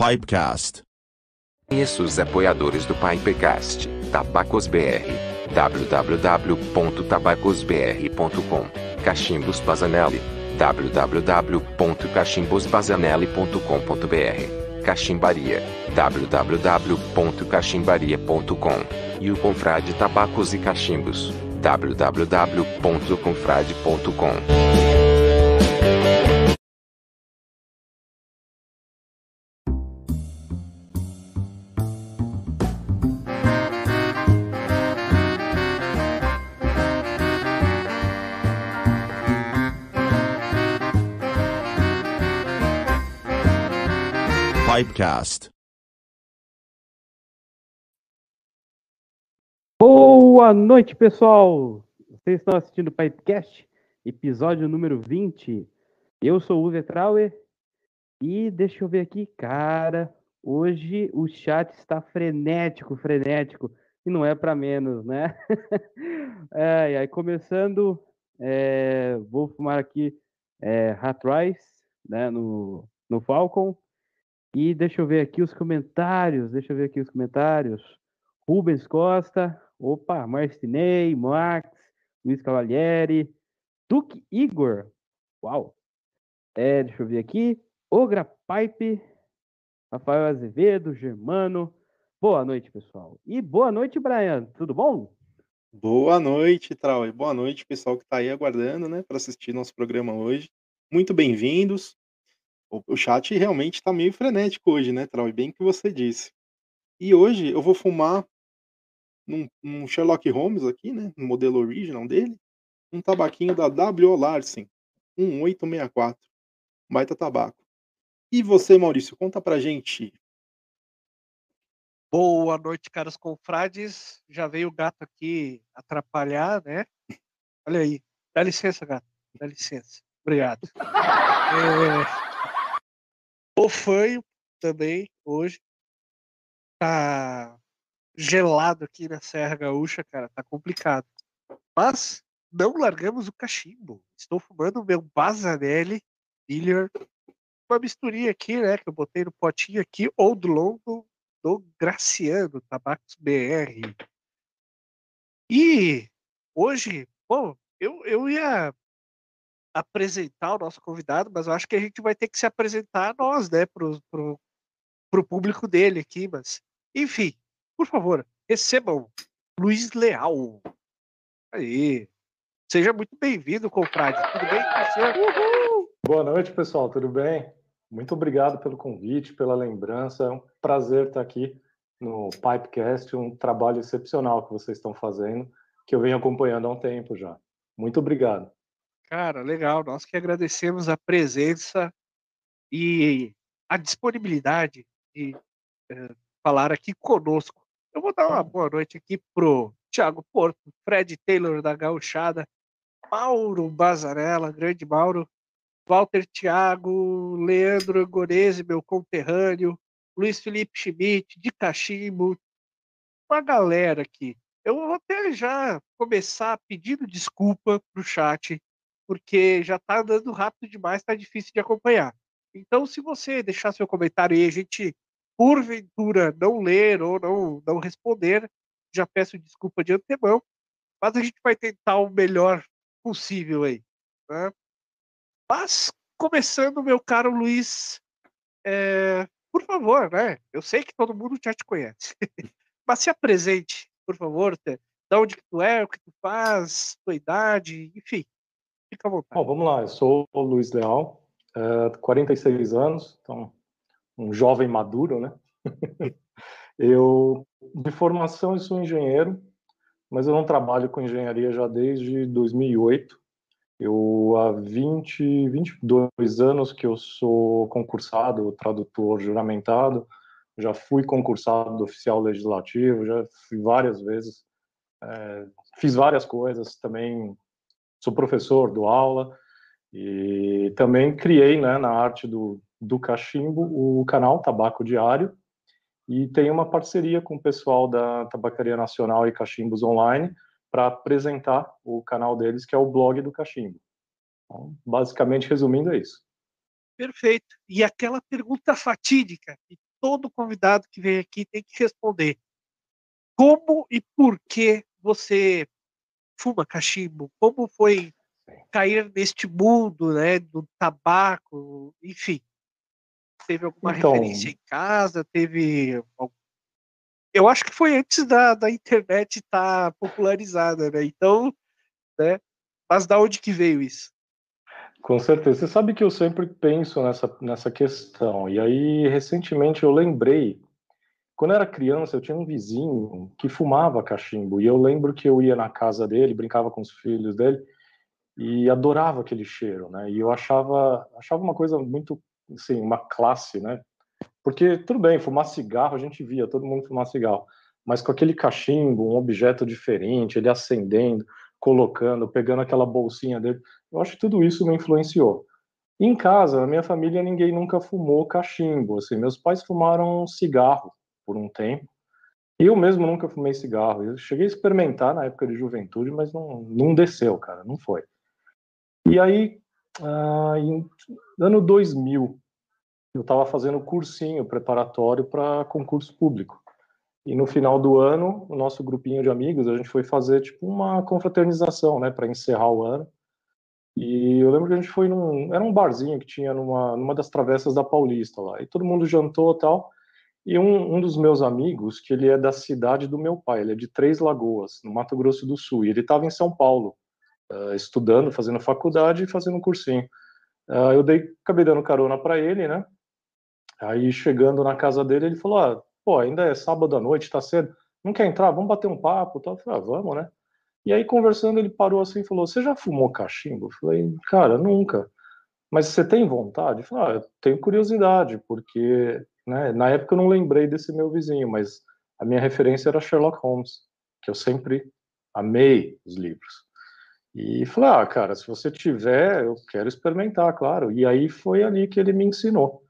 Pipecast. Conheça os apoiadores do Pipecast, Tabacos BR, www.tabacosbr.com, Cachimbos Bazanelli, www.cachimbosbazanelli.com.br, Cachimbaria, www.cachimbaria.com, e o Confrade Tabacos e Cachimbos, www.confrade.com. Boa noite, pessoal! Vocês estão assistindo o Pipecast, episódio número 20. Eu sou o Uwe Trauer e deixa eu ver aqui, cara, hoje o chat está frenético, frenético, e não é para menos, né? é, e aí, começando, é, vou fumar aqui é, né, no, no Falcon, e deixa eu ver aqui os comentários. Deixa eu ver aqui os comentários. Rubens Costa. Opa, Marcinei, Max, Luiz Cavalieri, Duque Igor. Uau. É, deixa eu ver aqui. Ogra Pipe, Rafael Azevedo, Germano. Boa noite, pessoal. E boa noite, Brian. Tudo bom? Boa noite, Trau. E boa noite, pessoal que está aí aguardando, né, para assistir nosso programa hoje. Muito bem-vindos. O, o chat realmente está meio frenético hoje, né, Trau? Bem que você disse. E hoje eu vou fumar num, num Sherlock Holmes aqui, né? No modelo original dele. Um tabaquinho da W. Larsen, 1864. Baita tabaco. E você, Maurício, conta pra gente. Boa noite, caros confrades. Já veio o gato aqui atrapalhar, né? Olha aí. Dá licença, gato. Dá licença. Obrigado. É... O fanho também, hoje. Tá gelado aqui na Serra Gaúcha, cara. Tá complicado. Mas não largamos o cachimbo. Estou fumando o meu Bazanelli Miller. Uma misturinha aqui, né? Que eu botei no potinho aqui, ou do longo do Graciano, Tabacos BR. E hoje, bom, eu, eu ia apresentar o nosso convidado, mas eu acho que a gente vai ter que se apresentar nós, né, pro, pro, pro público dele aqui, mas enfim, por favor, recebam Luiz Leal. Aí. Seja muito bem-vindo, confrade. Tudo bem com você? Uhul! Boa noite, pessoal. Tudo bem? Muito obrigado pelo convite, pela lembrança. É um prazer estar aqui no Pipecast, um trabalho excepcional que vocês estão fazendo, que eu venho acompanhando há um tempo já. Muito obrigado. Cara, legal. Nós que agradecemos a presença e a disponibilidade de uh, falar aqui conosco. Eu vou dar uma boa noite aqui pro Thiago Porto, Fred Taylor da Gauchada, Mauro Bazarella, grande Mauro, Walter Thiago, Leandro Gorese, meu conterrâneo, Luiz Felipe Schmidt, de Cachimbo, uma galera aqui. Eu vou até já começar pedindo desculpa pro chat porque já está andando rápido demais, está difícil de acompanhar. Então, se você deixar seu comentário e a gente, porventura, não ler ou não, não responder, já peço desculpa de antemão, mas a gente vai tentar o melhor possível aí. Né? Mas, começando, meu caro Luiz, é, por favor, né? Eu sei que todo mundo já te conhece, mas se apresente, por favor, de onde que tu é, o que tu faz, tua idade, enfim. Fica à vontade. Bom, vamos lá. Eu sou o Luiz Leal, é, 46 anos, então um jovem maduro, né? eu, de formação, eu sou engenheiro, mas eu não trabalho com engenharia já desde 2008. Eu há 20, 22 anos que eu sou concursado, tradutor juramentado, já fui concursado oficial legislativo, já fui várias vezes, é, fiz várias coisas, também sou professor, dou aula e também criei, né, na arte do, do cachimbo, o canal Tabaco Diário e tenho uma parceria com o pessoal da Tabacaria Nacional e Cachimbos Online para apresentar o canal deles, que é o blog do cachimbo. Então, basicamente, resumindo, é isso. Perfeito. E aquela pergunta fatídica que todo convidado que vem aqui tem que responder. Como e por que você fuma cachimbo? Como foi cair neste mundo, né, do tabaco, enfim. Teve alguma Então- referência em casa? Teve eu acho que foi antes da, da internet estar popularizada, né? Então, né? Mas da onde que veio isso? Com certeza. Você sabe que eu sempre penso nessa, nessa questão. E aí, recentemente, eu lembrei. Quando eu era criança, eu tinha um vizinho que fumava cachimbo. E eu lembro que eu ia na casa dele, brincava com os filhos dele, e adorava aquele cheiro, né? E eu achava, achava uma coisa muito, assim, uma classe, né? Porque, tudo bem, fumar cigarro, a gente via todo mundo fumar cigarro. Mas com aquele cachimbo, um objeto diferente, ele acendendo, colocando, pegando aquela bolsinha dele. Eu acho que tudo isso me influenciou. Em casa, na minha família, ninguém nunca fumou cachimbo. Assim, meus pais fumaram cigarro por um tempo. Eu mesmo nunca fumei cigarro. Eu cheguei a experimentar na época de juventude, mas não, não desceu, cara, não foi. E aí, ah, em ano 2000, eu estava fazendo cursinho preparatório para concurso público. E no final do ano, o nosso grupinho de amigos, a gente foi fazer tipo uma confraternização, né, para encerrar o ano. E eu lembro que a gente foi num, era um barzinho que tinha numa, numa das travessas da Paulista lá. E todo mundo jantou tal. E um, um dos meus amigos, que ele é da cidade do meu pai, ele é de Três Lagoas, no Mato Grosso do Sul. E ele estava em São Paulo, eh, estudando, fazendo faculdade e fazendo um cursinho. Ah, eu dei, acabei dando carona para ele, né? Aí chegando na casa dele, ele falou: ah, pô, ainda é sábado à noite, tá cedo, não quer entrar? Vamos bater um papo? Tal. Eu falei, ah, vamos, né? E aí, conversando, ele parou assim e falou: Você já fumou cachimbo? Eu falei, cara, nunca. Mas você tem vontade? Eu falei, ah, eu tenho curiosidade, porque né, na época eu não lembrei desse meu vizinho, mas a minha referência era Sherlock Holmes, que eu sempre amei os livros. E falei, ah, cara, se você tiver, eu quero experimentar, claro. E aí foi ali que ele me ensinou.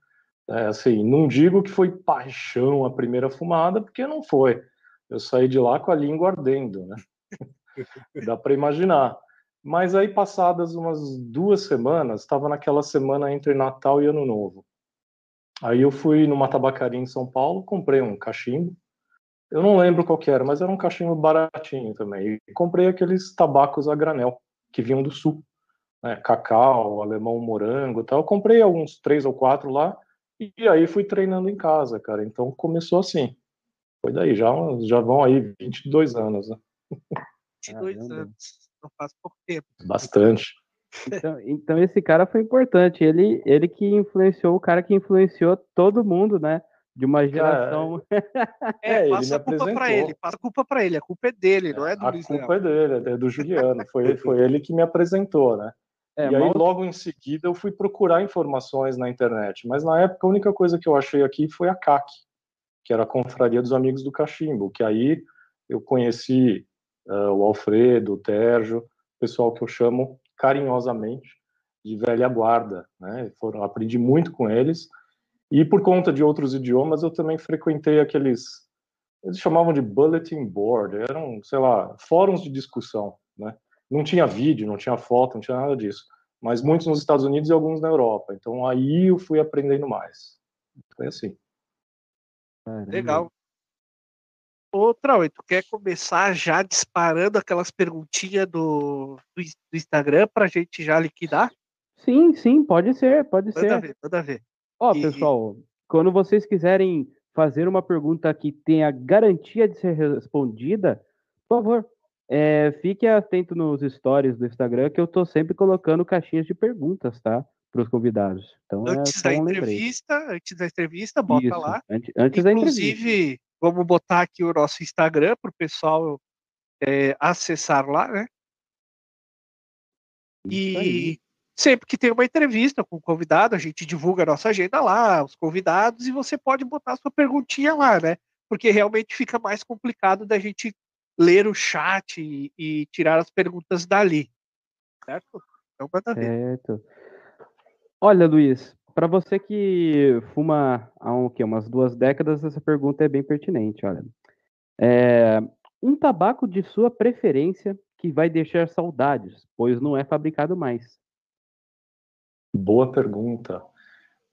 É, assim, não digo que foi paixão a primeira fumada, porque não foi. Eu saí de lá com a língua ardendo, né? Dá para imaginar. Mas aí, passadas umas duas semanas, estava naquela semana entre Natal e Ano Novo. Aí eu fui numa tabacaria em São Paulo, comprei um cachimbo. Eu não lembro qual era, mas era um cachimbo baratinho também. E comprei aqueles tabacos a granel, que vinham do sul. Né? Cacau, alemão morango tal. Eu comprei alguns três ou quatro lá, e aí fui treinando em casa, cara. Então começou assim. Foi daí, já, já vão aí 22 anos, né? 22 Caramba. anos. Não faz pouco tempo. Bastante. Então, então esse cara foi importante. Ele, ele que influenciou o cara que influenciou todo mundo, né? De uma geração. É, É, passa a culpa pra apresentou. ele. Passa a culpa pra ele. A culpa é dele, não é do A Luiz culpa Leal. é dele, é do Juliano. Foi, foi ele que me apresentou, né? É, e aí, mal- logo em seguida, eu fui procurar informações na internet. Mas na época, a única coisa que eu achei aqui foi a CAC, que era a Confraria dos Amigos do Cachimbo, que aí eu conheci ah, o Alfredo, o Térgio, pessoal que eu chamo carinhosamente de velha guarda, né? Foram, aprendi muito com eles. E por conta de outros idiomas, eu também frequentei aqueles eles chamavam de bulletin board, eram, sei lá, fóruns de discussão? Não tinha vídeo, não tinha foto, não tinha nada disso. Mas muitos nos Estados Unidos e alguns na Europa. Então aí eu fui aprendendo mais. Foi assim. Legal. Ô, Trau, tu quer começar já disparando aquelas perguntinhas do, do, do Instagram pra gente já liquidar? Sim, sim, pode ser, pode Manda ser. ver, manda ver. Ó, E- pessoal, quando vocês quiserem fazer uma pergunta que tenha garantia de ser respondida, por favor, é, fique atento nos stories do Instagram, que eu tô sempre colocando caixinhas de perguntas, tá? Para os convidados. Então é Antes só da entrevista, antes da entrevista, bota Isso, lá. antes, antes. Inclusive, vamos botar aqui o nosso Instagram para o pessoal é, acessar lá, né? E sempre que tem uma entrevista com o convidado, a gente divulga a nossa agenda lá, os convidados, e você pode botar sua perguntinha lá, né? Porque realmente fica mais complicado da gente ler o chat e, e tirar as perguntas dali. Certo? Então manda ver. Certo. Olha, Luiz, para você que fuma há um, quê, umas duas décadas, essa pergunta é bem pertinente. Olha, É, um tabaco de sua preferência que vai deixar saudades, pois não é fabricado mais. Boa pergunta.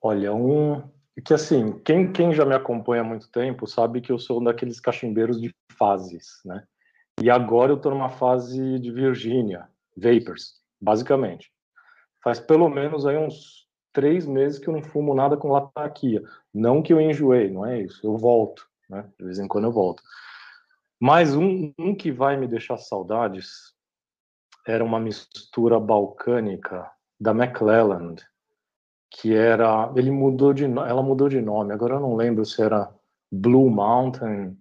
Olha, um, que assim, quem, quem já me acompanha há muito tempo sabe que eu sou um daqueles cachimbeiros de fases, né? E agora eu tô numa fase de Virgínia, Vapors, basicamente. Faz pelo menos aí uns três meses que eu não fumo nada com lataquia. Não que eu enjoei, não é isso. Eu volto, né? De vez em quando eu volto. Mas um, um que vai me deixar saudades era uma mistura balcânica da McClelland, que era, ele mudou de, ela mudou de nome. Agora eu não lembro se era Blue Mountain,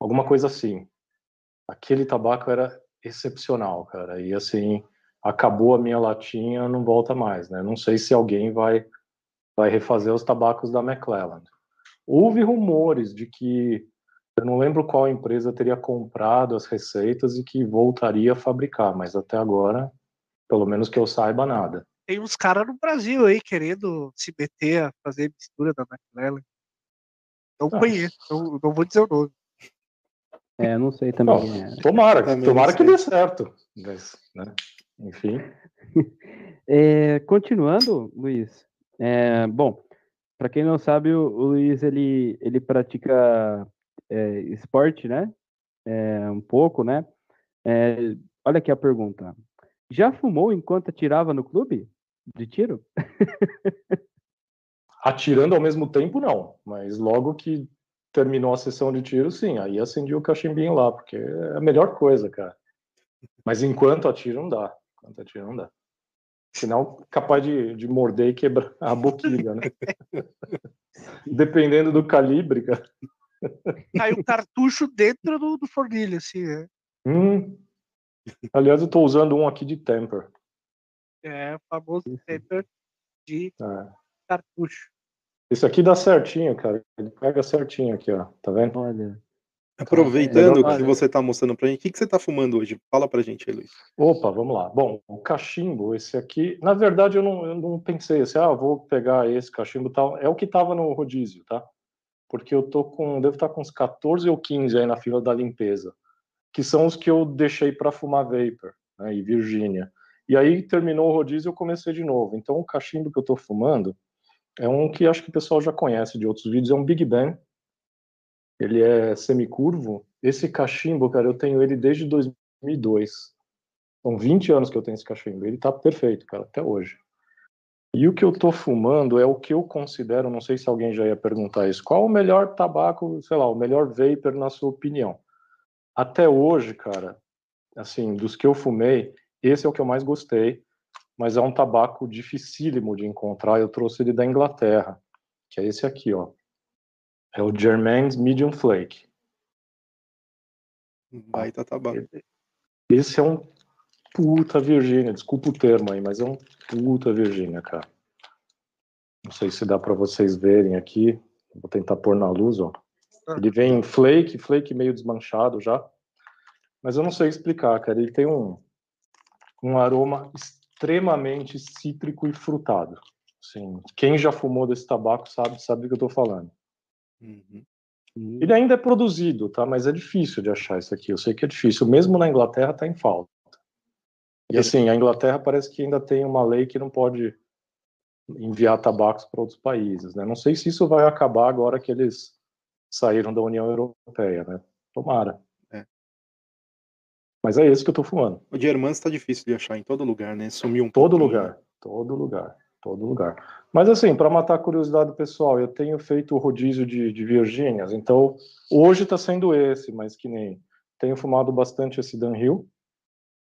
alguma coisa assim. Aquele tabaco era excepcional, cara. E assim, acabou a minha latinha, não volta mais, né? Não sei se alguém vai vai refazer os tabacos da McClelland. Houve rumores de que eu não lembro qual empresa teria comprado as receitas e que voltaria a fabricar, mas até agora, pelo menos que eu saiba, nada. Tem uns caras no Brasil aí querendo se meter a fazer mistura da McLaren. Não ah. conheço, não, não, vou dizer o nome. É, não sei também. é. Tomara, também tomara que dê certo. Mas, né? Enfim. É, continuando, Luiz. É, bom, para quem não sabe, o, o, Luiz ele, ele pratica é, esporte, né? É, um pouco, né? É, olha aqui a pergunta. Já fumou enquanto atirava no clube de tiro? Atirando ao mesmo tempo, não. Mas logo que terminou a sessão de tiro, sim. Aí acendi o cachimbinho lá, porque é a melhor coisa, cara. Mas enquanto atiro, não dá. Enquanto atiro, não dá. Senão, capaz de, de morder e quebrar a boquilha, né? Dependendo do calibre, cara. Cai o cartucho dentro do, do fornilho, assim, né? Hum. Aliás, eu estou usando um aqui de temper. É, o famoso temper de é. cartucho. Isso aqui dá certinho, cara. Ele pega certinho aqui, ó. Tá vendo? Olha. Aproveitando o que você está mostrando para gente, o que, que você está fumando hoje? Fala para gente aí, Luiz. Opa, vamos lá. Bom, o cachimbo, esse aqui, na verdade eu não, eu não pensei assim, ah, vou pegar esse cachimbo tal. É o que estava no rodízio, tá? porque eu tô com, devo estar tá com uns 14 ou 15 aí na fila da limpeza, que são os que eu deixei para fumar vapor, né, e Virgínia. E aí terminou o rodízio e eu comecei de novo. Então o cachimbo que eu tô fumando é um que acho que o pessoal já conhece de outros vídeos, é um Big Ben. Ele é semicurvo. Esse cachimbo, cara, eu tenho ele desde 2002. São 20 anos que eu tenho esse cachimbo. Ele tá perfeito, cara, até hoje. E o que eu estou fumando é o que eu considero, não sei se alguém já ia perguntar isso, qual o melhor tabaco, sei lá, o melhor vapor na sua opinião? Até hoje, cara, assim, dos que eu fumei, esse é o que eu mais gostei, mas é um tabaco dificílimo de encontrar, eu trouxe ele da Inglaterra, que é esse aqui, ó. É o Germain's Medium Flake. Baita tabaco. Esse é um puta Virgínia, desculpa o termo aí, mas é um puta Virgínia, cara. Não sei se dá para vocês verem aqui. Vou tentar pôr na luz, ó. Ah. Ele vem flake, flake meio desmanchado já. Mas eu não sei explicar, cara. Ele tem um, um aroma extremamente cítrico e frutado. Assim, quem já fumou desse tabaco sabe, sabe do que eu tô falando. Uhum. Ele ainda é produzido, tá? Mas é difícil de achar isso aqui. Eu sei que é difícil. Mesmo na Inglaterra tá em falta. E assim, a Inglaterra parece que ainda tem uma lei que não pode enviar tabacos para outros países, né? Não sei se isso vai acabar agora que eles saíram da União Europeia, né? Tomara. É. Mas é esse que eu estou fumando. O de Hermanos está difícil de achar em todo lugar, né? Sumiu um Todo pouquinho. lugar, todo lugar, todo lugar. Mas assim, para matar a curiosidade do pessoal, eu tenho feito o rodízio de, de Virgínias, então hoje está sendo esse, mas que nem tenho fumado bastante esse Dunhill,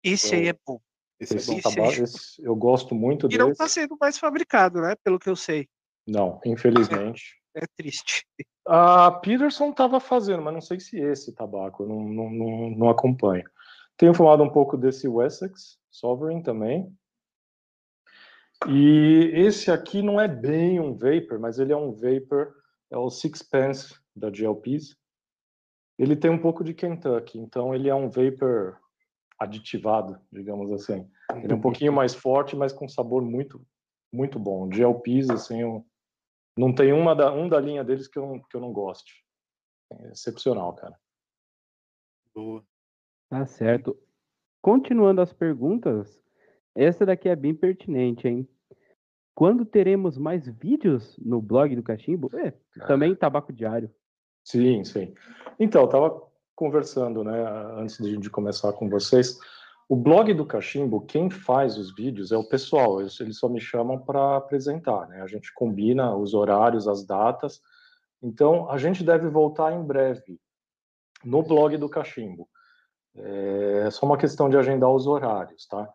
esse aí é bom. Esse, esse, é bom. Esse, esse eu gosto muito dele. E não está sendo mais fabricado, né? Pelo que eu sei. Não, infelizmente. É, é triste. A Peterson estava fazendo, mas não sei se esse tabaco, eu não, não, não, não acompanho. Tenho fumado um pouco desse Wessex Sovereign também. E esse aqui não é bem um vapor, mas ele é um vapor, é o Sixpence da GLPs. Ele tem um pouco de Kentucky, então ele é um vapor aditivado, digamos assim. Ele é um pouquinho mais forte, mas com sabor muito, muito bom. De LPs, assim, eu, não tem uma da, um da linha deles que eu, que eu não goste. É excepcional, cara. Boa. Tá certo. Continuando as perguntas, essa daqui é bem pertinente, hein? quando teremos mais vídeos no blog do Cachimbo? É, também Tabaco Diário. Sim, sim. Então, estava conversando, né, antes de, de começar com vocês. O blog do Cachimbo, quem faz os vídeos é o pessoal, eles, eles só me chamam para apresentar, né? A gente combina os horários, as datas. Então, a gente deve voltar em breve no blog do Cachimbo. É só uma questão de agendar os horários, tá?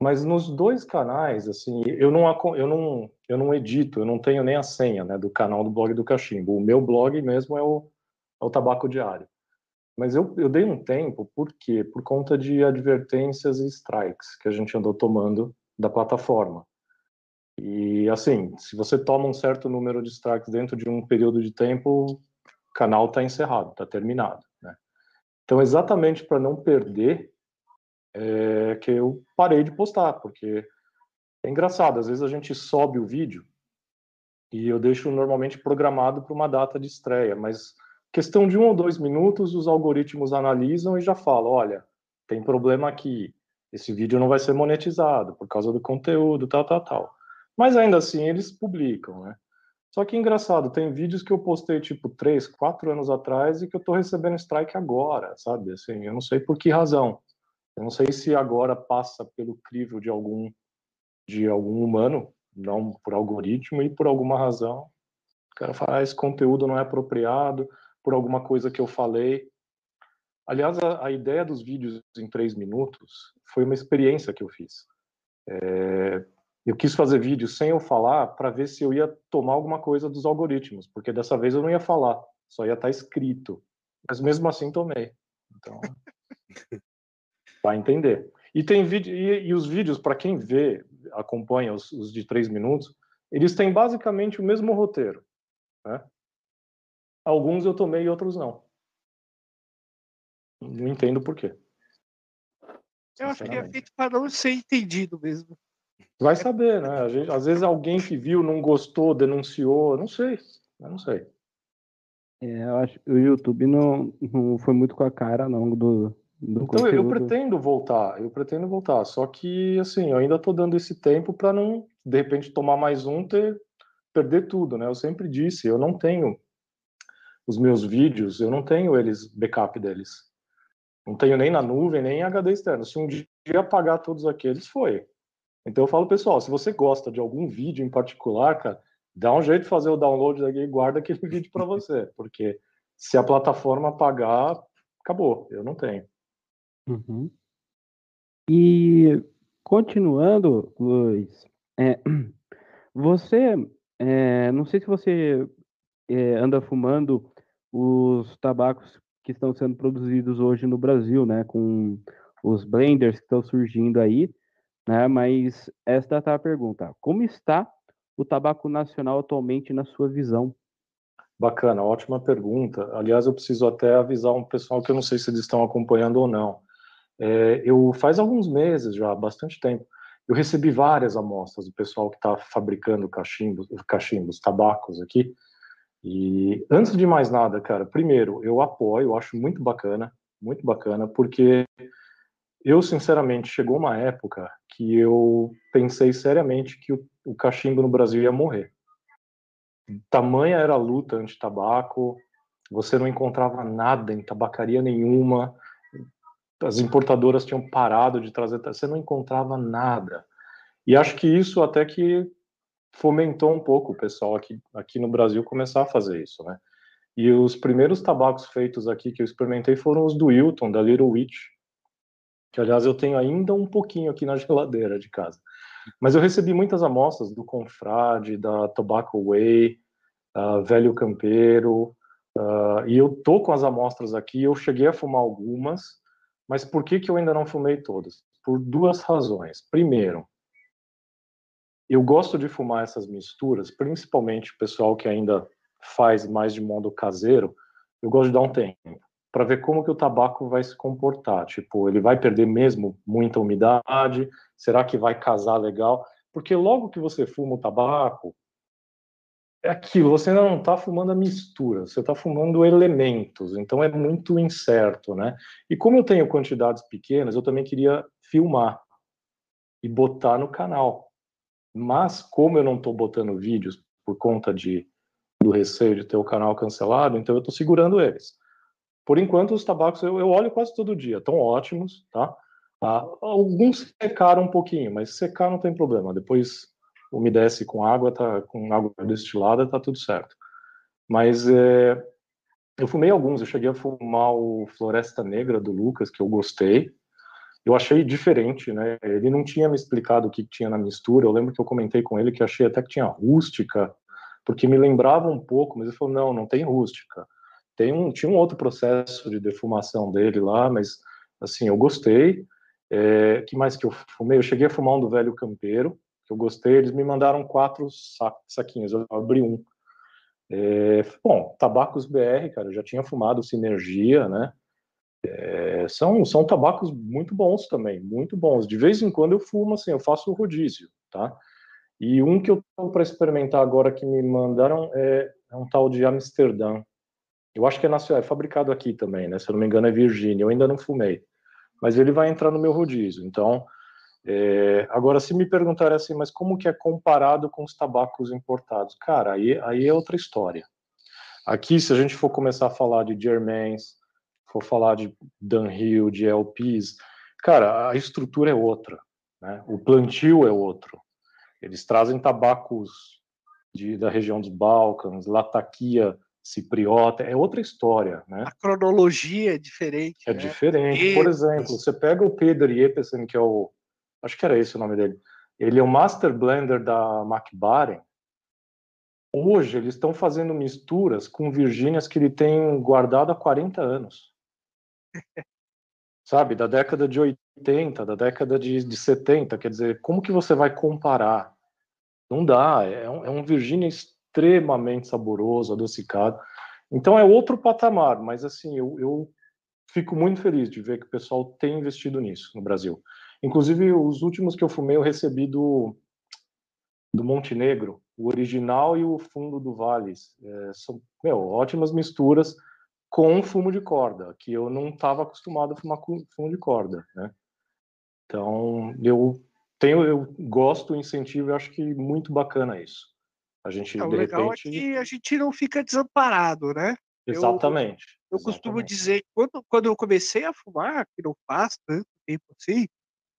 Mas nos dois canais, assim, eu não, eu não, eu não edito, eu não tenho nem a senha, né, do canal do blog do Cachimbo. O meu blog mesmo é o, é o Tabaco Diário. Mas eu, eu dei um tempo, por quê? Por conta de advertências e strikes que a gente andou tomando da plataforma. E, assim, se você toma um certo número de strikes dentro de um período de tempo, o canal está encerrado, está terminado. Então, exatamente para não perder, é que eu parei de postar, porque é engraçado, às vezes a gente sobe o vídeo e eu deixo normalmente programado para uma data de estreia, mas questão de um ou dois minutos, os algoritmos analisam e já falam: olha, tem problema aqui, esse vídeo não vai ser monetizado por causa do conteúdo, tal, tal, tal. Mas ainda assim eles publicam, né? Só que engraçado, tem vídeos que eu postei tipo três, quatro anos atrás e que eu tô recebendo strike agora, sabe? Assim, eu não sei por que razão. Eu não sei se agora passa pelo crivo de algum de algum humano, não por algoritmo e por alguma razão. O cara fala, ah, esse conteúdo não é apropriado, por alguma coisa que eu falei. Aliás, a, a ideia dos vídeos em três minutos foi uma experiência que eu fiz. É, eu quis fazer vídeos sem eu falar para ver se eu ia tomar alguma coisa dos algoritmos, porque dessa vez eu não ia falar, só ia estar tá escrito. Mas mesmo assim tomei. Então, vai entender. E tem vídeo e, e os vídeos para quem vê, acompanha os, os, de três minutos, eles têm basicamente o mesmo roteiro. Né? Alguns eu tomei e outros não. Não entendo por quê. Eu acho que é feito para não ser entendido mesmo. Vai saber, né? Às vezes alguém que viu não gostou, denunciou, não sei. Eu não sei. É, eu acho que o YouTube não, não foi muito com a cara, não, do, do então conteúdo. eu pretendo voltar, eu pretendo voltar. Só que, assim, eu ainda estou dando esse tempo para não, de repente, tomar mais um, ter, perder tudo, né? Eu sempre disse, eu não tenho os meus vídeos, eu não tenho eles, backup deles. Não tenho nem na nuvem, nem em HD externo. Se um dia apagar todos aqueles, foi. Então eu falo, pessoal, se você gosta de algum vídeo em particular, cara, dá um jeito de fazer o download daqui e guarda aquele vídeo para você, porque se a plataforma apagar, acabou. Eu não tenho. Uhum. E continuando, Luiz, é, você, é, não sei se você é, anda fumando os tabacos que estão sendo produzidos hoje no Brasil, né, com os blenders que estão surgindo aí, né, mas esta tá a pergunta, como está o tabaco nacional atualmente na sua visão? Bacana, ótima pergunta. Aliás, eu preciso até avisar um pessoal que eu não sei se eles estão acompanhando ou não. É, eu faz alguns meses já, bastante tempo, eu recebi várias amostras do pessoal que está fabricando cachimbos, cachimbos, tabacos aqui, e antes de mais nada, cara, primeiro, eu apoio, eu acho muito bacana, muito bacana, porque eu, sinceramente, chegou uma época que eu pensei seriamente que o, o cachimbo no Brasil ia morrer. Tamanha era a luta anti-tabaco, você não encontrava nada em tabacaria nenhuma, as importadoras tinham parado de trazer, você não encontrava nada. E acho que isso até que fomentou um pouco o pessoal aqui, aqui no Brasil começar a fazer isso, né? E os primeiros tabacos feitos aqui que eu experimentei foram os do Wilton, da Little Witch, que aliás eu tenho ainda um pouquinho aqui na geladeira de casa. Mas eu recebi muitas amostras do Confrade, da Tobacco Way, uh, Velho Campeiro, uh, e eu tô com as amostras aqui, eu cheguei a fumar algumas, mas por que, que eu ainda não fumei todas? Por duas razões. Primeiro, eu gosto de fumar essas misturas, principalmente o pessoal que ainda faz mais de modo caseiro, eu gosto de dar um tempo para ver como que o tabaco vai se comportar. Tipo, ele vai perder mesmo muita umidade? Será que vai casar legal? Porque logo que você fuma o tabaco, é aquilo, você ainda não está fumando a mistura, você está fumando elementos, então é muito incerto, né? E como eu tenho quantidades pequenas, eu também queria filmar e botar no canal Mas, como eu não estou botando vídeos por conta de, do receio de ter o canal cancelado, então eu estou segurando eles. Por enquanto, os tabacos eu, eu olho quase todo dia, estão ótimos, tá? Ah, alguns secaram um pouquinho, mas secar não tem problema. Depois umedece com água, tá, com água destilada, tá tudo certo. Mas é, eu fumei alguns, eu cheguei a fumar o Floresta Negra do Lucas, que eu gostei. Eu achei diferente, né? Ele não tinha me explicado o que tinha na mistura. Eu lembro que eu comentei com ele que achei até que tinha rústica, porque me lembrava um pouco, mas ele falou: não, não tem rústica. Tem um, tinha um outro processo de defumação dele lá, mas assim, eu gostei. É, que mais que eu fumei? Eu cheguei a fumar um do Velho Campeiro, que eu gostei. Eles me mandaram quatro saquinhos, eu abri um. É, bom, Tabacos BR, cara, eu já tinha fumado Sinergia, né? É, são, são tabacos muito bons também, muito bons. De vez em quando eu fumo, assim, eu faço rodízio, tá? E um que eu tô para experimentar agora que me mandaram é, é, um tal de Amsterdã. Eu acho que é nacional, é fabricado aqui também, né? Se eu não me engano é Virgínia. Eu ainda não fumei, mas ele vai entrar no meu rodízio. Então, é, agora, se me perguntarem assim, mas como que é comparado com os tabacos importados? Cara, aí, aí é outra história. Aqui, se a gente for começar a falar de Germains, for falar de Dunhill, de LPs, cara, a estrutura é outra, né? O plantio é outro. Eles trazem tabacos de, da região dos Balcãs, Lataquia, Cipriota, é outra história, né? A cronologia é diferente. É né? diferente. Por exemplo, você pega o Peter Jeppesen, que é o acho que era esse o nome dele. Ele é o Master Blender da McBaren. Hoje eles estão fazendo misturas com Virgínias que ele tem guardado há 40 anos. Sabe, da década de 80, da década de, de 70, quer dizer, como que você vai comparar? Não dá, é um, é um Virgínia extremamente saboroso, adocicado. Então é outro patamar, mas assim, eu, eu fico muito feliz de ver que o pessoal tem investido nisso no Brasil. Inclusive, os últimos que eu fumei eu recebi do, do Montenegro, o original e o fundo do Vales. É, são meu, ótimas misturas com fumo de corda, que eu não estava acostumado a fumar com fumo de corda, né? Então, eu tenho, eu gosto, incentivo, eu acho que muito bacana isso. A gente, é, o legal repente... é que a gente não fica desamparado, né? Exatamente. Eu, eu costumo dizer que quando, quando eu comecei a fumar, que não faz tanto tempo assim,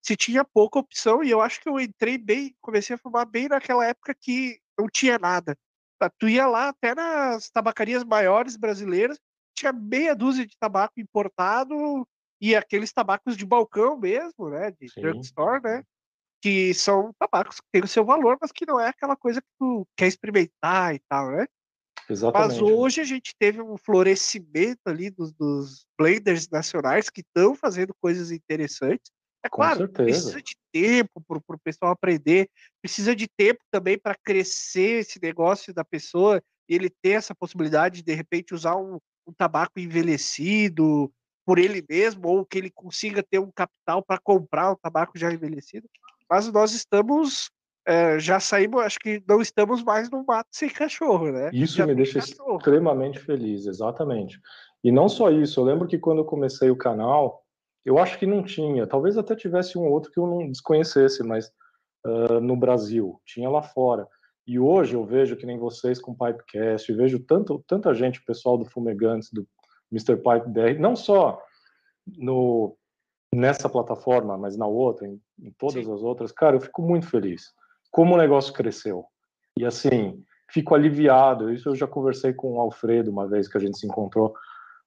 se tinha pouca opção, e eu acho que eu entrei bem, comecei a fumar bem naquela época que não tinha nada. Tá, tu ia lá até nas tabacarias maiores brasileiras, tinha meia dúzia de tabaco importado e aqueles tabacos de balcão mesmo, né, de Sim. drugstore, né, que são tabacos que têm o seu valor, mas que não é aquela coisa que tu quer experimentar e tal, né? Exatamente. Mas hoje a gente teve um florescimento ali dos, dos blenders nacionais que estão fazendo coisas interessantes. É Com claro, certeza. precisa de tempo para o pessoal aprender, precisa de tempo também para crescer esse negócio da pessoa e ele ter essa possibilidade de, de repente, usar um, um tabaco envelhecido por ele mesmo, ou que ele consiga ter um capital para comprar um tabaco já envelhecido. Mas nós estamos, é, já saímos, acho que não estamos mais no mato sem cachorro, né? Isso Já me deixa cachorro. extremamente feliz, exatamente. E não só isso, eu lembro que quando eu comecei o canal, eu acho que não tinha, talvez até tivesse um outro que eu não desconhecesse, mas ah, no Brasil, tinha lá fora. E hoje eu vejo que nem vocês com Pipecast, vejo tanto, tanta gente, pessoal do Fumegantes, do Mr. Pipe BR, não só no, nessa plataforma, mas na outra, em, em todas Sim. as outras, cara, eu fico muito feliz. Como o negócio cresceu. E assim, fico aliviado. Isso eu já conversei com o Alfredo uma vez que a gente se encontrou.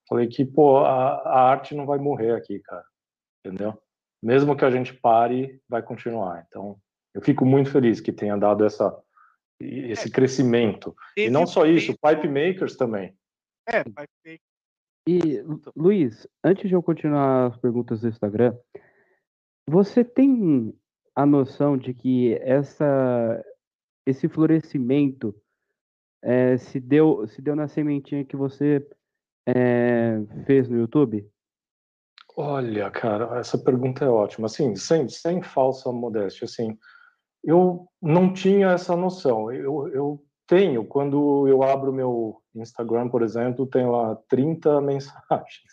Falei que, pô, a, a arte não vai morrer aqui, cara. Entendeu? Mesmo que a gente pare, vai continuar. Então, eu fico muito feliz que tenha dado essa, esse crescimento. E não só isso, Pipe Makers também. É, vai ter- E, Lu- Luiz, antes de eu continuar as perguntas do Instagram, você tem a noção de que essa, esse florescimento eh, se, deu, se deu na sementinha que você eh, fez no YouTube? Olha, cara, essa pergunta é ótima. Assim, sem, sem falsa modéstia, assim, eu não tinha essa noção. Eu, eu tenho, quando eu abro meu Instagram, por exemplo, tem lá 30 mensagens.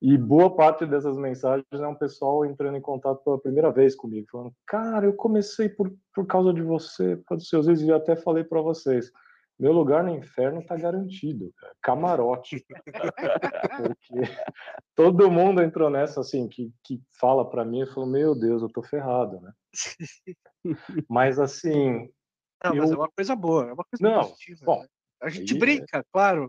E boa parte dessas mensagens é um pessoal entrando em contato pela primeira vez comigo, falando: Cara, eu comecei por, por causa de você, por causa dos seus vídeos, e até falei para vocês. Meu lugar no inferno está garantido, cara. camarote. Porque todo mundo entrou nessa, assim, que, que fala para mim e falou: Meu Deus, eu tô ferrado, né? Mas, assim, não, mas é uma coisa boa, é uma coisa Não, positiva. bom, né? A gente aí é- brinca, claro.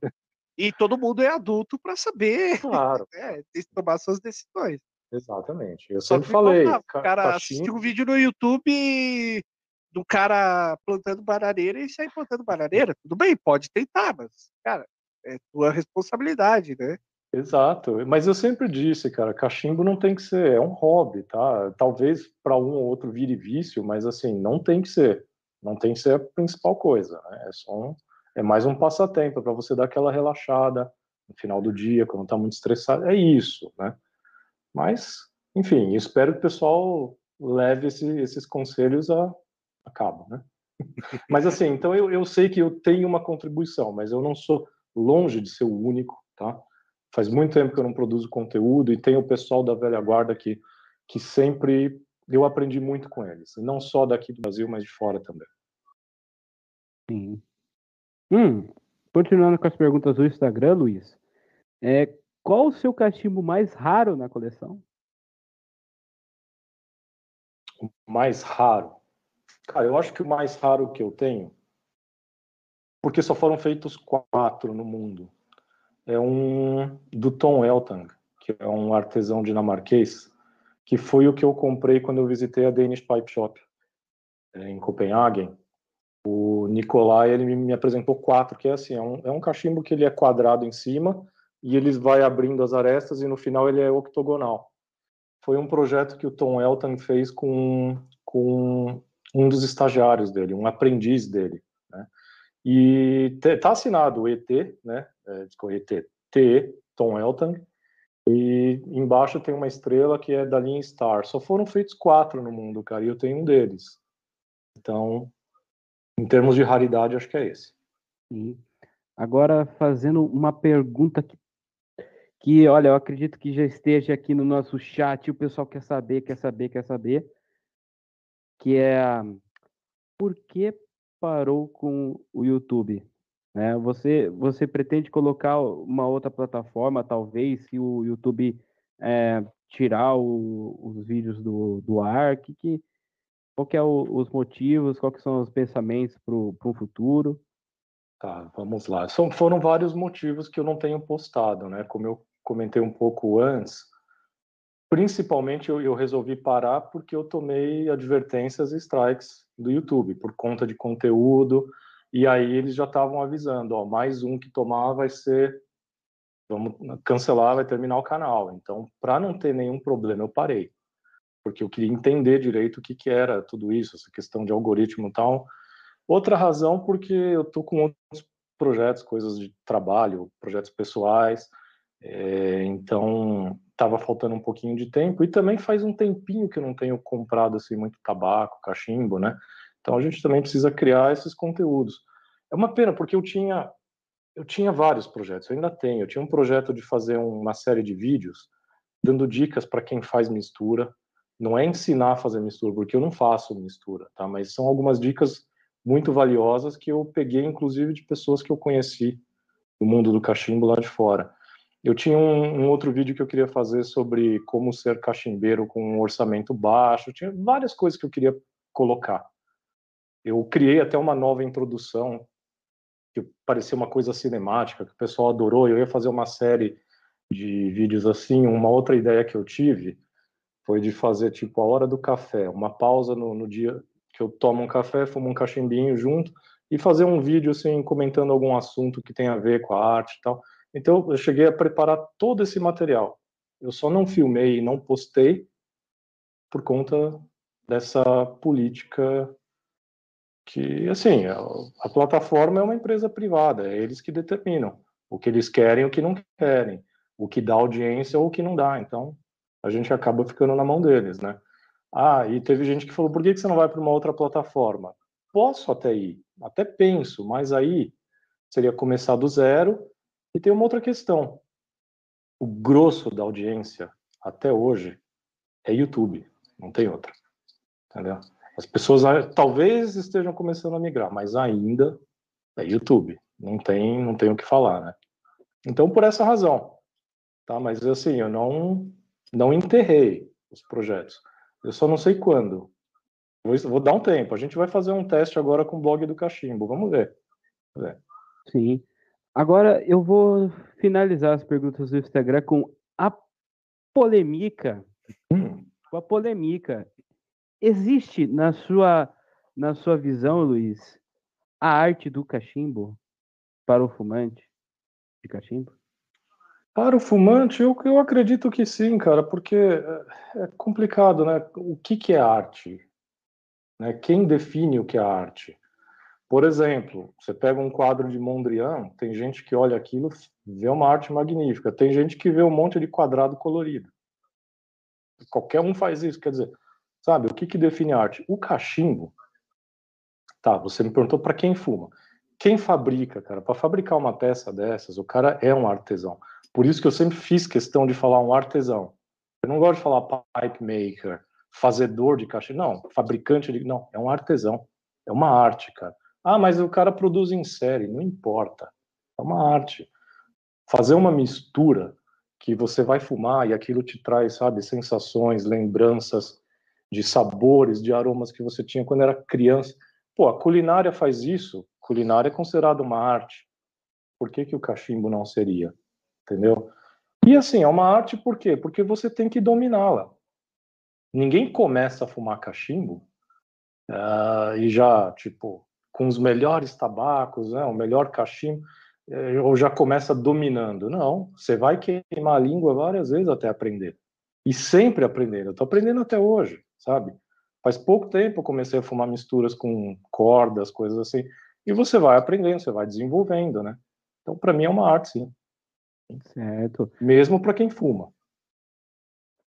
E todo mundo é adulto para saber claro, né, tomar suas decisões. exatamente. Eu Só sempre falei, ca- o cara cachimbo- assistiu um vídeo no YouTube do cara plantando bananeira e sair plantando bananeira. Tudo bem, pode tentar, mas, cara, é tua responsabilidade, né? Exato, mas eu sempre disse, cara, cachimbo não tem que ser, é um hobby, tá? Talvez para um ou outro vire vício, mas assim, não tem que ser. Não tem que ser a principal coisa, né? É só um, é mais um passatempo para você dar aquela relaxada no final do dia, quando tá muito estressado. É isso, né? Mas, enfim, espero que o pessoal leve esse- esses conselhos a, a cabo, né? Mas assim, então eu, eu sei que eu tenho uma contribuição, mas eu não sou longe de ser o único, tá? Faz muito tempo que eu não produzo conteúdo e tem o pessoal da velha guarda que, que sempre eu aprendi muito com eles, não só daqui do Brasil, mas de fora também. Sim. Hum, continuando com as perguntas do Instagram, Luiz. É, qual o seu cachimbo mais raro na coleção? Mais raro. Cara, eu acho que o mais raro que eu tenho, porque só foram feitos quatro no mundo, é um do Tom Eltang, que é um artesão dinamarquês, que foi o que eu comprei quando eu visitei a Danish Pipe Shop eh, em Copenhagen. O Nicolai ele me- apresentou quatro, que é assim, é um, é um cachimbo que ele é quadrado em cima e ele vai abrindo as arestas e no final ele é octogonal. Foi um projeto que o Tom Elton fez com, com um dos estagiários dele, um aprendiz dele, né? E tá assinado o ET, né? É, desculpa, ET, TE, Tom Elton, e embaixo tem uma estrela que é da linha Star. Só foram feitos quatro no mundo, cara, e eu tenho um deles. Então, em termos de raridade, acho que é esse. Sim. Agora, fazendo uma pergunta que, que, olha, eu acredito que já esteja aqui no nosso chat, o pessoal quer saber, quer saber, quer saber, que é por que parou com o YouTube? Né? Você, você pretende colocar uma outra plataforma, talvez, se o YouTube é, tirar o- os vídeos do, do ar? Que, que, qual que é o- os motivos, quais são os pensamentos para o futuro? Tá, vamos lá. São, foram vários motivos que eu não tenho postado, né? Como eu comentei um pouco antes, principalmente eu, eu resolvi parar porque eu tomei advertências e strikes do YouTube por conta de conteúdo, e aí eles já estavam avisando, ó, mais um que tomar vai ser, vamos cancelar, vai terminar o canal. Então, para não ter nenhum problema, eu parei, porque eu queria entender direito o que, que era tudo isso, essa questão de algoritmo e tal. Outra razão, porque eu tô com outros projetos, coisas de trabalho, projetos pessoais, é, então estava faltando um pouquinho de tempo e também faz um tempinho que eu não tenho comprado assim muito tabaco, cachimbo, né? Então a gente também precisa criar esses conteúdos. É uma pena porque eu tinha eu tinha vários projetos, eu ainda tenho. Eu tinha um projeto de fazer uma série de vídeos dando dicas para quem faz mistura. Não é ensinar a fazer mistura, porque eu não faço mistura, tá? Mas são algumas dicas muito valiosas que eu peguei, inclusive, de pessoas que eu conheci no mundo do cachimbo lá de fora. Eu tinha um, um, outro vídeo que eu queria fazer sobre como ser cachimbeiro com um orçamento baixo. Tinha várias coisas que eu queria colocar. Eu criei até uma nova introdução que parecia uma coisa cinemática que o pessoal adorou. Eu ia fazer uma série de vídeos assim. Uma outra ideia que eu tive foi de fazer tipo a hora do café, uma pausa no, no dia que eu tomo um café, fumo um cachimbinho junto e fazer um vídeo assim comentando algum assunto que tem a ver com a arte e tal. Então eu cheguei a preparar todo esse material. Eu só não filmei e não postei por conta dessa política que, assim, a, a plataforma é uma empresa privada, é eles que determinam o que eles querem o que não querem, o que dá audiência ou o que não dá. Então a gente acaba ficando na mão deles, né? Ah, e teve gente que falou: por que você não vai para uma outra plataforma? Posso até ir, Até penso, mas aí seria começar do zero. E tem uma outra questão. O grosso da audiência, até hoje, é YouTube. Não tem outra. Entendeu? As pessoas talvez estejam começando a migrar, mas ainda é YouTube. Não tem, não tem o que falar, né? Então, por essa razão. Tá? Mas, assim, eu não, não enterrei os projetos. Eu só não sei quando. Vou, vou dar um tempo. A gente vai fazer um teste agora com o blog do Cachimbo. Vamos ver. Vamos ver. Sim. Agora eu vou finalizar as perguntas do Instagram com a polêmica. Hum. Com a polêmica. Existe na sua na sua visão, Luiz, a arte do cachimbo para o fumante de cachimbo? Para o fumante, eu, eu acredito que sim, cara, porque é, é complicado, né? O que, que é arte? Né? Quem define o que é arte? Por exemplo, você pega um quadro de Mondrian, tem gente que olha aquilo, vê uma arte magnífica, tem gente que vê um monte de quadrado colorido. Qualquer um faz isso, quer dizer, sabe, o que, que define arte? O cachimbo, tá, você me perguntou para quem fuma. Quem fabrica, cara, para fabricar uma peça dessas, o cara é um artesão. Por isso que eu sempre fiz questão de falar um artesão. Eu não gosto de falar pipe maker, fazedor de cachimbo, não, fabricante de, não, é um artesão. É uma arte, cara. Ah, mas o cara produz em série, não importa. É uma arte. Fazer uma mistura que você vai fumar e aquilo te traz, sabe, sensações, lembranças de sabores, de aromas que você tinha quando era criança. Pô, a culinária faz isso. Culinária é considerada uma arte. Por que, que o cachimbo não seria? Entendeu? E assim, é uma arte por quê? Porque você tem que dominá-la. Ninguém começa a fumar cachimbo uh, e já, tipo, com os melhores tabacos, né, o melhor cachimbo, eh, ou já começa dominando. Não, você vai queimar a língua várias vezes até aprender. E sempre aprendendo. Eu tô aprendendo até hoje, sabe? Faz pouco tempo eu comecei a fumar misturas com cordas, coisas assim. E você vai aprendendo, você vai desenvolvendo, né? Então, para mim é uma arte, sim. Certo. Mesmo para quem fuma.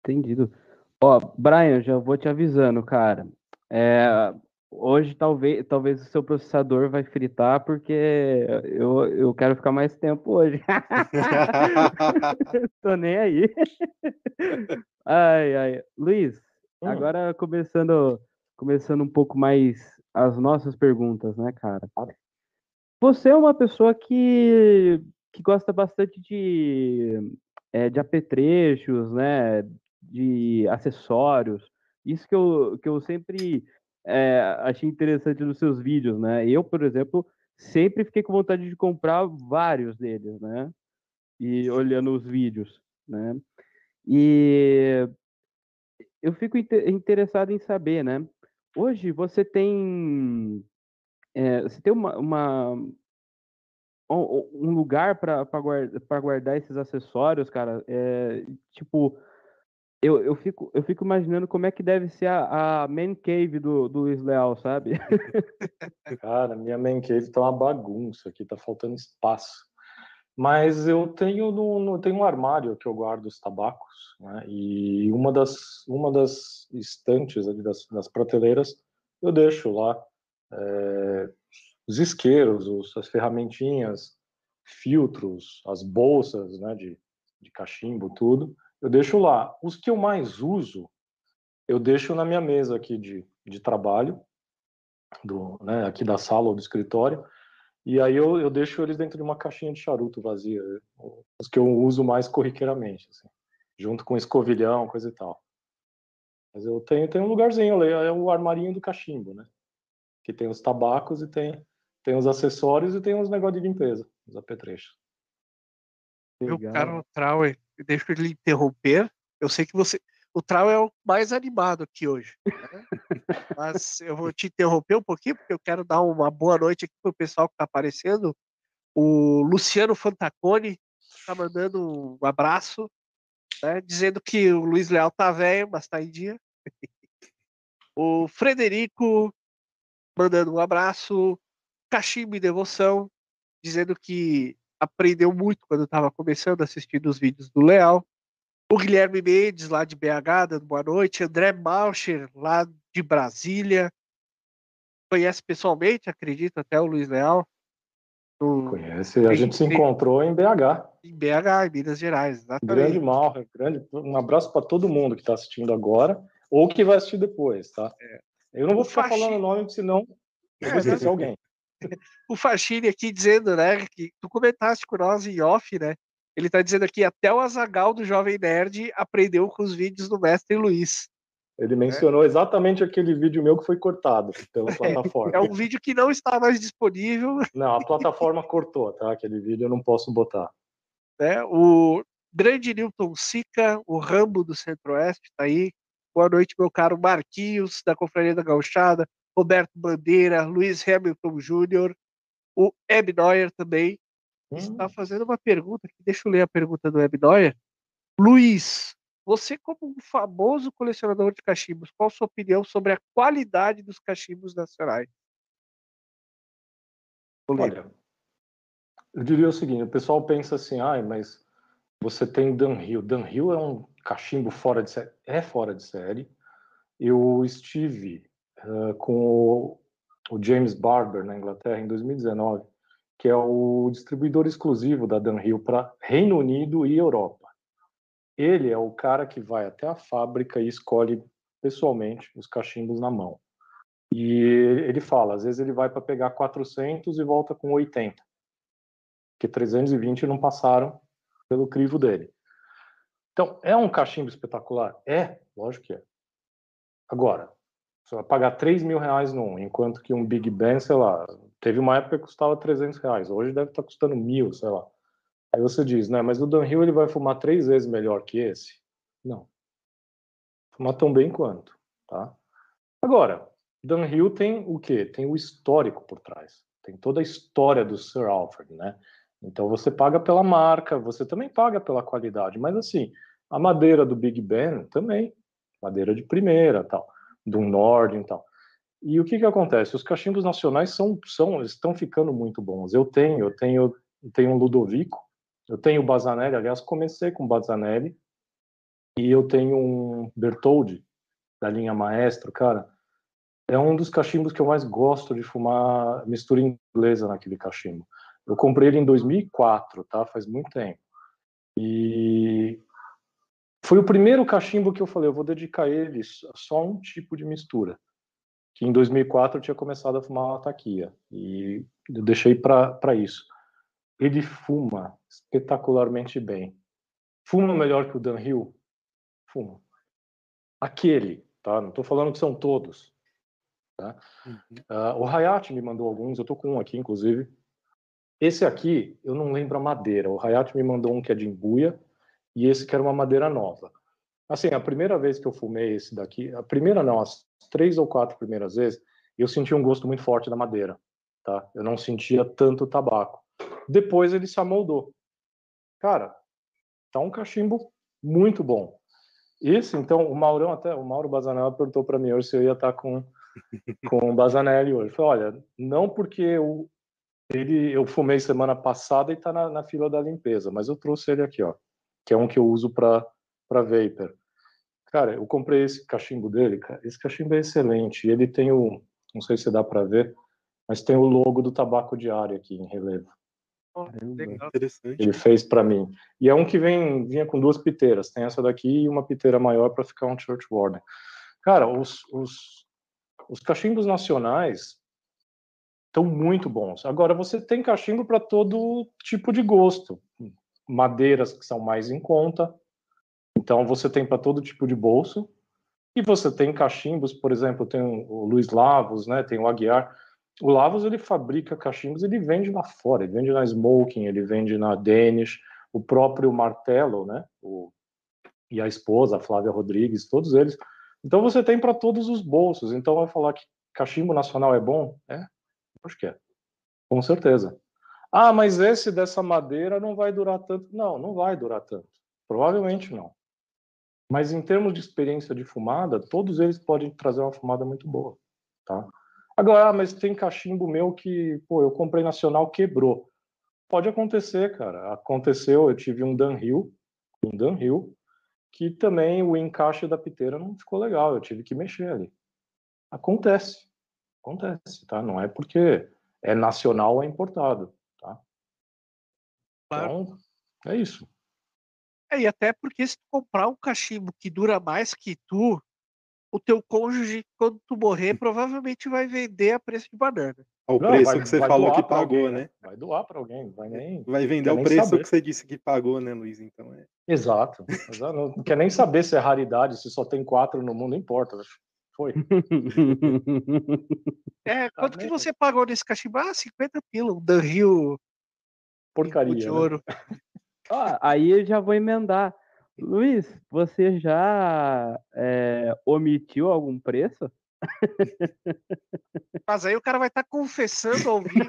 Entendido. Ó, Brian, já vou te avisando, cara. É, hoje talvez, talvez o seu processador vai fritar porque eu, eu quero ficar mais tempo hoje. Tô nem aí. Ai, ai. Luiz, Hum. agora começando, começando um pouco mais as nossas perguntas, né, cara? Você é uma pessoa que que gosta bastante de, é, de apetrechos, né? De acessórios. Isso que eu, que eu sempre é, achei interessante nos seus vídeos, né? Eu, por exemplo, sempre fiquei com vontade de comprar vários deles, né? E olhando os vídeos, né? E eu fico interessado em saber, né? Hoje você tem é, você tem uma, uma, um lugar para guardar, guardar esses acessórios, cara, é, tipo, eu, eu, fico, eu fico imaginando como é que deve ser a, a man cave do, do Luiz Leal, sabe? Cara, minha man cave tá uma bagunça aqui, tá faltando espaço. Mas eu tenho no, no tenho um armário que eu guardo os tabacos, né? E uma das uma das estantes ali das, das prateleiras eu deixo lá é, os isqueiros, os, as ferramentinhas, filtros, as bolsas né, de, de cachimbo, tudo, eu deixo lá. Os que eu mais uso, eu deixo na minha mesa aqui de, de trabalho, do, né, aqui da sala ou do escritório, e aí eu, eu deixo eles dentro de uma caixinha de charuto vazia, os que eu uso mais corriqueiramente, assim, junto com escovilhão, coisa e tal. Mas eu tenho, tenho um lugarzinho, é o armarinho do cachimbo, né? Que tem os tabacos e tem tem os acessórios e tem os negócios de limpeza, os apetrechos. Meu caro Trauer, deixa eu lhe interromper. Eu sei que você. O Trauer é o mais animado aqui hoje. Né? Mas eu vou te interromper um pouquinho, porque eu quero dar uma boa noite aqui para o pessoal que está aparecendo. O Luciano Fantacone está mandando um abraço, né, dizendo que o Luiz Leal tá velho, mas está em dia. O Frederico mandando um abraço. Cachimbo e Devoção, dizendo que aprendeu muito quando estava começando a assistir os vídeos do Leal. O Guilherme Mendes, lá de BH, dando boa noite. André Malcher, lá de Brasília. conhece pessoalmente, acredito, até o Luiz Leal. Do, Conhece, a gente se encontrou em BH. em BH, em Minas Gerais, Grande exatamente. mal, grande. Um abraço para todo mundo que está assistindo agora ou que vai assistir depois, tá? Eu não vou O ficar Faxi- falando nome, senão eu É, vou esquecer alguém. O Fachini aqui dizendo, né, que tu comentaste com nós em off, né? Ele tá dizendo aqui, até o Azagal do Jovem Nerd aprendeu com os vídeos do Mestre Luiz. Ele mencionou exatamente aquele vídeo meu que foi cortado pela plataforma. É um vídeo que não está mais disponível, Não, a plataforma cortou, tá? Aquele vídeo eu não posso botar. né? O grande Newton Sica, o Rambo do Centro-Oeste, tá aí. Boa noite, meu caro Marquinhos, da Confraria da Gauchada, Roberto Bandeira, Luiz Hamilton Júnior, o Eb Neuer também, Hum, está fazendo uma pergunta. Deixa eu ler a pergunta do Eb Neuer. Luiz, você como um famoso colecionador de cachimbos, qual a sua opinião sobre a qualidade dos cachimbos nacionais? Olha, eu diria o seguinte: o pessoal pensa assim, ai, mas você tem Dunhill. Dunhill é um cachimbo fora de série. É fora de série. Eu estive com o, o James Barber na Inglaterra em 2019, que é o distribuidor exclusivo da Dunhill para Reino Unido e Europa. Ele é o cara que vai até a fábrica e escolhe pessoalmente os cachimbos na mão. E ele fala, às vezes ele vai para pegar 400 e volta com 80, porque 320 não passaram pelo crivo dele. Então, é um cachimbo espetacular? É, lógico que é. Agora, você vai pagar 3 mil reais num, enquanto que um Big Ben, sei lá, teve uma época que custava 300 reais, hoje deve estar custando mil, sei lá. Aí você diz, né, mas o Dunhill ele vai fumar três vezes melhor que esse? Não. Fumar tão bem quanto, tá? Agora, Dunhill tem o quê? Tem o histórico por trás. Tem toda a história do Sir Alfred, né? Então você paga pela marca, você também paga pela qualidade, mas assim, a madeira do Big Ben também, madeira de primeira, tal, do Nord e tal. E o que que acontece? Os cachimbos nacionais são são estão ficando muito bons. Eu tenho, eu tenho, eu tenho um Ludovico, eu tenho o Bazanelli, aliás, comecei com o Bazanelli, e eu tenho um Bertoldi da linha Maestro, cara. É um dos cachimbos que eu mais gosto de fumar mistura inglesa naquele cachimbo. Eu comprei ele em 2004, tá? Faz muito tempo. E foi o primeiro cachimbo que eu falei, eu vou dedicar ele só a um tipo de mistura. Que em 2004 eu tinha começado a fumar uma taquia e eu deixei para isso. Ele fuma espetacularmente bem. Fuma melhor que o Dunhill? Fuma. Aquele, tá? Não estou falando que são todos. Tá? Uhum. Uh, o Hayat me mandou alguns, eu tô com um aqui, inclusive. Esse aqui, eu não lembro a madeira. O Hayat me mandou um que é de embuia e esse que era uma madeira nova. Assim, a primeira vez que eu fumei esse daqui, a primeira não, as três ou quatro primeiras vezes, eu senti um gosto muito forte da madeira, tá? Eu não sentia tanto tabaco. Depois ele se amoldou. Cara, tá um cachimbo muito bom. Esse, então, o Maurão até, o Mauro Bazanelli perguntou para mim hoje se eu ia estar com com o Bazanelli hoje. Falei, olha, não porque eu, ele, eu fumei semana passada e está na, na, fila da limpeza, mas eu trouxe ele aqui, ó, que é um que eu uso para vapor. Cara, eu comprei esse cachimbo dele, cara, esse cachimbo é excelente. Ele tem o, não sei se dá para ver, mas tem o logo do tabaco diário aqui em relevo. Oh. Ele fez para mim. E é um que vem vinha com duas piteiras. Tem essa daqui e uma piteira maior para ficar um church warden. Cara, os, os os cachimbos nacionais estão muito bons. Agora, você tem cachimbo para todo tipo de gosto. Madeiras que são mais em conta. Então, você tem para todo tipo de bolso. E você tem cachimbos, por exemplo, tem o Luiz Lavos, né? tem o Aguiar. O Lavos, ele fabrica cachimbos, ele vende lá fora. Ele vende na Smoking, ele vende na Danish. O próprio Martelo, né? O... E a esposa, a Flávia Rodrigues, todos eles então você tem para todos os bolsos. Então vai falar que cachimbo nacional é bom? É, acho que é. Com certeza. Ah, mas esse dessa madeira não vai durar tanto. Não, não vai durar tanto. Provavelmente não. Mas em termos de experiência de fumada, todos eles podem trazer uma fumada muito boa, tá? Agora, ah, mas tem cachimbo meu que, pô, eu comprei nacional, quebrou. Pode acontecer, cara. Aconteceu, eu tive um Dunhill, um Dunhill, que também o encaixe da piteira não ficou legal, eu tive que mexer ali. Acontece. Acontece, tá? Não é porque é nacional ou é importado? Claro. Então, é isso. É, e até porque se tu comprar um cachimbo que dura mais que tu, o teu cônjuge, quando tu morrer, provavelmente vai vender a preço de banana. Ao Não, preço vai- que você falou que pagou, alguém, né? Vai doar para alguém, não vai nem. Vai vender nem preço saber. que você disse que pagou, né, Luiz? Então é. Exato. Exato. Não quer nem saber se é raridade, se só tem quatro no mundo, não importa. Foi. É, quanto que você pagou nesse cachimbo? Ah, 50 pila, um Danril Porcaria. de né? ouro. Ah, aí eu já vou emendar. Luiz, você já é, omitiu algum preço? Mas aí o cara vai estar confessando ao vivo.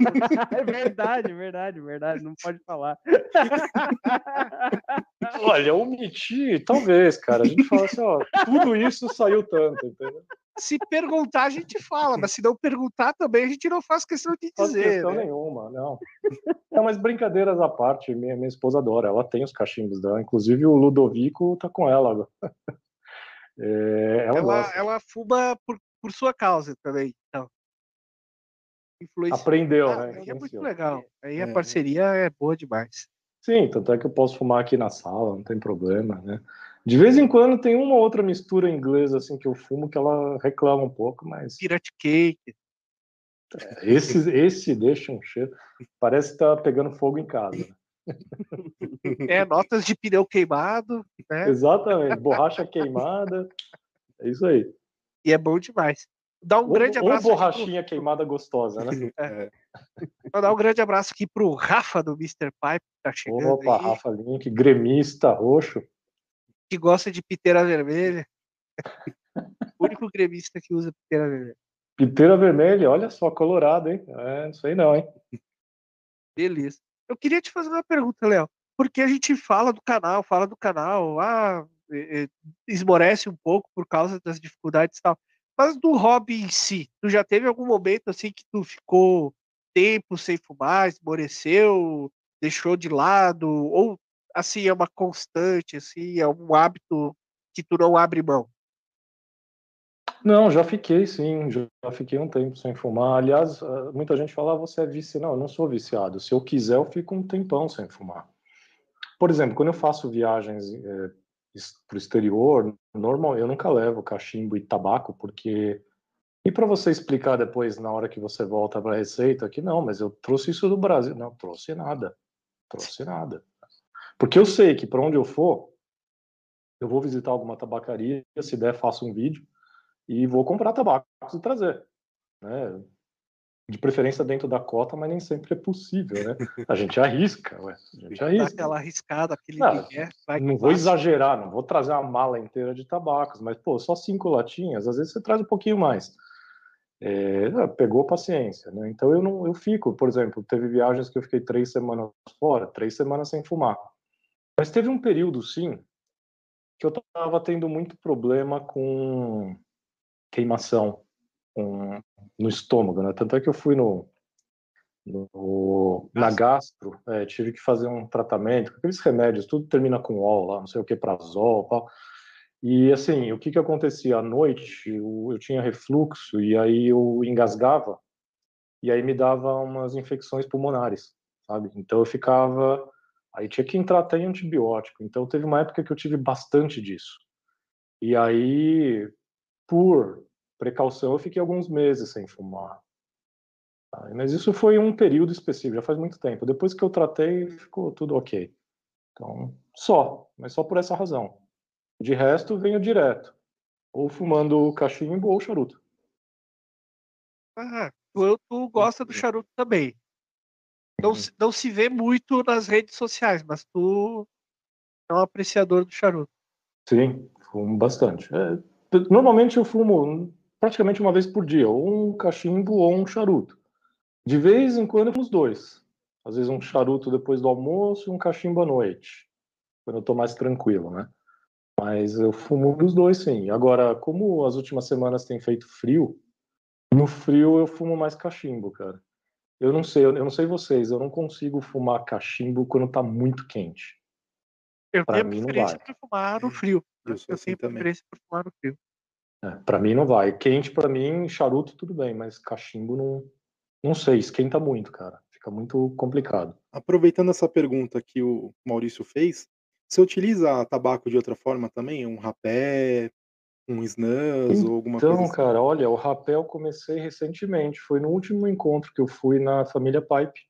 é verdade, verdade, verdade. Não pode falar. Olha, omitir, talvez, cara. A gente fala assim, ó, tudo isso saiu tanto, entendeu? Se perguntar, a gente fala, mas se não perguntar também, a gente não faz questão de Não faz dizer. questão né? nenhuma, não. Não, mas brincadeiras à parte, minha, minha esposa adora, ela tem os cachimbos dela, inclusive o Ludovico tá com ela agora. É, ela, Ela, ela fuma por, por sua causa também. Então. Aprendeu, Ah, né? é muito legal. Aí a É. parceria é boa demais. Sim, tanto é que eu posso fumar aqui na sala, não tem problema, né? De vez em quando tem uma outra mistura inglesa assim que eu fumo que ela reclama um pouco, mas Pirate cake. esse esse deixa um cheiro, parece que tá pegando fogo em casa. É, notas de pneu queimado, né? Exatamente, borracha queimada, é isso aí. E é bom demais. Dá um Ou, grande ou abraço. aqui borrachinha queimada gostosa, né? é. Pro, vou dar um grande abraço aqui pro Rafa do Mr. Pipe, que tá chegando Opa, aí, Rafa Link, gremista roxo. que gosta de piteira vermelha. o único gremista que usa piteira vermelha. Piteira vermelha, olha só, colorado, hein? É, não sei não, hein? Beleza. Eu queria te fazer uma pergunta, Léo. Porque a gente fala do canal, fala do canal, ah, esmorece um pouco por causa das dificuldades e tal. Mas do hobby em si, tu já teve algum momento assim que tu ficou tempo sem fumar, esmoreceu, deixou de lado, ou assim é uma constante, assim, é um hábito que tu não abre mão? Não, já fiquei, sim, já fiquei um tempo sem fumar. Aliás, ah, muita gente fala, ah, você é viciado. Não, eu não sou viciado. Se eu quiser, eu fico um tempão sem fumar. Por exemplo, quando eu faço viagens para o exterior, normal, eu nunca levo cachimbo e tabaco, porque. E para você explicar depois, na hora que você volta para a receita, que não, mas eu trouxe isso do Brasil. Não, trouxe nada. Trouxe nada. Porque eu sei que para onde eu for, eu vou visitar alguma tabacaria, se der, faço um vídeo e vou comprar tabaco e trazer, né? De preferência dentro da cota, mas nem sempre é possível, né? A gente arrisca, ué. A gente Dá arrisca. aquela arriscada, aquele vai que Não vou exagerar, não vou trazer uma mala inteira de tabacos, mas, pô, só cinco latinhas, às vezes você traz um pouquinho mais. É, ah, pegou paciência, né? Então eu não, eu fico, por exemplo, teve viagens que eu fiquei três semanas fora, três semanas sem fumar. Mas teve um período, sim, que eu tava tendo muito problema com queimação com- no estômago, né? Tanto é que eu fui no, no- na gastro, é, tive que fazer um tratamento, aqueles remédios, tudo termina com ol lá, não sei o que, prazol, tal. E assim, o que que acontecia à noite? Eu, eu tinha refluxo e aí eu engasgava e aí me dava umas infecções pulmonares, sabe? Então eu ficava, aí tinha que entrar até em antibiótico. Então teve uma época que eu tive bastante disso. E aí, por precaução, eu fiquei alguns meses sem fumar. Tá? Mas isso foi um período específico, já faz muito tempo. Depois que eu tratei, ficou tudo ok. Então, só, mas só por essa razão. De resto, venho direto. Ou fumando cachimbo ou charuto. Ah, tu, tu gosta do charuto também. Não, se- não se vê muito nas redes sociais, mas tu é um apreciador do charuto. Sim, fumo bastante. É, normalmente eu fumo praticamente uma vez por dia, ou um cachimbo ou um charuto. De vez em quando eu fumo os dois. Às vezes um charuto depois do almoço e um cachimbo à noite, quando eu tô mais tranquilo, né? Mas eu fumo os dois, sim. Agora, como as últimas semanas tem feito frio, no frio eu fumo mais cachimbo, cara. Eu não sei, eu não sei vocês, eu não consigo fumar cachimbo quando tá muito quente. Eu Pra tenho mim, não preferência por fumar no frio. Eu Eu, assim tenho preferência por fumar no frio. É, para mim não vai. Quente para mim, charuto tudo bem, mas cachimbo não, não sei, esquenta muito, cara. Fica muito complicado. Aproveitando essa pergunta que o Maurício fez, você utiliza tabaco de outra forma também? Um rapé, um snus ou alguma coisa Então, assim? cara, olha, o rapé eu comecei recentemente. Foi no último encontro que eu fui na família Pipe.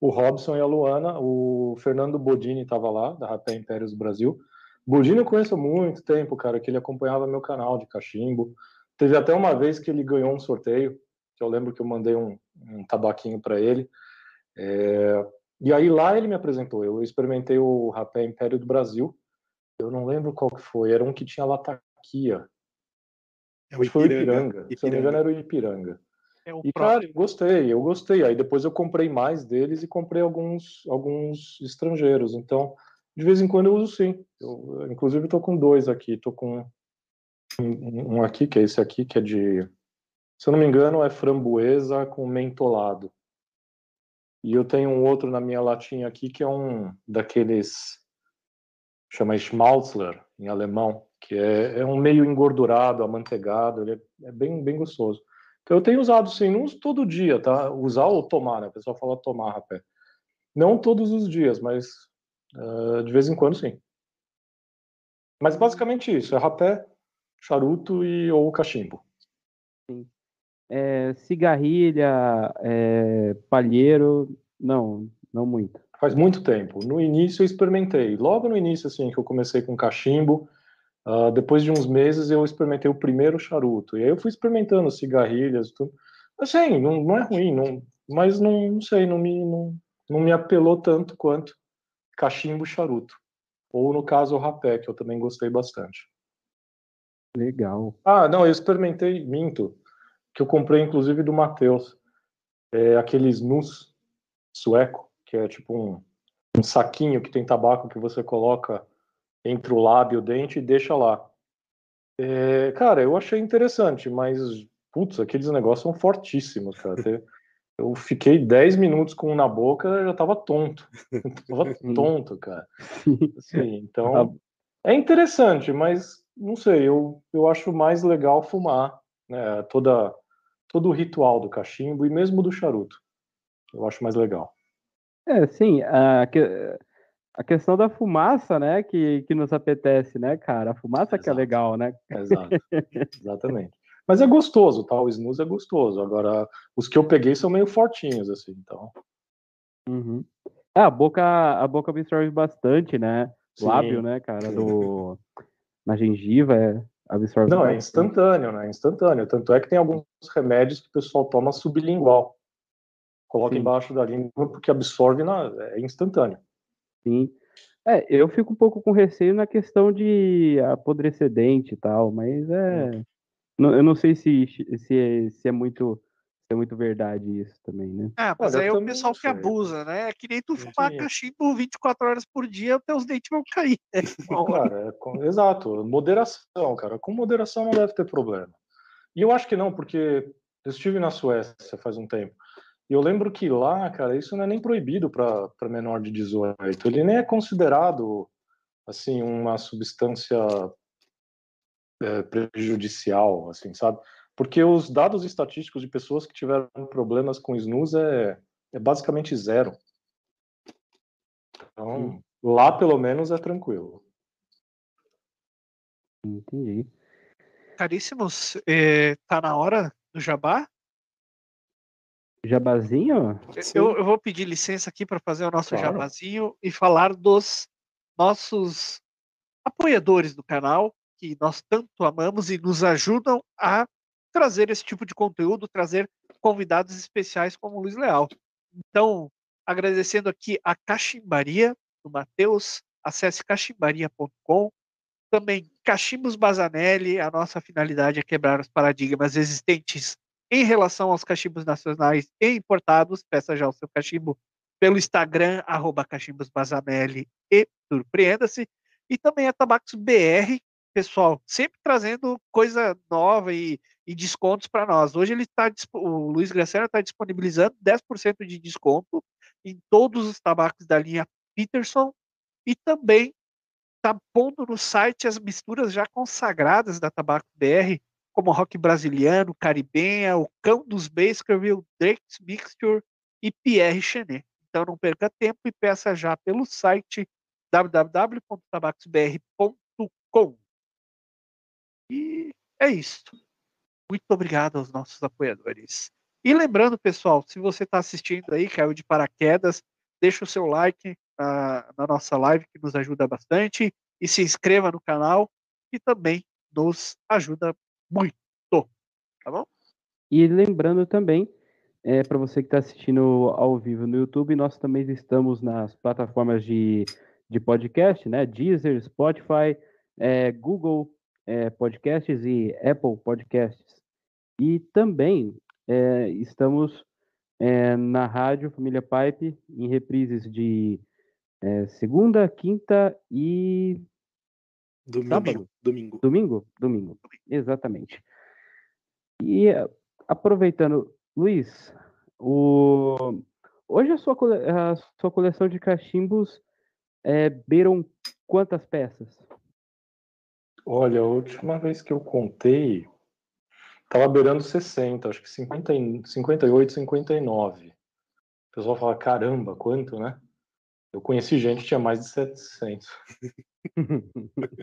O Robson e a Luana, o Fernando Bodini estava lá, da Rapé Impérios Brasil. Bodini eu conheço há muito tempo, cara, que ele acompanhava meu canal de cachimbo. Teve até uma vez que ele ganhou um sorteio, que eu lembro que eu mandei um, um tabaquinho para ele. É, E aí lá ele me apresentou. Eu experimentei o Rapé Império do Brasil. Eu não lembro qual que foi. Era um que tinha lataquia. É Acho que foi o Ipiranga. Se eu não me engano, era o Ipiranga. É o E, próprio. cara, eu gostei, eu gostei. Aí depois eu comprei mais deles e comprei alguns, alguns estrangeiros. Então, de vez em quando eu uso sim. Eu, inclusive, estou com dois aqui. Estou com um, aqui, que é esse aqui, que é de. Se eu não me engano, é framboesa com mentolado. E eu tenho um outro na minha latinha aqui, que é um daqueles. chama Schmalzler, em alemão, que é, é um meio engordurado, amanteigado. Ele é, é bem, bem gostoso. Então, eu tenho usado sim, não uso todo dia, tá? Usar ou tomar, né? O pessoal fala tomar rapé. Não todos os dias, mas uh, de vez em quando sim. Mas basicamente isso, é rapé, charuto e ou cachimbo. É, cigarrilha, é, palheiro, não, não muito. Faz muito tempo. No início eu experimentei. Logo no início, assim, que eu comecei com cachimbo, uh, depois de uns meses eu experimentei o primeiro charuto. E aí eu fui experimentando cigarrilhas e tudo. Assim, não, não é ruim, não, mas não, não sei, não me, não, não me apelou tanto quanto cachimbo charuto. Ou no caso o rapé, que eu também gostei bastante. Legal. Ah, não, eu experimentei, minto, que eu comprei inclusive do Matheus. É aquele snus sueco, que é tipo um, um saquinho que tem tabaco que você coloca entre o lábio e o dente e deixa lá. É, cara, eu achei interessante, mas, putz, aqueles negócios são fortíssimos, cara. Eu fiquei 10 minutos com um na boca já tava tonto. tava tonto, cara. Assim, então, é interessante, mas não sei, eu, eu acho mais legal fumar, né? Toda, todo o ritual do cachimbo e mesmo do charuto. Eu acho mais legal. É, sim, a, a questão da fumaça, né, que, que nos apetece, né, cara? A fumaça que é Exato. legal, né? Exato. Exatamente. Mas é gostoso, tá? O snus é gostoso. Agora, os que eu peguei são meio fortinhos, assim, então. Uhum. É, a boca, a boca absorve bastante, né? Sim. Lábio, né, cara, do... Na gengiva, é, absorve Não, é bastante. instantâneo, né? Instantâneo. Tanto é que tem alguns remédios que o pessoal toma sublingual. Coloca Sim. embaixo da língua porque absorve na... é instantâneo. Sim. É, eu fico um pouco com receio na questão de apodrecer dente e tal, mas é. Não- eu não sei se, se, é, se é muito se é muito verdade isso também, né? Ah, mas Olha, aí é o pessoal não que abusa, né? É que nem tu fumar cachimbo 24 horas por dia, os teus dentes vão cair. né? Hora. Cara, é com- exato. Moderação, cara. Com moderação não deve ter problema. E eu acho que não, porque eu estive na Suécia faz um tempo. E eu lembro que lá, cara, isso não é nem proibido para menor de 18. Ele nem é considerado, assim, uma substância é, prejudicial, assim, sabe? Porque os dados estatísticos de pessoas que tiveram problemas com snus é, é basicamente zero. Então, lá pelo menos é tranquilo. Entendi. Caríssimos, eh, tá na hora do jabá? Jabazinho? Eu, eu vou pedir licença aqui para fazer o nosso Claro. jabazinho e falar dos nossos apoiadores do canal, que nós tanto amamos e nos ajudam a trazer esse tipo de conteúdo, trazer convidados especiais como o Luiz Leal. Então, agradecendo aqui a Cachimbaria do Matheus, acesse cachimbaria.com. Também Cachimbos Bazanelli, a nossa finalidade é quebrar os paradigmas existentes em relação aos cachimbos nacionais e importados. Peça já o seu cachimbo pelo Instagram, arroba cachimbos Bazanelli e surpreenda-se. E também a Tabacos BR, pessoal, sempre trazendo coisa nova e, e descontos para nós. Hoje ele está, o Luiz Graciano está disponibilizando 10% de desconto em todos os tabacos da linha Peterson e também tá pondo no site as misturas já consagradas da Tabaco BR, como rock brasiliano, caribenha, o Cão dos Baskerville, Drake's Mixture e Pierre Chenet. Então não perca tempo e peça já pelo site www.tabacosbr.com. E é isso. Muito obrigado aos nossos apoiadores. E lembrando, pessoal, se você está assistindo aí, caiu de paraquedas, deixa o seu like na, na nossa live, que nos ajuda bastante, e se inscreva no canal, que também nos ajuda muito. Tá bom? E lembrando também, é, para você que está assistindo ao vivo no YouTube, nós também estamos nas plataformas de, de podcast, né? Deezer, Spotify, é, Google é, Podcasts e Apple Podcasts. E também é, estamos é, na rádio Família Pipe em reprises de é, segunda, quinta e Domingo. Sábado? Domingo. domingo. Domingo, exatamente. E aproveitando, Luiz, o... hoje a sua, cole... a sua coleção de cachimbos é, beiram quantas peças? Olha, a última vez que eu contei, tava beirando 60, acho que 50, e- 58, 59. O pessoal fala, caramba, quanto, né? Eu conheci gente que tinha mais de 700.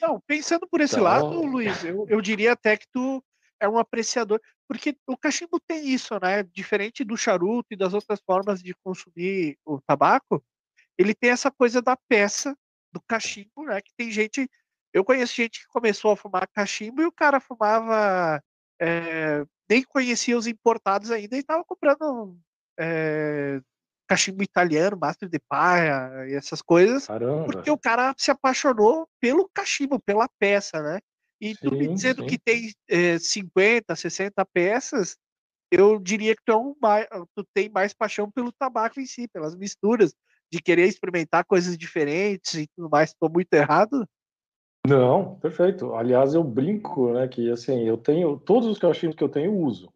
Não, pensando por esse Então- lado, Luiz, eu, eu diria até que tu é um apreciador, porque o cachimbo tem isso, né? Diferente do charuto e das outras formas de consumir o tabaco, ele tem essa coisa da peça do cachimbo, né? Que tem gente, eu conheço gente que começou a fumar cachimbo e o cara fumava, é, nem conhecia os importados ainda e estava comprando é, cachimbo italiano, Master de Paia e essas coisas. Caramba. Porque o cara se apaixonou pelo cachimbo, pela peça, né? E tu me Sim, dizendo sim. que tem eh, 50, 60 peças, eu diria que tu, é um tu tem mais paixão pelo tabaco em si, pelas misturas, de querer experimentar coisas diferentes e tudo mais. Estou muito errado? Não, perfeito. Aliás, eu brinco, né, que assim, eu tenho todos os cachimbos que eu tenho eu uso.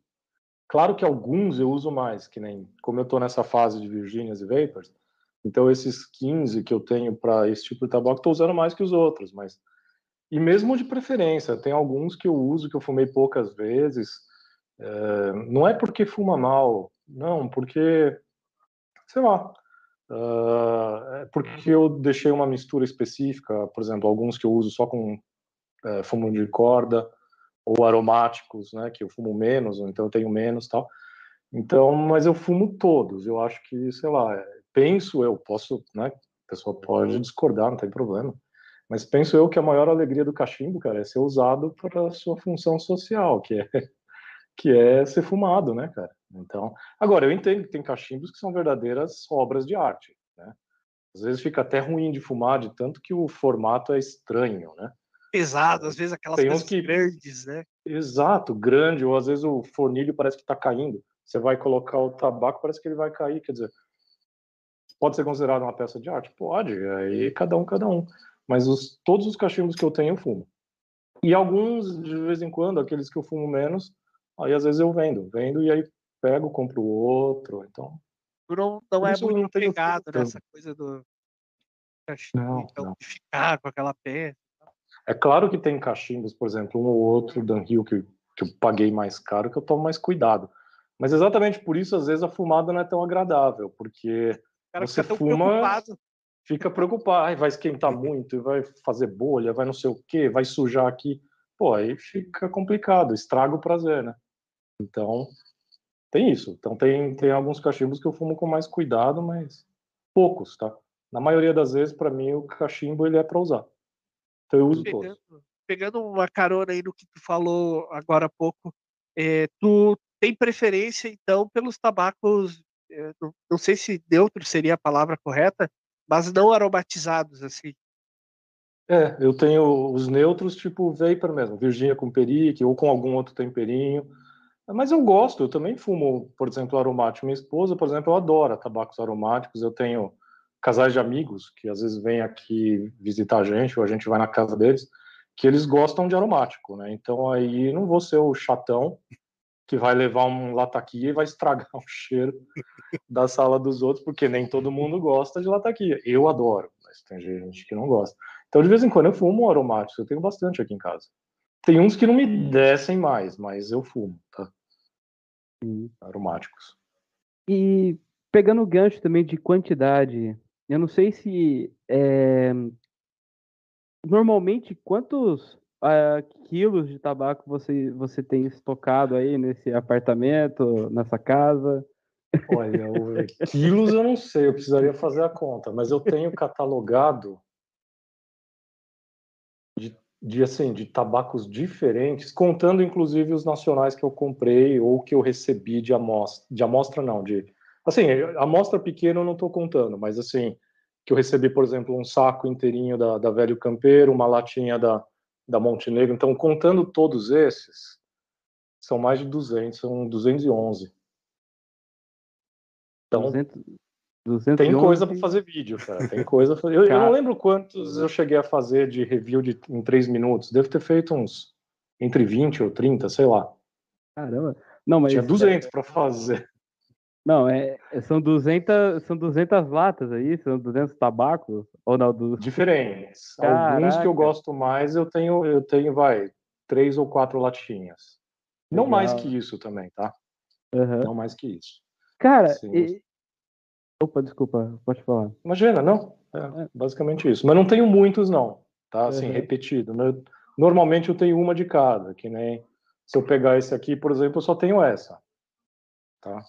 Claro que alguns eu uso mais, que nem como eu tô nessa fase de Virginias e Vapors, então esses 15 que eu tenho para esse tipo de tabaco, tô usando mais que os outros, mas e mesmo de preferência, tem alguns que eu uso que eu fumei poucas vezes. eh, não é porque fuma mal, não, porque sei lá, ah, é porque eu deixei uma mistura específica, por exemplo, alguns que eu uso só com eh, fumo de corda ou aromáticos, né, que eu fumo menos, ou então eu tenho menos, tal. Então, mas eu fumo todos. Eu acho que, sei lá, é, penso eu, posso, né, a pessoa pode discordar, não tem problema. Mas penso eu que a maior alegria do cachimbo, cara, é ser usado para a sua função social, que é que é ser fumado, né, cara? Então, agora eu entendo que tem cachimbos que são verdadeiras obras de arte, né? Às vezes fica até ruim de fumar de tanto que o formato é estranho, né? Pesado, às vezes aquelas Tem uns coisas que- grandes, né? Exato, grande, ou às vezes o fornilho parece que está caindo. Você vai colocar o tabaco, parece que ele vai cair, quer dizer, pode ser considerado uma peça de arte? Pode, aí cada um, cada um. Mas os, todos os cachimbos que eu tenho, eu fumo. E alguns, de vez em quando, aqueles que eu fumo menos, aí às vezes eu vendo, vendo e aí pego, compro outro, então... Não, não é muito pegado tanto. nessa coisa do cachimbo, Não, então, ficar com aquela peça. É claro que tem cachimbos, por exemplo, um ou outro Dunhill que, que eu paguei mais caro, que eu tomo mais cuidado. Mas exatamente por isso, às vezes, a fumada não é tão agradável, porque cara Você fica fuma- preocupado. fica preocupado, "Ai, vai esquentar muito, e vai fazer bolha, vai não sei o quê, vai sujar aqui. Pô, aí fica complicado, estraga o prazer, né? Então, tem isso. Então, tem, tem alguns cachimbos que eu fumo com mais cuidado, mas poucos, tá? Na maioria das vezes, para mim, o cachimbo ele é para usar. Então, eu uso todos. pegando, pegando uma carona aí no que tu falou agora há pouco, eh, tu tem preferência, então, pelos tabacos, eh, não, não sei se neutro seria a palavra correta, mas não aromatizados, assim. É, eu tenho os neutros tipo vapor mesmo, Virginia com perique ou com algum outro temperinho. Mas eu gosto, eu também fumo, por exemplo, aromático. Minha esposa, por exemplo, adora tabacos aromáticos. Eu tenho casais de amigos que às vezes vêm aqui visitar a gente ou a gente vai na casa deles, que eles gostam de aromático, né? Então aí não vou ser o chatão que vai levar um lataquia e vai estragar o cheiro da sala dos outros, porque nem todo mundo gosta de lataquia. Eu adoro, mas tem gente que não gosta. Então, de vez em quando eu fumo aromáticos, eu tenho bastante aqui em casa. Tem uns que não me descem mais, mas eu fumo, tá? Aromáticos. E pegando o gancho também de quantidade, eu não sei se é, normalmente quantos ah, quilos de tabaco você, você tem estocado aí nesse apartamento, nessa casa? Olha, o- quilos eu não sei, eu precisaria fazer a conta, mas eu tenho catalogado de, assim, de tabacos diferentes, contando inclusive os nacionais que eu comprei ou que eu recebi de amostra, de amostra não, de assim, amostra pequena eu não estou contando, mas assim, que eu recebi, por exemplo, um saco inteirinho da, da Velho Campeiro, uma latinha da, da Montenegro, então contando todos esses, são mais de 200, são 211. Então, 200, 211, tem coisa para fazer vídeo, cara. Tem coisa. pra- Eu, eu Cara. não lembro quantos eu cheguei a fazer de review de, em três minutos. Devo ter feito uns entre 20 ou 30, sei lá. Caramba. Não, mas Tinha 200 para fazer. não, é, são 200, são 200 latas aí, são 200 tabacos ou não, do, Diferentes. Alguns que Caraca. eu gosto mais, eu tenho, eu tenho, vai, três ou quatro latinhas. Não mais Legal. que isso também, tá? Aham. Não mais que isso. Cara, Sim. Opa, desculpa, pode falar. Imagina, não. É, basicamente isso. Mas não tenho muitos, não. Tá? Assim, Uhum. repetido. No- Normalmente eu tenho uma de cada, que nem se eu pegar esse aqui, por exemplo, eu só tenho essa. Tá?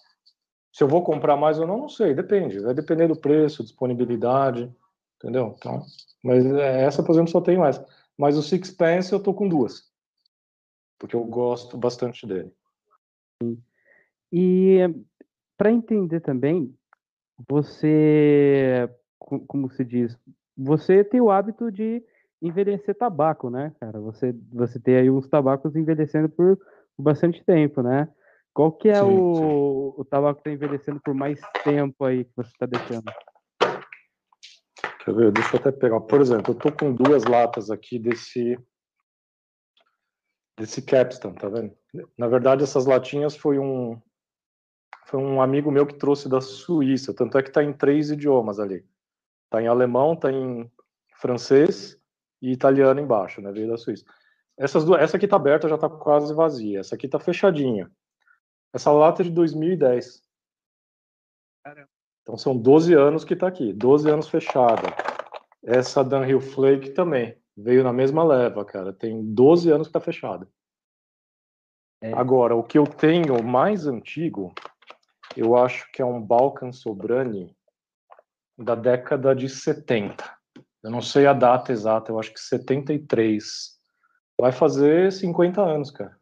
Se eu vou comprar mais ou não, não sei, depende. Vai depender do preço, disponibilidade, entendeu? Então, mas é, essa, por exemplo, só tenho essa. Mas o Sixpence eu tô com duas. Porque eu gosto bastante dele. E para entender também, você, co- como se diz, você tem o hábito de envelhecer tabaco, né, cara? Você, você tem aí uns tabacos envelhecendo por bastante tempo, né? Qual que é Sim, o, o tabaco que tá envelhecendo por mais tempo aí que você está deixando? Quer ver? Deixa eu até pegar. Por exemplo, eu tô com duas latas aqui desse desse Capstan, tá vendo? Na verdade, essas latinhas foi um foi um amigo meu que trouxe da Suíça, tanto é que tá em três idiomas ali. Tá em alemão, tá em francês e italiano embaixo, né? Veio da Suíça. Essas duas, essa aqui tá aberta, já tá quase vazia. Essa aqui tá fechadinha. Essa lata é de 2010. Caramba. Então são 12 anos que tá aqui, 12 anos fechada. Essa Dunhill Flake também veio na mesma leva, cara. Tem 12 anos que tá fechada. É. Agora, o que eu tenho mais antigo, eu acho que é um Balkan Sobrani da década de 70. Eu não sei a data exata, eu acho que 73. Vai fazer 50 anos, cara.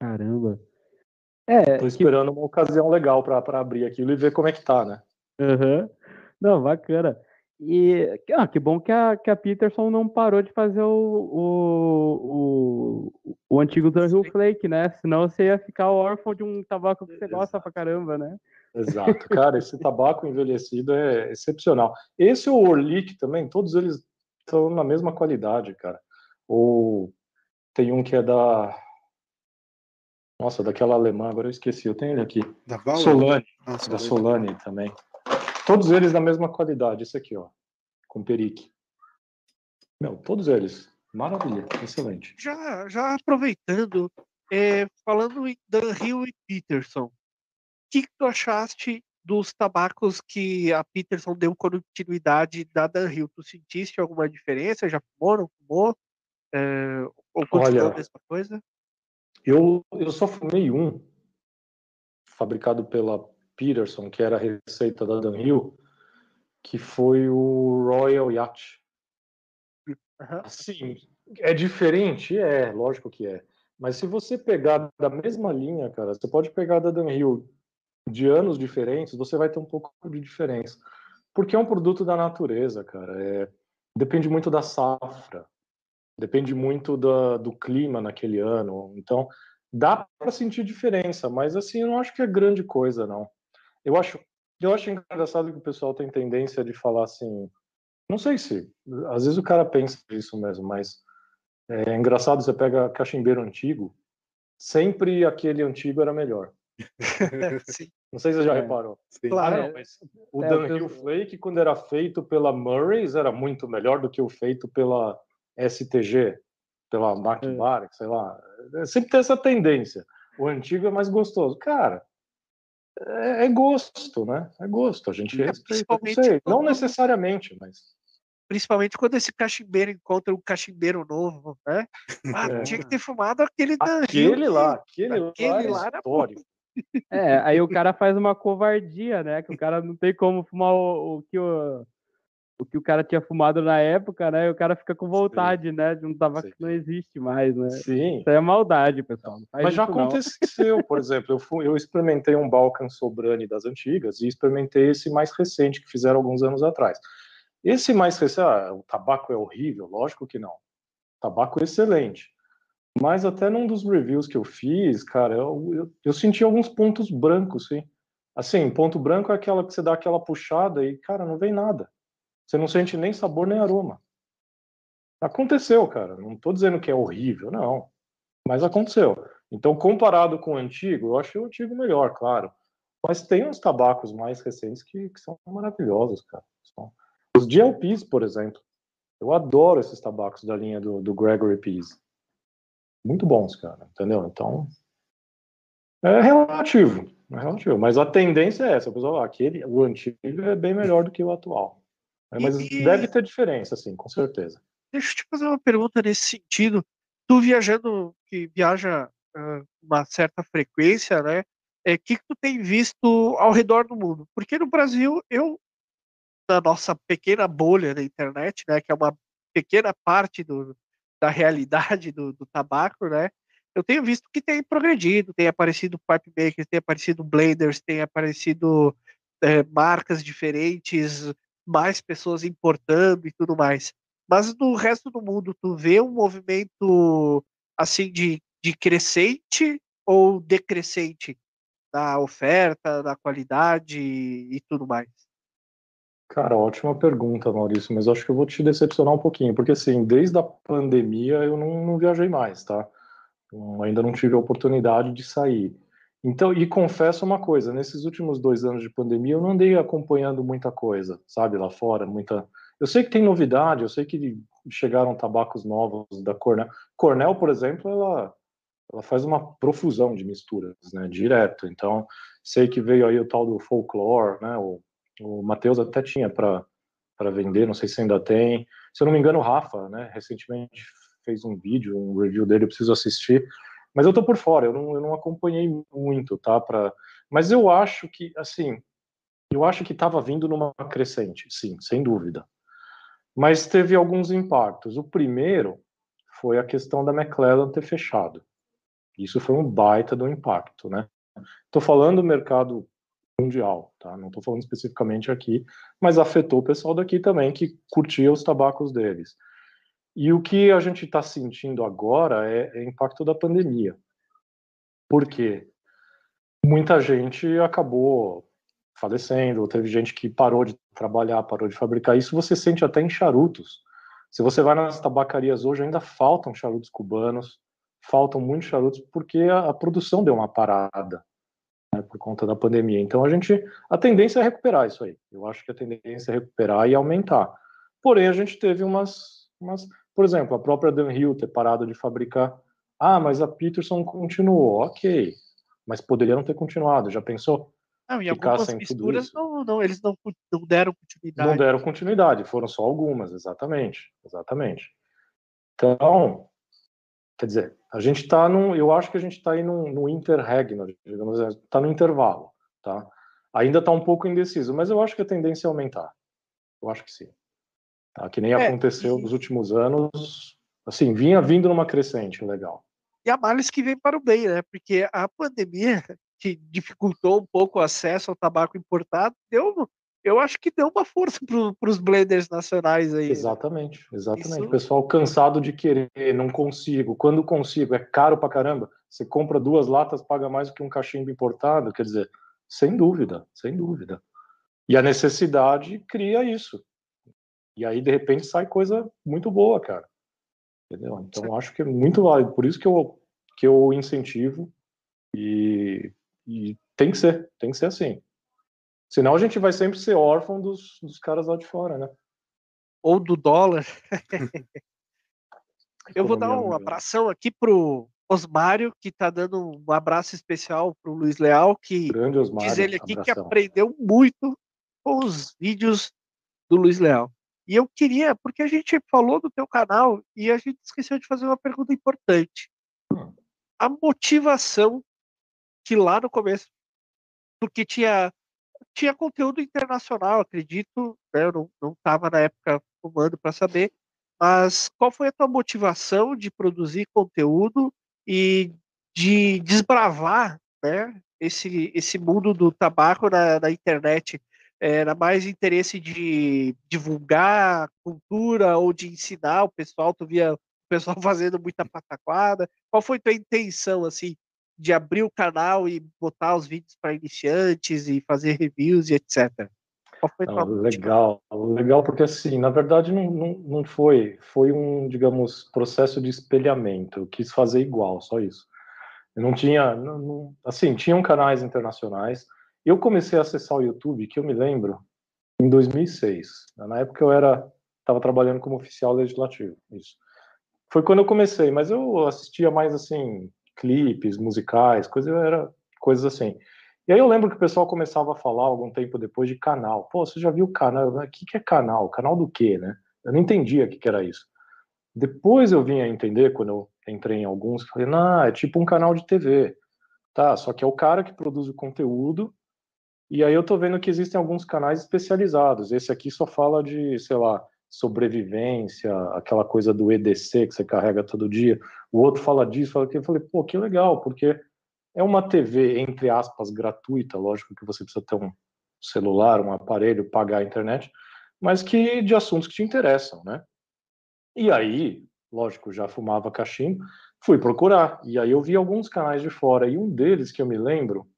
Caramba. É, Tô que esperando uma ocasião legal para abrir aquilo e ver como é que tá, né? Aham. Não, bacana. E ah, que bom que a, que a Peterson não parou de fazer o, o, o, o antigo Dunhill Flake, né? Senão você ia ficar órfão de um tabaco que você gosta pra caramba, né? Exato, cara, esse tabaco envelhecido é excepcional. Esse o Orlick também, todos eles estão na mesma qualidade, cara. Ou tem um que é da Nossa, daquela alemã, agora eu esqueci, eu tenho ele aqui. Da Bauer? Solane, Ah, da. Solane também. Todos eles da mesma qualidade, esse aqui, ó, com perique. Meu, todos eles. Maravilha, excelente. Já, já aproveitando, é, falando em Dunhill e Peterson, o que, que tu achaste dos tabacos que a Peterson deu continuidade da Dunhill? Tu sentiste alguma diferença? Já fumou, não fumou? É, ou continua Olha, a mesma coisa? Eu, eu só fumei um, fabricado pela Peterson, que era a receita da Dunhill, que foi o Royal Yacht. Assim, é diferente? É, lógico que é. Mas se você pegar da mesma linha, cara, você pode pegar da Dunhill de anos diferentes, você vai ter um pouco de diferença. Porque é um produto da natureza, cara. É, depende muito da safra, depende muito da, do clima naquele ano. Então, dá para sentir diferença, mas assim, eu não acho que é grande coisa, não. Eu acho, eu acho engraçado que o pessoal tem tendência de falar assim, não sei se, às vezes o cara pensa isso mesmo, mas é engraçado, você pega cachimbeiro antigo, sempre aquele antigo era melhor. Sim. Não sei se você já É. reparou. Sim. Claro. Ah, não, mas o É, Dunhill eu- Flake, quando era feito pela Murray's, era muito melhor do que o feito pela STG, pela McBar, sei lá. É, Sempre tem essa tendência. O antigo é mais gostoso. Cara, é, é gosto, né? É gosto. A gente É, respeita. Não, sei, não necessariamente, mas. Principalmente quando esse cachimbeiro encontra um cachimbeiro novo, né? Ah, É. tinha que ter fumado aquele da Aquele lá, aquele, lá, aquele é lá era bom. histórico. É, aí o cara faz uma covardia, né? Que o cara não tem como fumar o, o que o, o que o cara tinha fumado na época, né? E o cara fica com vontade, né? De um tabaco Sim. que não existe mais, né? Sim. Isso é maldade, pessoal. Mas já não. aconteceu, por exemplo, eu, fui- eu experimentei um Balkan Sobrani das antigas e experimentei esse mais recente que fizeram alguns anos atrás. Esse mais recente, ah, o tabaco é horrível, lógico que não. Tabaco é excelente. Mas até num dos reviews que eu fiz, cara, eu, eu, eu senti alguns pontos brancos, sim. Assim, ponto branco é aquela que você dá aquela puxada e, cara, não vem nada. Você não sente nem sabor nem aroma. Aconteceu, cara. Não estou dizendo que é horrível, não. Mas aconteceu. Então, comparado com o antigo, eu achei o antigo melhor, claro. Mas tem uns tabacos mais recentes que, que são maravilhosos, cara. Os GLPs, por exemplo. Eu adoro esses tabacos da linha do, do Gregory Pease. Muito bons, cara. Entendeu? Então, é relativo. É relativo. Mas a tendência é essa. Pessoal, ah, aquele, o antigo é bem melhor do que o atual. É, mas E- deve ter diferença, sim, com certeza. Deixa eu te fazer uma pergunta nesse sentido. Tu viajando, que viaja ah, uma certa frequência, né? O que, que tu tem visto ao redor do mundo? Porque no Brasil, eu, na nossa pequena bolha da internet, né? Que é uma pequena parte do, da realidade do, do tabaco, né? Eu tenho visto que tem progredido, tem aparecido pipe makers, tem aparecido blenders, tem aparecido eh, marcas diferentes, mais pessoas importando e tudo mais. Mas no resto do mundo, tu vê um movimento assim de, de crescente ou decrescente na oferta, na qualidade e tudo mais? Cara, ótima pergunta, Maurício, mas acho que eu vou te decepcionar um pouquinho, porque assim, desde a pandemia eu não, não viajei mais, tá? Ainda não tive a oportunidade de sair. Então, e confesso uma coisa, nesses últimos dois anos de pandemia eu não andei acompanhando muita coisa, sabe, lá fora, muita... Eu sei que tem novidade, eu sei que chegaram tabacos novos da Cornell. Cornell, por exemplo, ela, ela faz uma profusão de misturas, né, direto. Então, sei que veio aí o tal do folklore, né, o, o Matheus até tinha para vender, não sei se ainda tem. Se eu não me engano, o Rafa, né, recentemente fez um vídeo, um review dele, eu preciso assistir. Mas eu tô por fora, eu não, eu não acompanhei muito, tá? Pra... Mas eu acho que, assim, eu acho que estava vindo numa crescente, sim, sem dúvida. Mas teve alguns impactos. O primeiro foi a questão da McClellan ter fechado. Isso foi um baita do impacto, né? Estou falando do mercado mundial, tá? Não estou falando especificamente aqui, mas afetou o pessoal daqui também que curtia os tabacos deles. E o que a gente está sentindo agora é, é impacto da pandemia. Por quê? Muita gente acabou falecendo, teve gente que parou de trabalhar, parou de fabricar. Isso você sente até em charutos. Se você vai nas tabacarias hoje, ainda faltam charutos cubanos, faltam muitos charutos porque a, a produção deu uma parada né, por conta da pandemia. Então a gente, a tendência é recuperar isso aí. Eu acho que a tendência é recuperar e aumentar. Porém a gente teve umas, umas por exemplo, a própria Dunhill ter parado de fabricar. Ah, mas a Peterson continuou, ok, mas poderia não ter continuado. Já pensou? Não, Ficar algumas misturas não, não, eles não, não deram continuidade. Não deram continuidade, foram só algumas, exatamente, exatamente. Então, quer dizer, a gente está num, eu acho que a gente está aí no, no interregno, digamos assim, está no intervalo, tá? Ainda está um pouco indeciso, mas eu acho que a tendência é aumentar. Eu acho que sim. Tá? Que nem É, aconteceu e- nos últimos anos, assim, vinha vindo numa crescente legal. E a males que vem para o bem, né? Porque a pandemia, que dificultou um pouco o acesso ao tabaco importado, deu, eu acho que deu uma força para os blenders nacionais aí. né? Exatamente, exatamente. Isso- O pessoal cansado de querer, não consigo. Quando consigo, é caro pra caramba. Você compra duas latas, paga mais do que um cachimbo importado. Quer dizer, sem dúvida, sem dúvida. E a necessidade cria isso. E aí, de repente, sai coisa muito boa, cara. Entendeu? Então, acho que é muito válido. Por isso que eu, que eu incentivo e, e tem que ser, tem que ser assim. Senão a gente vai sempre ser órfão dos, dos caras lá de fora, né? Ou do dólar. Eu vou dar um abração aqui pro Osmário, que tá dando um abraço especial pro Luiz Leal, que Grande Osmário, diz ele aqui que abração. aprendeu muito com os vídeos do Luiz Leal. E eu queria, porque a gente falou do teu canal e a gente esqueceu de fazer uma pergunta importante. Hum. A motivação que lá no começo, porque tinha tinha conteúdo internacional, acredito, né, eu não não estava na época fumando para saber, mas qual foi a tua motivação de produzir conteúdo e de desbravar, né, esse esse mundo do tabaco na, na internet? Era mais interesse de divulgar cultura ou de ensinar o pessoal? Tu via o pessoal fazendo muita pataquada? Qual foi tua intenção, assim, de abrir o canal e botar os vídeos para iniciantes e fazer reviews e etc? Qual foi tua Não, legal, legal, porque assim, na verdade não, não, não foi, foi um, digamos, processo de espelhamento. Eu quis fazer igual, só isso. Eu não tinha, não- não- assim, tinham canais internacionais. Eu comecei a acessar o YouTube, que eu me lembro, em 2006. Na época eu era, estava trabalhando como oficial legislativo, isso. Foi quando eu comecei, mas eu assistia mais assim clipes musicais, coisa era coisas assim. E aí eu lembro que o pessoal começava a falar algum tempo depois de canal. Pô, você já viu canal? O que, que é canal? Canal do quê, né? Eu não entendia o que, que era isso. Depois eu vim a entender, quando eu entrei em alguns, falei, não, é tipo um canal de TV. Tá, só que é o cara que produz o conteúdo, e aí eu tô vendo que existem alguns canais especializados. Esse aqui só fala de, sei lá, sobrevivência, aquela coisa do EDC que você carrega todo dia. O outro fala disso, fala aquilo. Eu falei, pô, que legal, porque é uma TV, entre aspas, gratuita, lógico que você precisa ter um celular, um aparelho, pagar a internet, mas que de assuntos que te interessam, né? E aí, lógico, já fumava cachimbo, fui procurar, e aí eu vi alguns canais de fora, e um deles que eu me lembro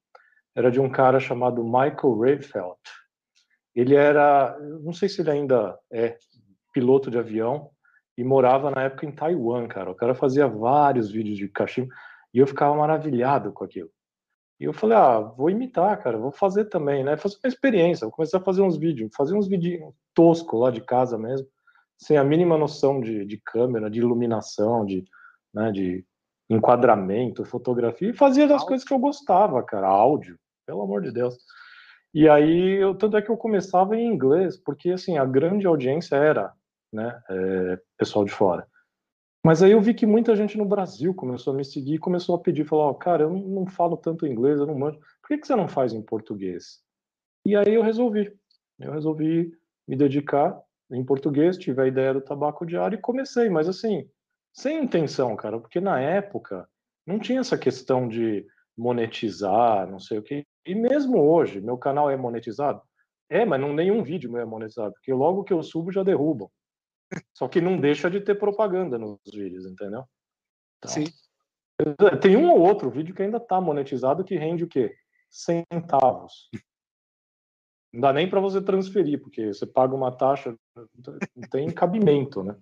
era de um cara chamado Michael Rayfeld. Ele era, não sei se ele ainda é piloto de avião, e morava na época em Taiwan, cara. O cara fazia vários vídeos de cachimbo, e eu ficava maravilhado com aquilo. E eu falei, ah, vou imitar, cara, vou fazer também, né? Fazer uma experiência, vou começar a fazer uns vídeos, fazer uns vídeos tosco lá de casa mesmo, sem a mínima noção de, de câmera, de iluminação, de, né, de enquadramento, fotografia, e fazia das coisas que eu gostava, cara, áudio, pelo amor de Deus. E aí, eu, tanto é que eu começava em inglês, porque, assim, a grande audiência era, né, é, pessoal de fora. Mas aí eu vi que muita gente no Brasil começou a me seguir e começou a pedir, falou, ó, cara, eu não, não falo tanto inglês, eu não manjo, por que, que você não faz em português? E aí eu resolvi, eu resolvi me dedicar em português, tive a ideia do tabaco diário e comecei, mas assim, sem intenção, cara, porque na época não tinha essa questão de monetizar, não sei o que, e mesmo hoje, meu canal é monetizado? É, mas não nenhum vídeo meu é monetizado, porque logo que eu subo já derrubam. Só que não deixa de ter propaganda nos vídeos, entendeu? Então, Sim. Tem um ou outro vídeo que ainda tá monetizado que rende o quê? Centavos. Não dá nem para você transferir, porque você paga uma taxa, não tem cabimento, né?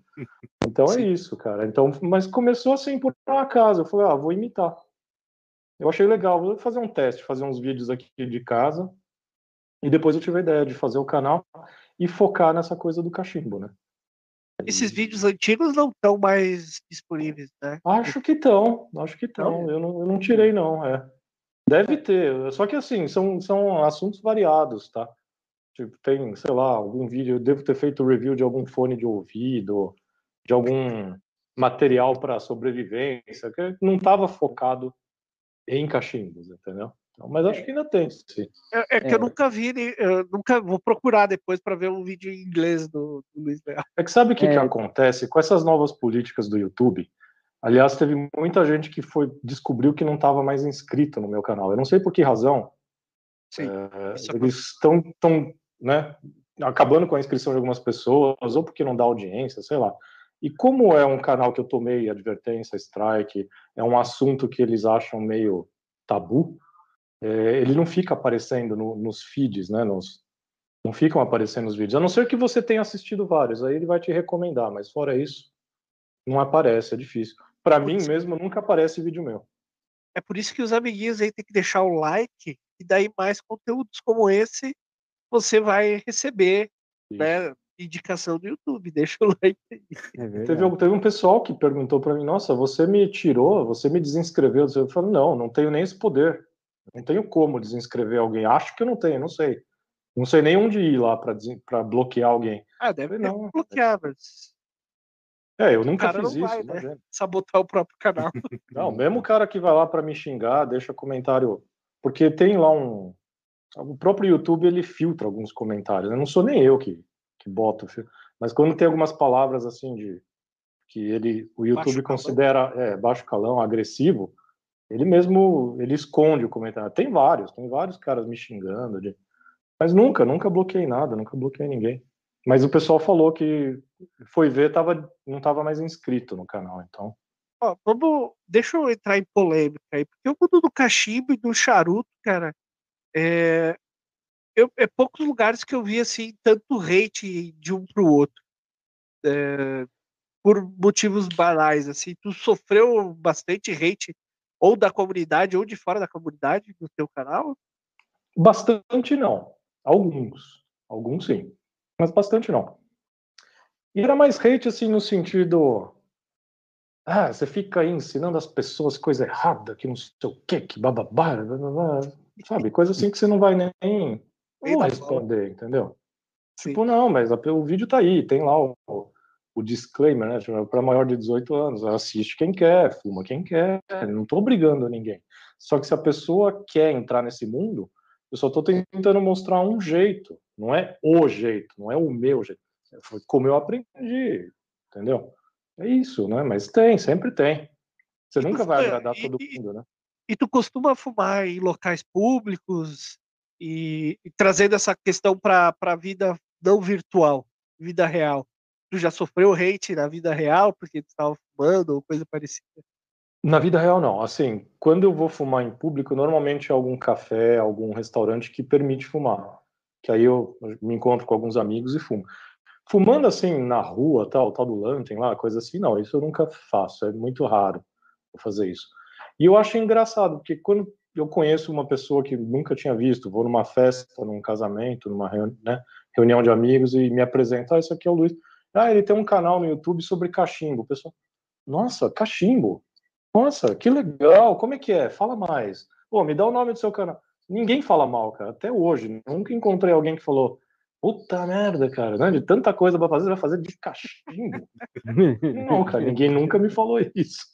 Então é Sim. isso, cara. Então, mas começou assim por um acaso. Eu falei, ah, vou imitar. Eu achei legal, vou fazer um teste, fazer uns vídeos aqui de casa. E depois eu tive a ideia de fazer o canal e focar nessa coisa do cachimbo, né? Esses vídeos antigos não estão mais disponíveis, né? Acho que estão, acho que estão. Eu não, eu não tirei, não, é. Deve ter, só que assim, são, são assuntos variados, tá? Tipo, tem, sei lá, algum vídeo, eu devo ter feito review de algum fone de ouvido, de algum material para sobrevivência, que não estava focado em cachimbos, entendeu? Então, mas acho que ainda tem, sim. É, é que eu nunca vi, eu nunca vou procurar depois para ver um vídeo em inglês do, do Luiz Leal. É que sabe o que, que É. acontece com essas novas políticas do YouTube? Aliás, teve muita gente que foi descobriu que não estava mais inscrito no meu canal. Eu não sei por que razão. Sim, É, isso eles estão, tão, né, acabando com a inscrição de algumas pessoas, ou porque não dá audiência, sei lá. E como é um canal que eu tomei advertência, strike, é um assunto que eles acham meio tabu, é, ele não fica aparecendo no- nos feeds, né, nos, não ficam aparecendo nos vídeos. A não ser que você tenha assistido vários, aí ele vai te recomendar, mas fora isso, não aparece, é difícil. Para mim Putz. mesmo, nunca aparece vídeo meu. É por isso que os amiguinhos aí tem que deixar o like e daí mais conteúdos como esse você vai receber, né? Indicação do YouTube. Deixa o like aí. É. Teve, teve um pessoal que perguntou para mim: Nossa, você me tirou, você me desinscreveu. Eu falei: Não, não tenho nem esse poder. Não tenho como desinscrever alguém. Acho que eu não tenho, não sei. Não sei nem onde ir lá para bloquear alguém. Ah, deve Não, não, bloquear, mas É, eu nunca fiz não isso. vai, né? sabotar o próprio canal. Não, mesmo o cara que vai lá para me xingar, deixa comentário. Porque tem lá um. O próprio YouTube ele filtra alguns comentários. né? Não sou nem eu que, que boto. Mas quando tem algumas palavras assim de. que ele, o YouTube Baixo calão. considera é, baixo calão, agressivo, ele mesmo ele esconde o comentário. Tem vários, tem vários caras me xingando. de- Mas nunca, nunca bloqueei nada, nunca bloqueei ninguém. Mas o pessoal falou que foi ver, tava, não estava mais inscrito no canal, então. Ó, vamos, deixa eu entrar em polêmica aí, porque o mundo do cachimbo e do charuto, cara, é, eu, é poucos lugares que eu vi assim tanto hate de um pro outro, é, por motivos banais, assim, tu sofreu bastante hate ou da comunidade ou de fora da comunidade no teu canal? Bastante não. Alguns. Alguns sim. Mas bastante não. E era mais hate assim no sentido. Ah, você fica aí ensinando as pessoas coisa errada, que não sei o quê, que bababá, sabe? Coisa assim que você não vai nem, responder, entendeu? Sim. Tipo, não, mas o vídeo tá aí, tem lá o, o disclaimer, né? Para maior de 18 anos, assiste quem quer, fuma quem quer, não tô obrigando ninguém. Só que se a pessoa quer entrar nesse mundo, eu só tô tentando mostrar um jeito, não é o jeito, não é o meu jeito. Foi como eu aprendi, entendeu? É isso, né? Mas tem, sempre tem. Você E nunca vai agradar e- todo mundo, né? E tu costuma fumar em locais públicos e, e trazendo essa questão para a vida não virtual, vida real. Tu já sofreu hate na vida real porque tu estava fumando ou coisa parecida? Na vida real, não. Assim, quando eu vou fumar em público, normalmente é algum café, algum restaurante que permite fumar. Que aí eu me encontro com alguns amigos e fumo. Fumando assim na rua, tal, tal do Lantern lá, coisa assim, não, isso eu nunca faço. É muito raro fazer isso. E eu acho engraçado, porque quando eu conheço uma pessoa que nunca tinha visto, vou numa festa, num casamento, numa reuni né, reunião de amigos e me apresenta, ah, esse aqui é o Luiz. Ah, ele tem um canal no YouTube sobre cachimbo. O pessoal, nossa, cachimbo? Nossa, que legal, como é que é? Fala mais. Pô, me dá o nome do seu canal. Ninguém fala mal, cara, até hoje. Nunca encontrei alguém que falou, puta merda, cara, né? de tanta coisa pra fazer, vai fazer de cachimbo. Não, cara, ninguém nunca me falou isso.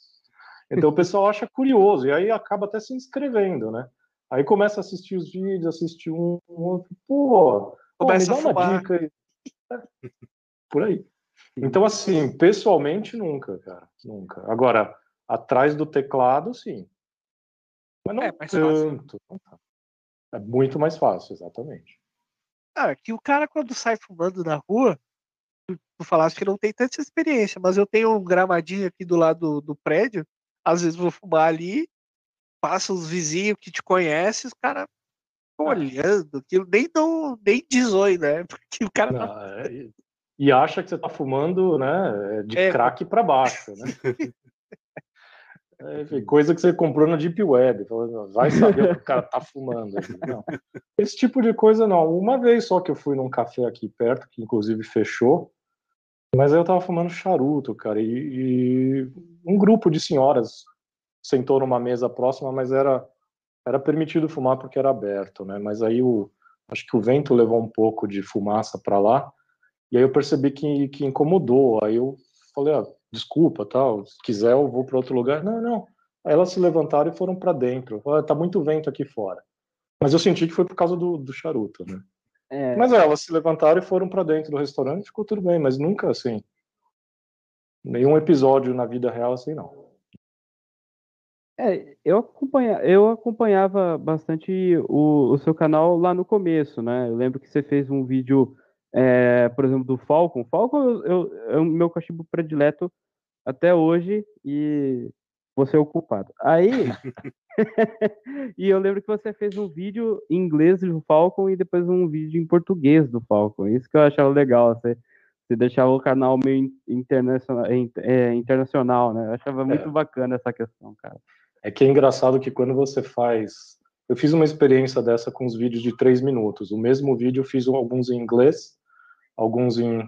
Então o pessoal acha curioso, e aí acaba até se inscrevendo, né? Aí começa a assistir os vídeos, assistir um, um outro, pô, pô me Começa dá uma fumar. dica aí. É, Por aí. Então, assim, pessoalmente, nunca, cara, nunca. Agora, atrás do teclado, sim. Mas não É mais fácil. É muito mais fácil, exatamente. Ah, que o cara quando sai fumando na rua, tu, tu falaste que não tem tanta experiência, mas eu tenho um gramadinho aqui do lado do, do prédio, às vezes vou fumar ali, passa os vizinhos que te conhecem, os caras ficam Ah. olhando, aquilo nem dão, nem diz oi, né? Porque o cara tá Não, é- e- e acha que você tá fumando, né, de É. crack para baixo, né? É, coisa que você comprou na Deep Web. Vai saber o que o cara tá fumando. Não. Esse tipo de coisa não. Uma vez só que eu fui num café aqui perto, que inclusive fechou, mas aí eu tava fumando charuto, cara, e, e um grupo de senhoras sentou numa mesa próxima, mas era era permitido fumar porque era aberto, né? Mas aí o acho que o vento levou um pouco de fumaça para lá, e aí eu percebi que, que incomodou. Aí eu falei, ah, desculpa, tal, se quiser eu vou para outro lugar. Não, não. Aí elas se levantaram e foram para dentro. Ah, tá muito vento aqui fora. Mas eu senti que foi por causa do, do charuto, né? É, Mas é, elas se levantaram e foram para dentro do restaurante, ficou tudo bem, mas nunca assim. Nenhum episódio na vida real assim, não. é, eu, acompanha, eu acompanhava bastante o, o seu canal lá no começo, né? Eu lembro que você fez um vídeo, é, por exemplo, do Falcon. Falcon eu, eu- é o meu cachimbo predileto até hoje e você é o culpado. Aí. e eu lembro que você fez um vídeo em inglês do Falcon e depois um vídeo em português do Falcon. Isso que eu achava legal. Você, você deixava o canal meio in- internacional, in- é, internacional, né? Eu achava muito bacana essa questão, cara. É que é engraçado que quando você faz. Eu fiz uma experiência dessa com os vídeos de três minutos. O mesmo vídeo eu fiz alguns em inglês, alguns em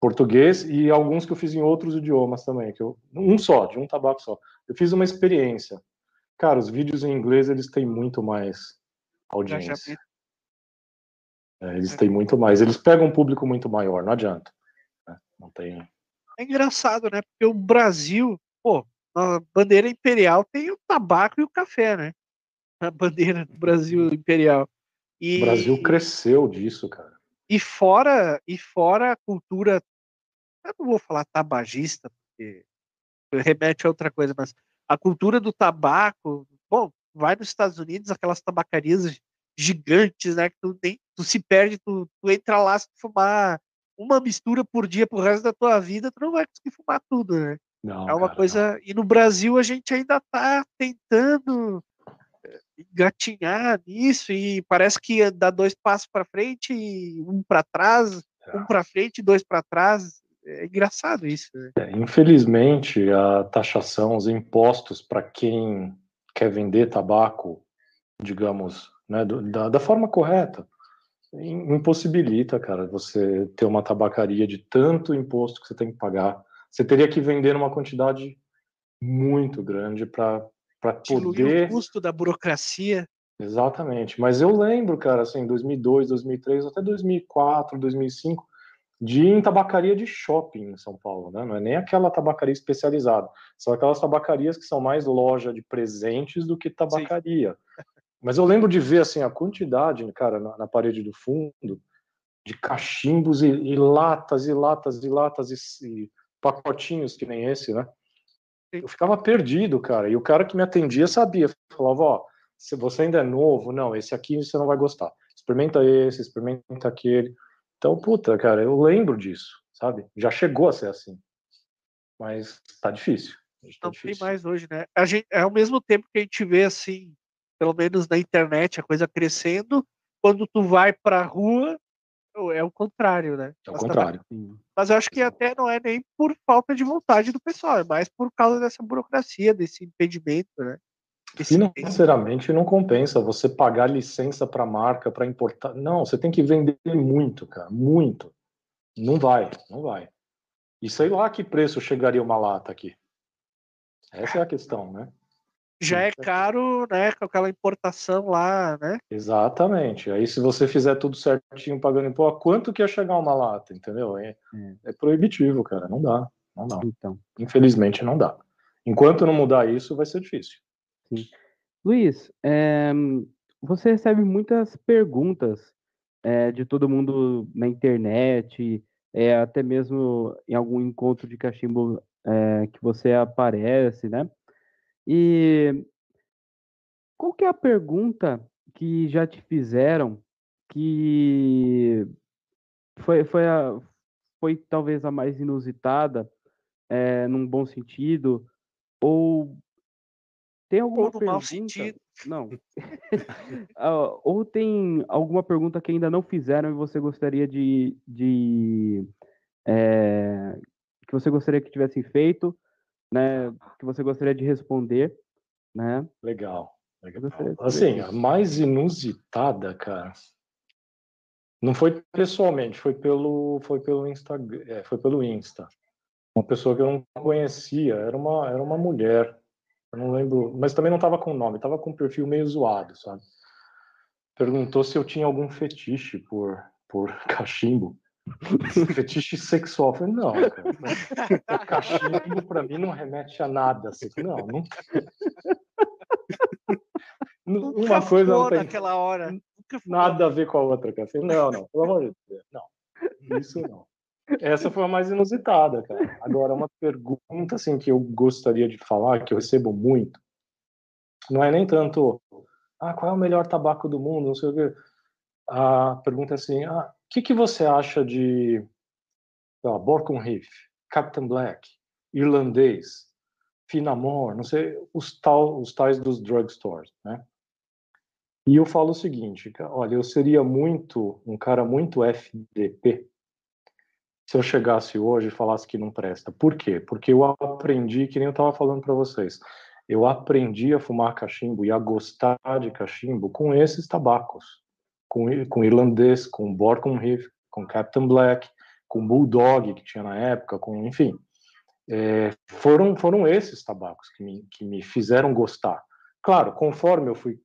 português e alguns que eu fiz em outros idiomas também. Que eu, um só, de um tabaco só. Eu fiz uma experiência. Cara, os vídeos em inglês eles têm muito mais audiência. É, eles têm muito mais. Eles pegam um público muito maior, não adianta. Né? Não tem. É engraçado, né? Porque o Brasil, pô, a bandeira imperial tem o tabaco e o café, né? A bandeira do Brasil imperial. E, o Brasil cresceu disso, cara. E fora, e fora a cultura, eu não vou falar tabagista, porque remete a outra coisa, mas a cultura do tabaco, bom, vai nos Estados Unidos, aquelas tabacarias gigantes, né? Que tu, nem, tu se perde, tu, tu entra lá, se fumar uma mistura por dia pro resto da tua vida, tu não vai conseguir fumar tudo, né? Não, é uma cara, coisa. não. E no Brasil a gente ainda tá tentando engatinhar nisso e parece que dá dois passos para frente e um para trás, um para frente e dois para trás. É engraçado isso. Né? É, infelizmente, a taxação, os impostos para quem quer vender tabaco, digamos, né, da, da forma correta, impossibilita, cara, você ter uma tabacaria de tanto imposto que você tem que pagar. Você teria que vender uma quantidade muito grande para poder. o custo da burocracia. Exatamente. Mas eu lembro, cara, assim, 2002, 2003, até 2004, 2005, de ir em tabacaria de shopping em São Paulo, né? Não é nem aquela tabacaria especializada. São aquelas tabacarias que são mais loja de presentes do que tabacaria. Sim. Mas eu lembro de ver assim a quantidade, cara, na, na parede do fundo, de cachimbos e, e, latas e latas e latas e, e, pacotinhos que nem esse, né? Eu ficava perdido, cara. E o cara que me atendia sabia, falava, ó, se você ainda é novo, não, esse aqui você não vai gostar. Experimenta esse, experimenta aquele. Então, puta, cara, eu lembro disso, sabe? Já chegou a ser assim. Mas tá difícil. Tá não difícil. tem mais hoje, né? A gente, é ao mesmo tempo que a gente vê assim, pelo menos na internet, a coisa crescendo. Quando tu vai para a rua, é o contrário, né? É o Mas contrário. Tá... Mas eu acho que até não é nem por falta de vontade do pessoal, é mais por causa dessa burocracia, desse impedimento, né? Esse Financeiramente não compensa você pagar licença para marca para importar. Não, você tem que vender muito, cara, muito. Não vai, não vai. E sei lá que preço chegaria uma lata aqui. Essa é a questão, né? Já é caro, né, com aquela importação lá, né? Exatamente. Aí se você fizer tudo certinho pagando imposto, quanto que ia chegar uma lata, entendeu? É, é. é proibitivo, cara, não dá, não dá. Então. Infelizmente não dá. Enquanto não mudar isso, vai ser difícil. Sim. Luiz, é, você recebe muitas perguntas é, de todo mundo na internet, é, até mesmo em algum encontro de cachimbo é, que você aparece, né? E qual que é a pergunta que já te fizeram que foi, foi, a, foi talvez a mais inusitada, é, num bom sentido, ou tem alguma ou no pergunta? mau sentido. Não. uh, ou tem alguma pergunta que ainda não fizeram e você gostaria de, de é, que você gostaria que tivessem feito né, que você gostaria de responder, né? Legal. legal. Assim, a mais inusitada, cara, não foi pessoalmente, foi pelo, foi pelo Instagram, é, foi pelo Insta. Uma pessoa que eu não conhecia, era uma, era uma mulher. Eu não lembro, mas também não estava com nome, estava com um perfil meio zoado, sabe? Perguntou se eu tinha algum fetiche por, por cachimbo. Fetiche sexual. Falei, não, cara. Cachimbo pra mim não remete a nada. Assim. Não, não. Nunca Uma coisa não tem naquela hora. nada a ver com a outra, cara. Falei, não, não, pelo amor de Deus. Não, isso não. Essa foi a mais inusitada, cara. Agora, uma pergunta assim que eu gostaria de falar, que eu recebo muito, não é nem tanto, ah, qual é o melhor tabaco do mundo, não sei o quê. A pergunta é assim, ah, que, que você acha de ó, Borcon Reef, Captain Black, irlandês, Finamore, não sei, os, tal, os tais dos drugstores, né? E eu falo o seguinte, olha, eu seria muito, um cara muito FDP se eu chegasse hoje e falasse que não presta. Por quê? Porque eu aprendi, que nem eu estava falando para vocês, eu aprendi a fumar cachimbo e a gostar de cachimbo com esses tabacos, com, com irlandês, com Reef, com Captain Black, com Bulldog que tinha na época, com enfim, é, foram foram esses tabacos que me, que me fizeram gostar. Claro, conforme eu fui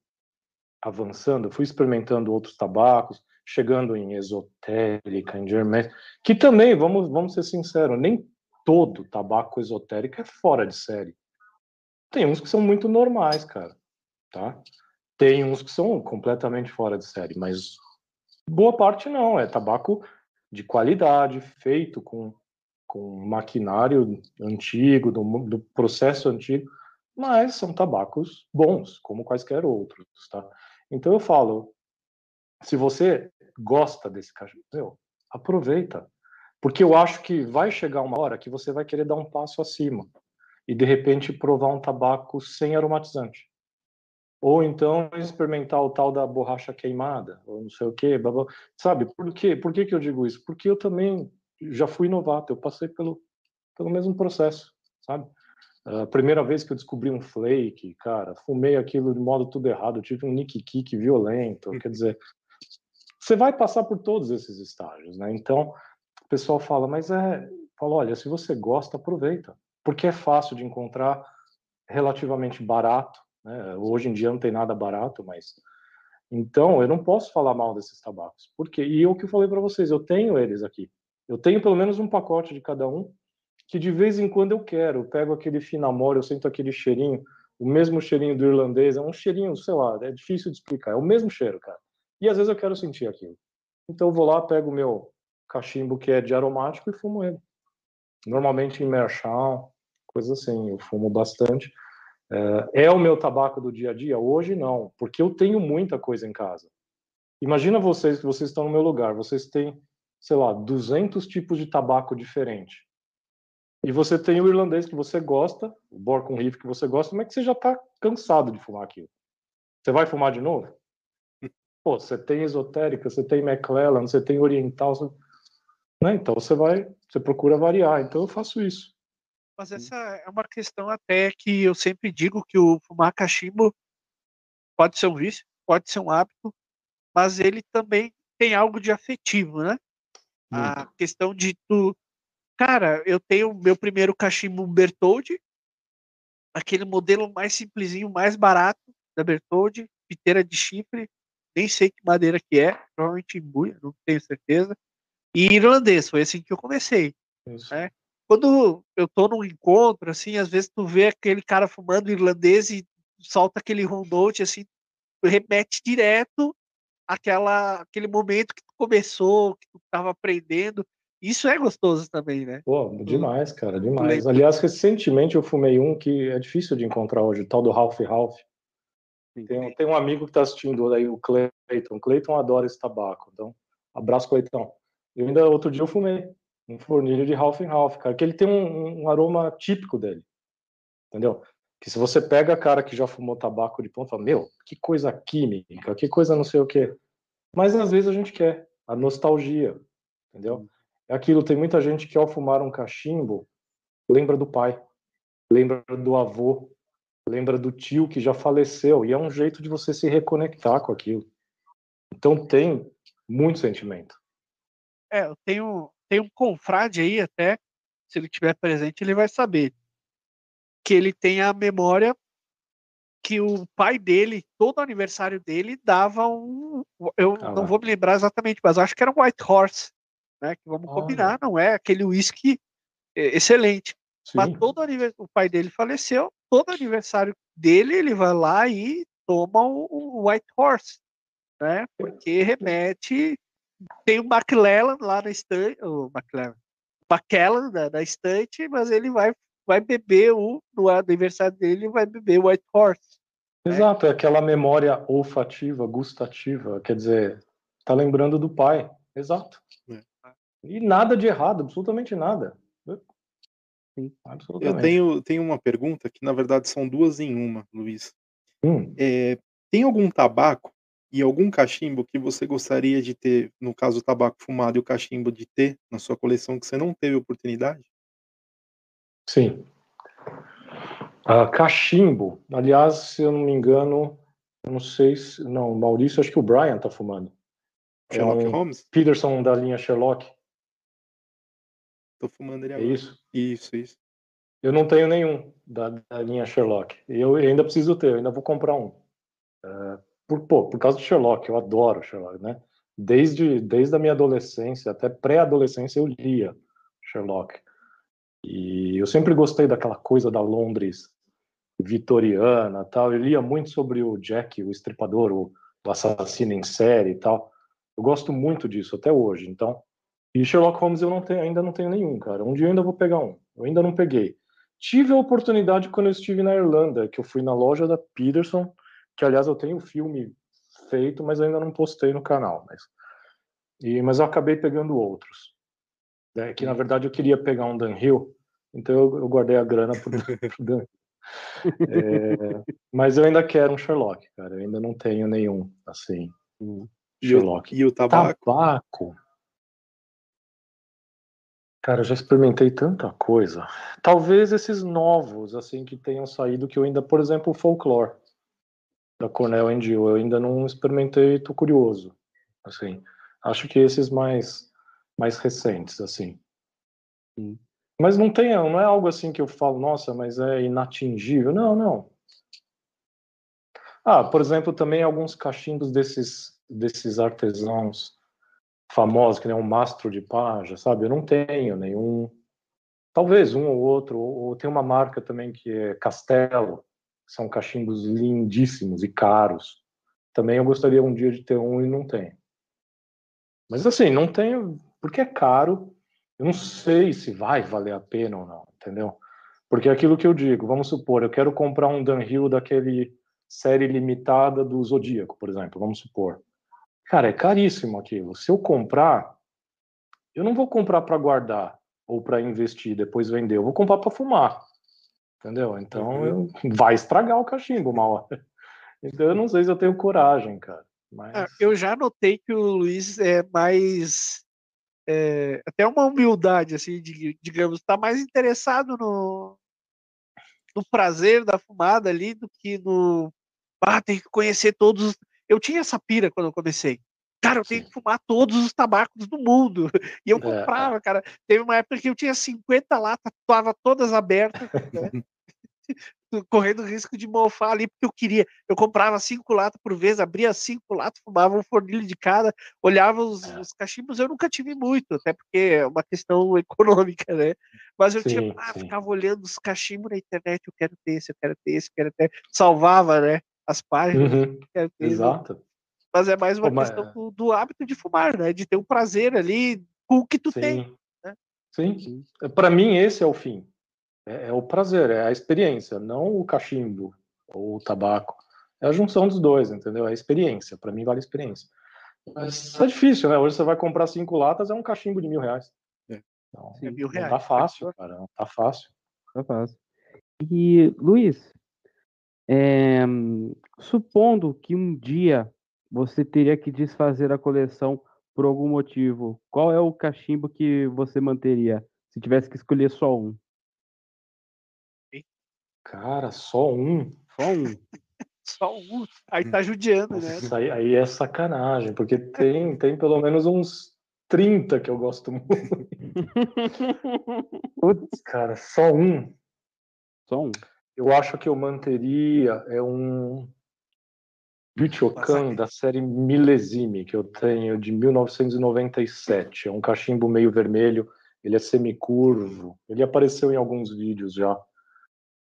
avançando, fui experimentando outros tabacos, chegando em esotérica, em germés, que também, vamos, vamos ser sinceros, nem todo tabaco esotérico é fora de série. Tem uns que são muito normais, cara, tá? Tem uns que são completamente fora de série, mas boa parte não, é tabaco de qualidade, feito com, com maquinário antigo, do, do processo antigo, mas são tabacos bons, como quaisquer outros, tá? Então eu falo, se você gosta desse meu, aproveita. Porque eu acho que vai chegar uma hora que você vai querer dar um passo acima e de repente provar um tabaco sem aromatizante. Ou então experimentar o tal da borracha queimada, ou não sei o quê, blá, blá. sabe? Por quê? Por que, que eu digo isso? Porque eu também já fui novato, eu passei pelo, pelo mesmo processo, sabe? A primeira vez que eu descobri um flake, cara, fumei aquilo de modo tudo errado, tive um nick kick violento, quer dizer, você vai passar por todos esses estágios, né? Então, o pessoal fala, mas é, fala, olha, se você gosta, aproveita, porque é fácil de encontrar, relativamente barato, né? Hoje em dia não tem nada barato, mas então eu não posso falar mal desses tabacos, porque e o que eu falei para vocês, eu tenho eles aqui, eu tenho pelo menos um pacote de cada um, que de vez em quando eu quero, eu pego aquele finamore, eu sinto aquele cheirinho, o mesmo cheirinho do irlandês, é um cheirinho, sei lá, é difícil de explicar, é o mesmo cheiro, cara. E às vezes eu quero sentir aquilo. Então eu vou lá, pego o meu cachimbo que é de aromático e fumo ele. Normalmente em merchão, coisa assim, eu fumo bastante. É, é o meu tabaco do dia a dia? Hoje não, porque eu tenho muita coisa em casa. Imagina vocês que vocês estão no meu lugar, vocês têm, sei lá, 200 tipos de tabaco diferente. E você tem o irlandês que você gosta, o Borcon Reef que você gosta, mas que você já está cansado de fumar aquilo. Você vai fumar de novo? Pô, você tem esotérica, você tem McClellan, você tem oriental, você... Né? então você vai, você procura variar. Então eu faço isso. Mas essa é uma questão até que eu sempre digo que o fumar cachimbo pode ser um vício, pode ser um hábito, mas ele também tem algo de afetivo, né? Muito. A questão de tu, cara, eu tenho meu primeiro cachimbo Bertoldi, aquele modelo mais simplesinho, mais barato da Bertoldi, piteira de chifre, nem sei que madeira que é, provavelmente embuia, não tenho certeza. E irlandês, foi assim que eu comecei. Né? Quando eu tô num encontro, assim, às vezes tu vê aquele cara fumando irlandês e solta aquele rondote, assim, remete direto àquela, aquele momento que tu começou, que tu tava aprendendo. Isso é gostoso também, né? Pô, demais, cara, demais. Aliás, recentemente eu fumei um que é difícil de encontrar hoje, o tal do Ralph Ralph. Tem, tem um amigo que está assistindo aí, o Cleiton. Cleiton adora esse tabaco. Então, abraço, Cleiton. Eu ainda, outro dia, eu fumei um fornilho de Ralph Ralph, cara, que ele tem um, um, aroma típico dele. Entendeu? Que se você pega a cara que já fumou tabaco de ponta, meu, que coisa química, que coisa não sei o quê. Mas às vezes a gente quer a nostalgia, entendeu? É aquilo, tem muita gente que ao fumar um cachimbo lembra do pai, lembra do avô, lembra do tio que já faleceu, e é um jeito de você se reconectar com aquilo. Então tem muito sentimento. É, eu tenho, tenho um confrade aí até, se ele estiver presente, ele vai saber que ele tem a memória que o pai dele, todo aniversário dele, dava um. Eu ah, não vou me lembrar exatamente, mas acho que era um White Horse, né? Que vamos combinar, não é aquele whisky é, excelente. Sim. Mas todo aniversário, o pai dele faleceu, todo aniversário dele, ele vai lá e toma o, o White Horse, né? Porque remete. Tem o McLellan lá na estante, o McLellan, McKellan da, da estante, mas ele vai, vai beber o, no aniversário dele, vai beber o White Horse. Né? Exato, é aquela memória olfativa, gustativa, quer dizer, tá lembrando do pai. Exato. É. E nada de errado, absolutamente nada. Sim, Eu tenho, tenho uma pergunta que, na verdade, são duas em uma, Luiz. Hum. É, tem algum tabaco e algum cachimbo que você gostaria de ter, no caso o tabaco fumado e o cachimbo de ter na sua coleção que você não teve oportunidade? Sim. Ah, cachimbo. Aliás, se eu não me engano, não sei se. Não, Maurício, acho que o Brian tá fumando. É Sherlock um Holmes? Peterson da linha Sherlock. Tô fumando ele É agora. isso? Isso, isso. Eu não tenho nenhum da, da linha Sherlock. Eu ainda preciso ter, eu ainda vou comprar um. É, por, pô, por causa do Sherlock, eu adoro Sherlock, né? Desde, desde a minha adolescência, até pré-adolescência, eu lia Sherlock. E eu sempre gostei daquela coisa da Londres vitoriana tal. Eu lia muito sobre o Jack, o estripador, o, o assassino em série e tal. Eu gosto muito disso até hoje. Então, e Sherlock Holmes eu não tenho, ainda não tenho nenhum, cara. Um dia eu ainda vou pegar um. Eu ainda não peguei. Tive a oportunidade quando eu estive na Irlanda, que eu fui na loja da Peterson, que aliás eu tenho o filme feito, mas ainda não postei no canal. Mas, e, mas eu acabei pegando outros. né, que na verdade eu queria pegar um Dunhill, então eu, eu guardei a grana pro, pro Dunhill. É, mas eu ainda quero um Sherlock, cara. Eu ainda não tenho nenhum, assim, E o, Sherlock. e o tabaco? Tabaco. Cara, eu já experimentei tanta coisa. Talvez esses novos, assim, que tenham saído, que eu ainda, por exemplo, o Folklore, da Cornell and Jill, eu ainda não experimentei, tô curioso, assim. Acho que esses mais, mais recentes, assim. Sim. Mas não tem, não é algo assim que eu falo, nossa, mas é inatingível. Não, não. Ah, por exemplo, também alguns cachimbos desses, desses artesãos famosos, que nem um mastro de paja, sabe? Eu não tenho nenhum. Talvez um ou outro. Ou, tem uma marca também que é Castelo, são cachimbos lindíssimos e caros. Também eu gostaria um dia de ter um e não tenho. Mas assim, não tenho, porque é caro. Eu não sei se vai valer a pena ou não, entendeu? Porque é aquilo que eu digo, vamos supor, eu quero comprar um Dunhill daquele série limitada do Zodíaco, por exemplo, vamos supor. Cara, é caríssimo aquilo. Se eu comprar, eu não vou comprar para guardar ou para investir, depois vender. Eu vou comprar para fumar. Entendeu? Então eu, vai estragar o cachimbo uma hora. Então eu não sei se eu tenho coragem, cara. Mas Ah, Eu já notei que o Luiz é mais. é, até uma humildade, assim, de- digamos, tá mais interessado no, no prazer da fumada ali do que no. Ah, tem que conhecer todos. os-" Eu tinha essa pira quando eu comecei. Cara, eu tenho Sim. que fumar todos os tabacos do mundo. E eu É, comprava, cara. Teve uma época que eu tinha 50 latas, tava todas abertas, né? correndo risco de mofar ali, porque eu queria. Eu comprava cinco latas por vez, abria cinco latas, fumava um fornilho de cada, olhava os, É. os cachimbos. Eu nunca tive muito, até porque é uma questão econômica, né? Mas eu tinha, Sim, ah, sim. ficava olhando os cachimbos na internet. Eu quero ter esse, eu quero ter esse, eu quero ter. Salvava, né? As páginas. Uhum, ter esse. exato. Mas é mais uma questão do, do hábito de fumar, né? De ter um prazer ali com o que tu tem. Sim. né? Sim. Para mim, esse é o fim. É, é o prazer, é a experiência, não o cachimbo ou o tabaco. É a junção dos dois, entendeu? É a experiência. Para mim, vale a experiência. Mas é difícil, né? Hoje você vai comprar cinco latas, é um cachimbo de mil reais. É. Não, É mil não reais. tá fácil, cara. Não tá fácil. Tá fácil. E, Luiz, é, supondo que um dia você teria que desfazer a coleção por algum motivo, qual é o cachimbo que você manteria se tivesse que escolher só um? Cara, só um. Só um? Só um. Aí tá judiando, né? Nossa, aí, aí é sacanagem, porque tem, tem pelo menos uns 30 que eu gosto muito. Putz, cara, só um. Só um. Eu acho que eu manteria é um Bichocan da série Milesime, que eu tenho de 1997. É um cachimbo meio vermelho, ele é semicurvo. Ele apareceu em alguns vídeos já.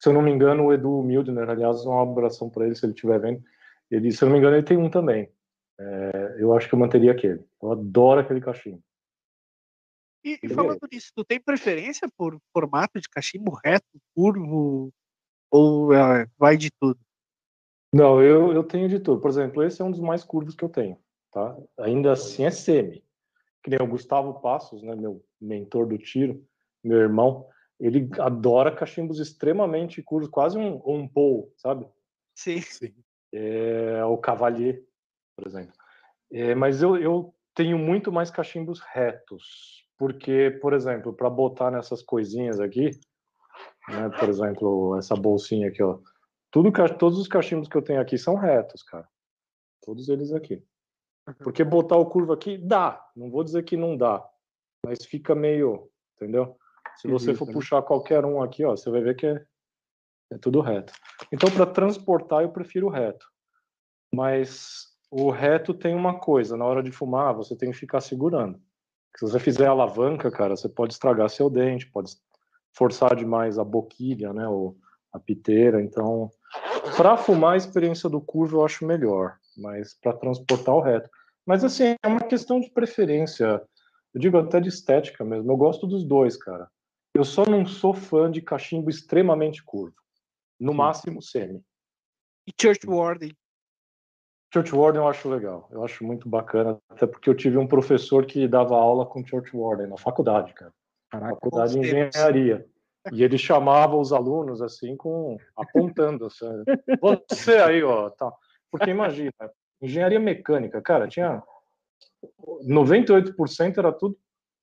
Se eu não me engano, o Edu Mildner, aliás, um abração para ele se ele estiver vendo. Ele, se eu não me engano, ele tem um também. É, eu acho que eu manteria aquele. Eu adoro aquele cachimbo. E, e falando nisso, tu tem preferência por formato de cachimbo reto, curvo, ou é, vai de tudo? Não, eu, eu tenho de tudo. Por exemplo, esse é um dos mais curvos que eu tenho, tá? Ainda assim é semi. Que nem o Gustavo Passos, né, meu mentor do tiro, meu irmão, ele adora cachimbos extremamente curvos, quase um, um Paul, sabe? Sim. Sim. É, o Cavalier, por exemplo. É, mas eu, eu tenho muito mais cachimbos retos, porque, por exemplo, para botar nessas coisinhas aqui, né? Por exemplo, essa bolsinha aqui, ó. Tudo, todos os cachimbos que eu tenho aqui são retos, cara. Todos eles aqui. Porque botar o curvo aqui dá. Não vou dizer que não dá, mas fica meio, entendeu? Se você for puxar qualquer um aqui, ó, você vai ver que é, é tudo reto. Então, para transportar, eu prefiro o reto. Mas o reto tem uma coisa: na hora de fumar, você tem que ficar segurando. Se você fizer alavanca, cara, você pode estragar seu dente, pode forçar demais a boquilha, né, ou a piteira. Então, para fumar, a experiência do curvo eu acho melhor, mas para transportar o reto. Mas assim, é uma questão de preferência. Eu digo até de estética mesmo. Eu gosto dos dois, cara. Eu só não sou fã de cachimbo extremamente curvo. No Sim. máximo, semi. E Church Warden. Church Warden eu acho legal. Eu acho muito bacana. Até porque eu tive um professor que dava aula com Church Warden na faculdade, cara. Na Caraca. faculdade de tempos. engenharia. E ele chamava os alunos assim, com apontando. Assim, Você aí, ó. Tá. Porque imagina, engenharia mecânica, cara, tinha 98% era tudo,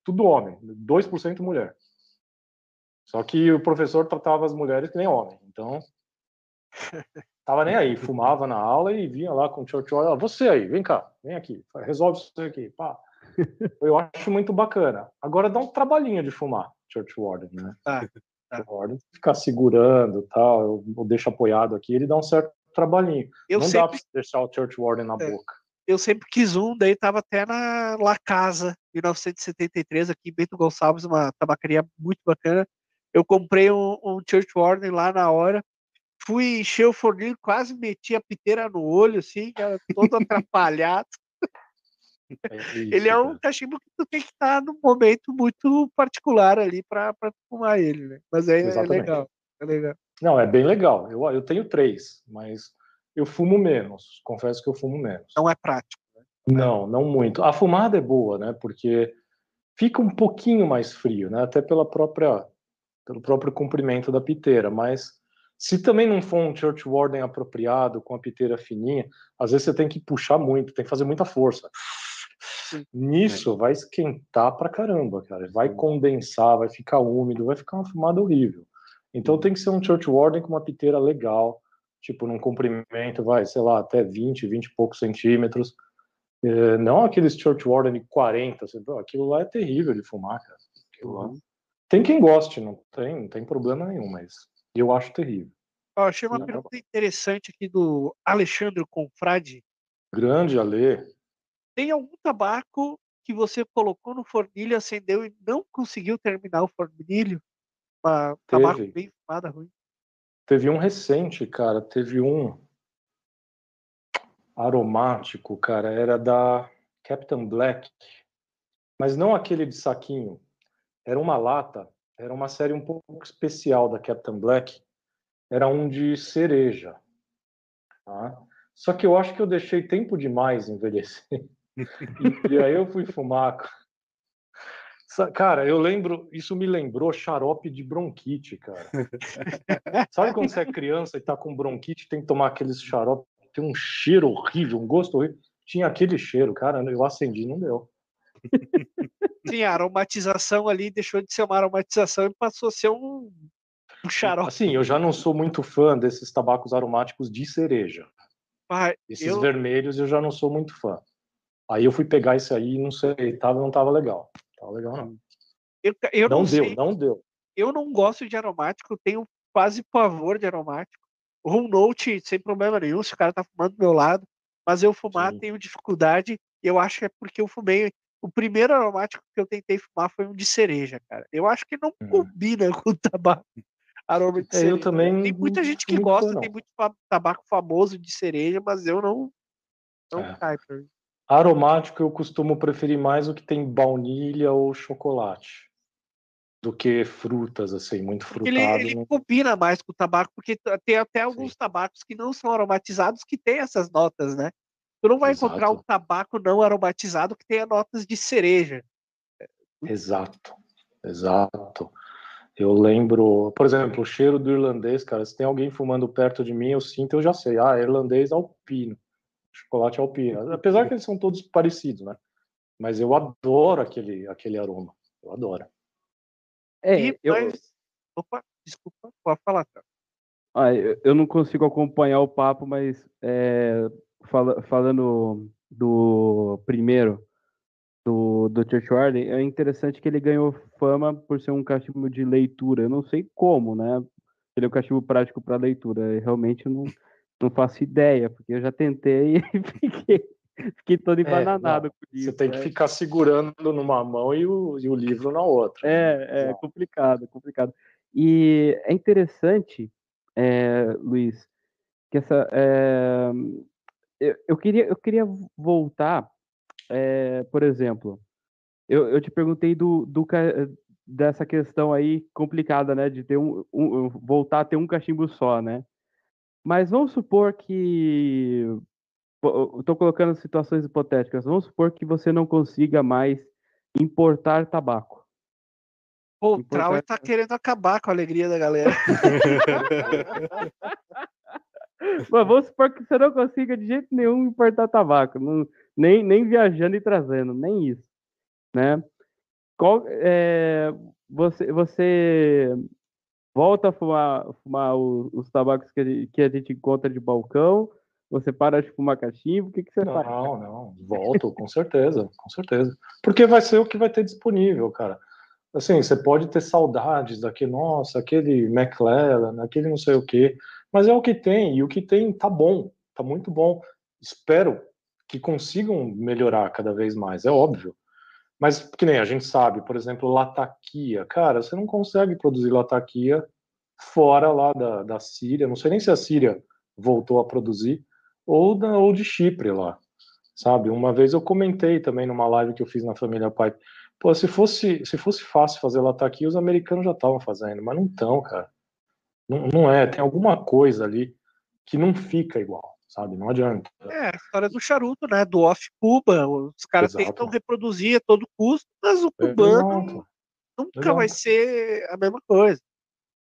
tudo homem, 2% mulher. Só que o professor tratava as mulheres que nem homem. Então, tava nem aí, fumava na aula e vinha lá com o Church Warden, "Ó, você aí, vem cá, vem aqui, resolve isso aqui, pá. Eu acho muito bacana. Agora dá um trabalhinho de fumar, Church Warden, né? Tá, tá. Church Warden, ficar segurando tal, eu, eu deixo apoiado aqui, ele dá um certo trabalhinho. Eu Não dá sempre, pra você deixar o Church Warden na É. boca. eu sempre quis um, daí tava até na La Casa, 1973, aqui em Bento Gonçalves, uma tabacaria muito bacana. Eu comprei um, um Church Warden lá na hora, fui encher o forninho, quase meti a piteira no olho, assim, todo atrapalhado. É isso, Ele é um cara. cachimbo que tu tem que estar num momento muito particular ali pra fumar ele, né? Mas é, é legal, é legal. Não, é bem legal. Eu, eu tenho três, mas eu fumo menos. Confesso que eu fumo menos. Não é prático. Não, não muito. A fumada é boa, né? Porque fica um pouquinho mais frio, né? Até pela própria, pelo próprio comprimento da piteira. Mas se também não for um church warden apropriado, com a piteira fininha, às vezes você tem que puxar muito, tem que fazer muita força. Nisso vai esquentar pra caramba, cara. Vai condensar, vai ficar úmido, vai ficar uma fumada horrível. Então tem que ser um church warden com uma piteira legal, tipo num comprimento, vai, sei lá, até 20, 20 e poucos centímetros. É, não aqueles church warden de 40, assim, aquilo lá é terrível de fumar, cara. Aquilo lá. Tem quem goste, não tem, não tem problema nenhum, mas eu acho terrível. Ó, achei uma Não. pergunta interessante aqui do Alexandre Confrade. Grande Alê, Tem algum tabaco que você colocou no fornilho, acendeu e não conseguiu terminar o fornilho? Uma tabaco bem fumada, ruim. Teve um recente, cara. Teve um aromático, cara. Era da Captain Black, mas não aquele de saquinho. Era uma lata. Era uma série um pouco especial da Captain Black. Era um de cereja. tá? Só que eu acho que eu deixei tempo demais envelhecer. e, e aí eu fui fumar. Cara, eu lembro, isso me lembrou xarope de bronquite, cara. Sabe quando você é criança e tá com bronquite, tem que tomar aqueles xarope, tem um cheiro horrível, um gosto horrível. Tinha aquele cheiro, cara, eu acendi, não deu. Sim, a aromatização ali deixou de ser uma aromatização e passou a ser um, um xarope. Assim, eu já não sou muito fã desses tabacos aromáticos de cereja. Ah, Esses eu, vermelhos eu já não sou muito fã. Aí eu fui pegar esse aí e não sei, tava, não tava legal. Tava legal, não. eu, eu não, Não deu, não deu. eu não gosto de aromático, tenho quase pavor de aromático. Um note sem problema nenhum, se o cara tá fumando do meu lado, mas eu fumar Sim. tenho dificuldade, eu acho que é porque eu fumei. O primeiro aromático que eu tentei fumar foi um de cereja, cara. Eu acho que não Hum. combina com tabaco. Aroma de É, eu cereja. também Tem muita não gente que gosta, fã, tem não. muito tabaco famoso de cereja, mas eu não. Não É. cai pra mim. Aromático eu costumo preferir mais o que tem baunilha ou chocolate do que frutas, assim, muito ele, frutado. ele não- combina mais com o tabaco, porque tem até alguns tabacos que não são aromatizados que tem essas notas, né? Tu não vai encontrar um Exato. tabaco não aromatizado que tenha notas de cereja. Exato, exato. Eu lembro, por exemplo, o cheiro do irlandês, cara. Se tem alguém fumando perto de mim, eu sinto, eu já sei. Ah, é irlandês alpino, chocolate alpino. Apesar que eles são todos parecidos, né? Mas eu adoro aquele, aquele aroma. Eu adoro. É, e eu, mas... Opa, desculpa. pode falar. Tá? Ah, eu eu não consigo acompanhar o papo, mas é, fala- falando do primeiro, do, do Church Warden, é interessante que ele ganhou fama por ser um cachimbo de leitura. Eu não sei como, né? Ele é um cachimbo prático para leitura. Eu realmente não, não faço ideia, porque eu já tentei e fiquei, fiquei todo embananado com isso. Você tem que né? ficar segurando numa mão e o, e o livro na outra. É, é complicado, complicado. E é interessante, é, Luiz, que essa. é, eu, eu queria, eu queria voltar, é, por exemplo, eu, eu te perguntei do, do dessa questão aí complicada, né, de ter um, um- voltar a ter um cachimbo só, né? Mas vamos supor que estou colocando situações hipotéticas. Vamos supor que você não consiga mais importar tabaco. Pô, o Importante. Trauer tá querendo acabar com a alegria da galera. Mas vamos supor que você não consiga de jeito nenhum importar tabaco, não- nem, nem viajando e trazendo, nem isso, né? Qual, é, você, você volta a fumar, fumar o- os tabacos que a, gente, que a gente encontra de balcão, você para de fumar cachimbo, o que, que você faz? Não, não, volto, com certeza, com certeza. Porque vai ser o que vai ter disponível, cara. Assim, você pode ter saudades daquele, nossa, aquele McLaren, aquele não sei o quê, mas é o que tem, e o que tem tá bom, tá muito bom. Espero que consigam melhorar cada vez mais, é óbvio. Mas que nem a gente sabe, por exemplo, lataquia, cara, você não consegue produzir lataquia fora lá da, da Síria, não sei nem se a Síria voltou a produzir, ou, da, ou de Chipre lá, sabe? Uma vez eu comentei também numa live que eu fiz na família Pipe, pô, se fosse, se fosse fácil fazer lataquia, os americanos já estavam fazendo, mas não estão, cara. Não, não é, tem alguma coisa ali que não fica igual, sabe? Não adianta. É, a história do charuto, né? Do off-Cuba. Os caras Exato. tentam reproduzir a todo custo, mas o cubano Exato. nunca vai exato. ser a mesma coisa.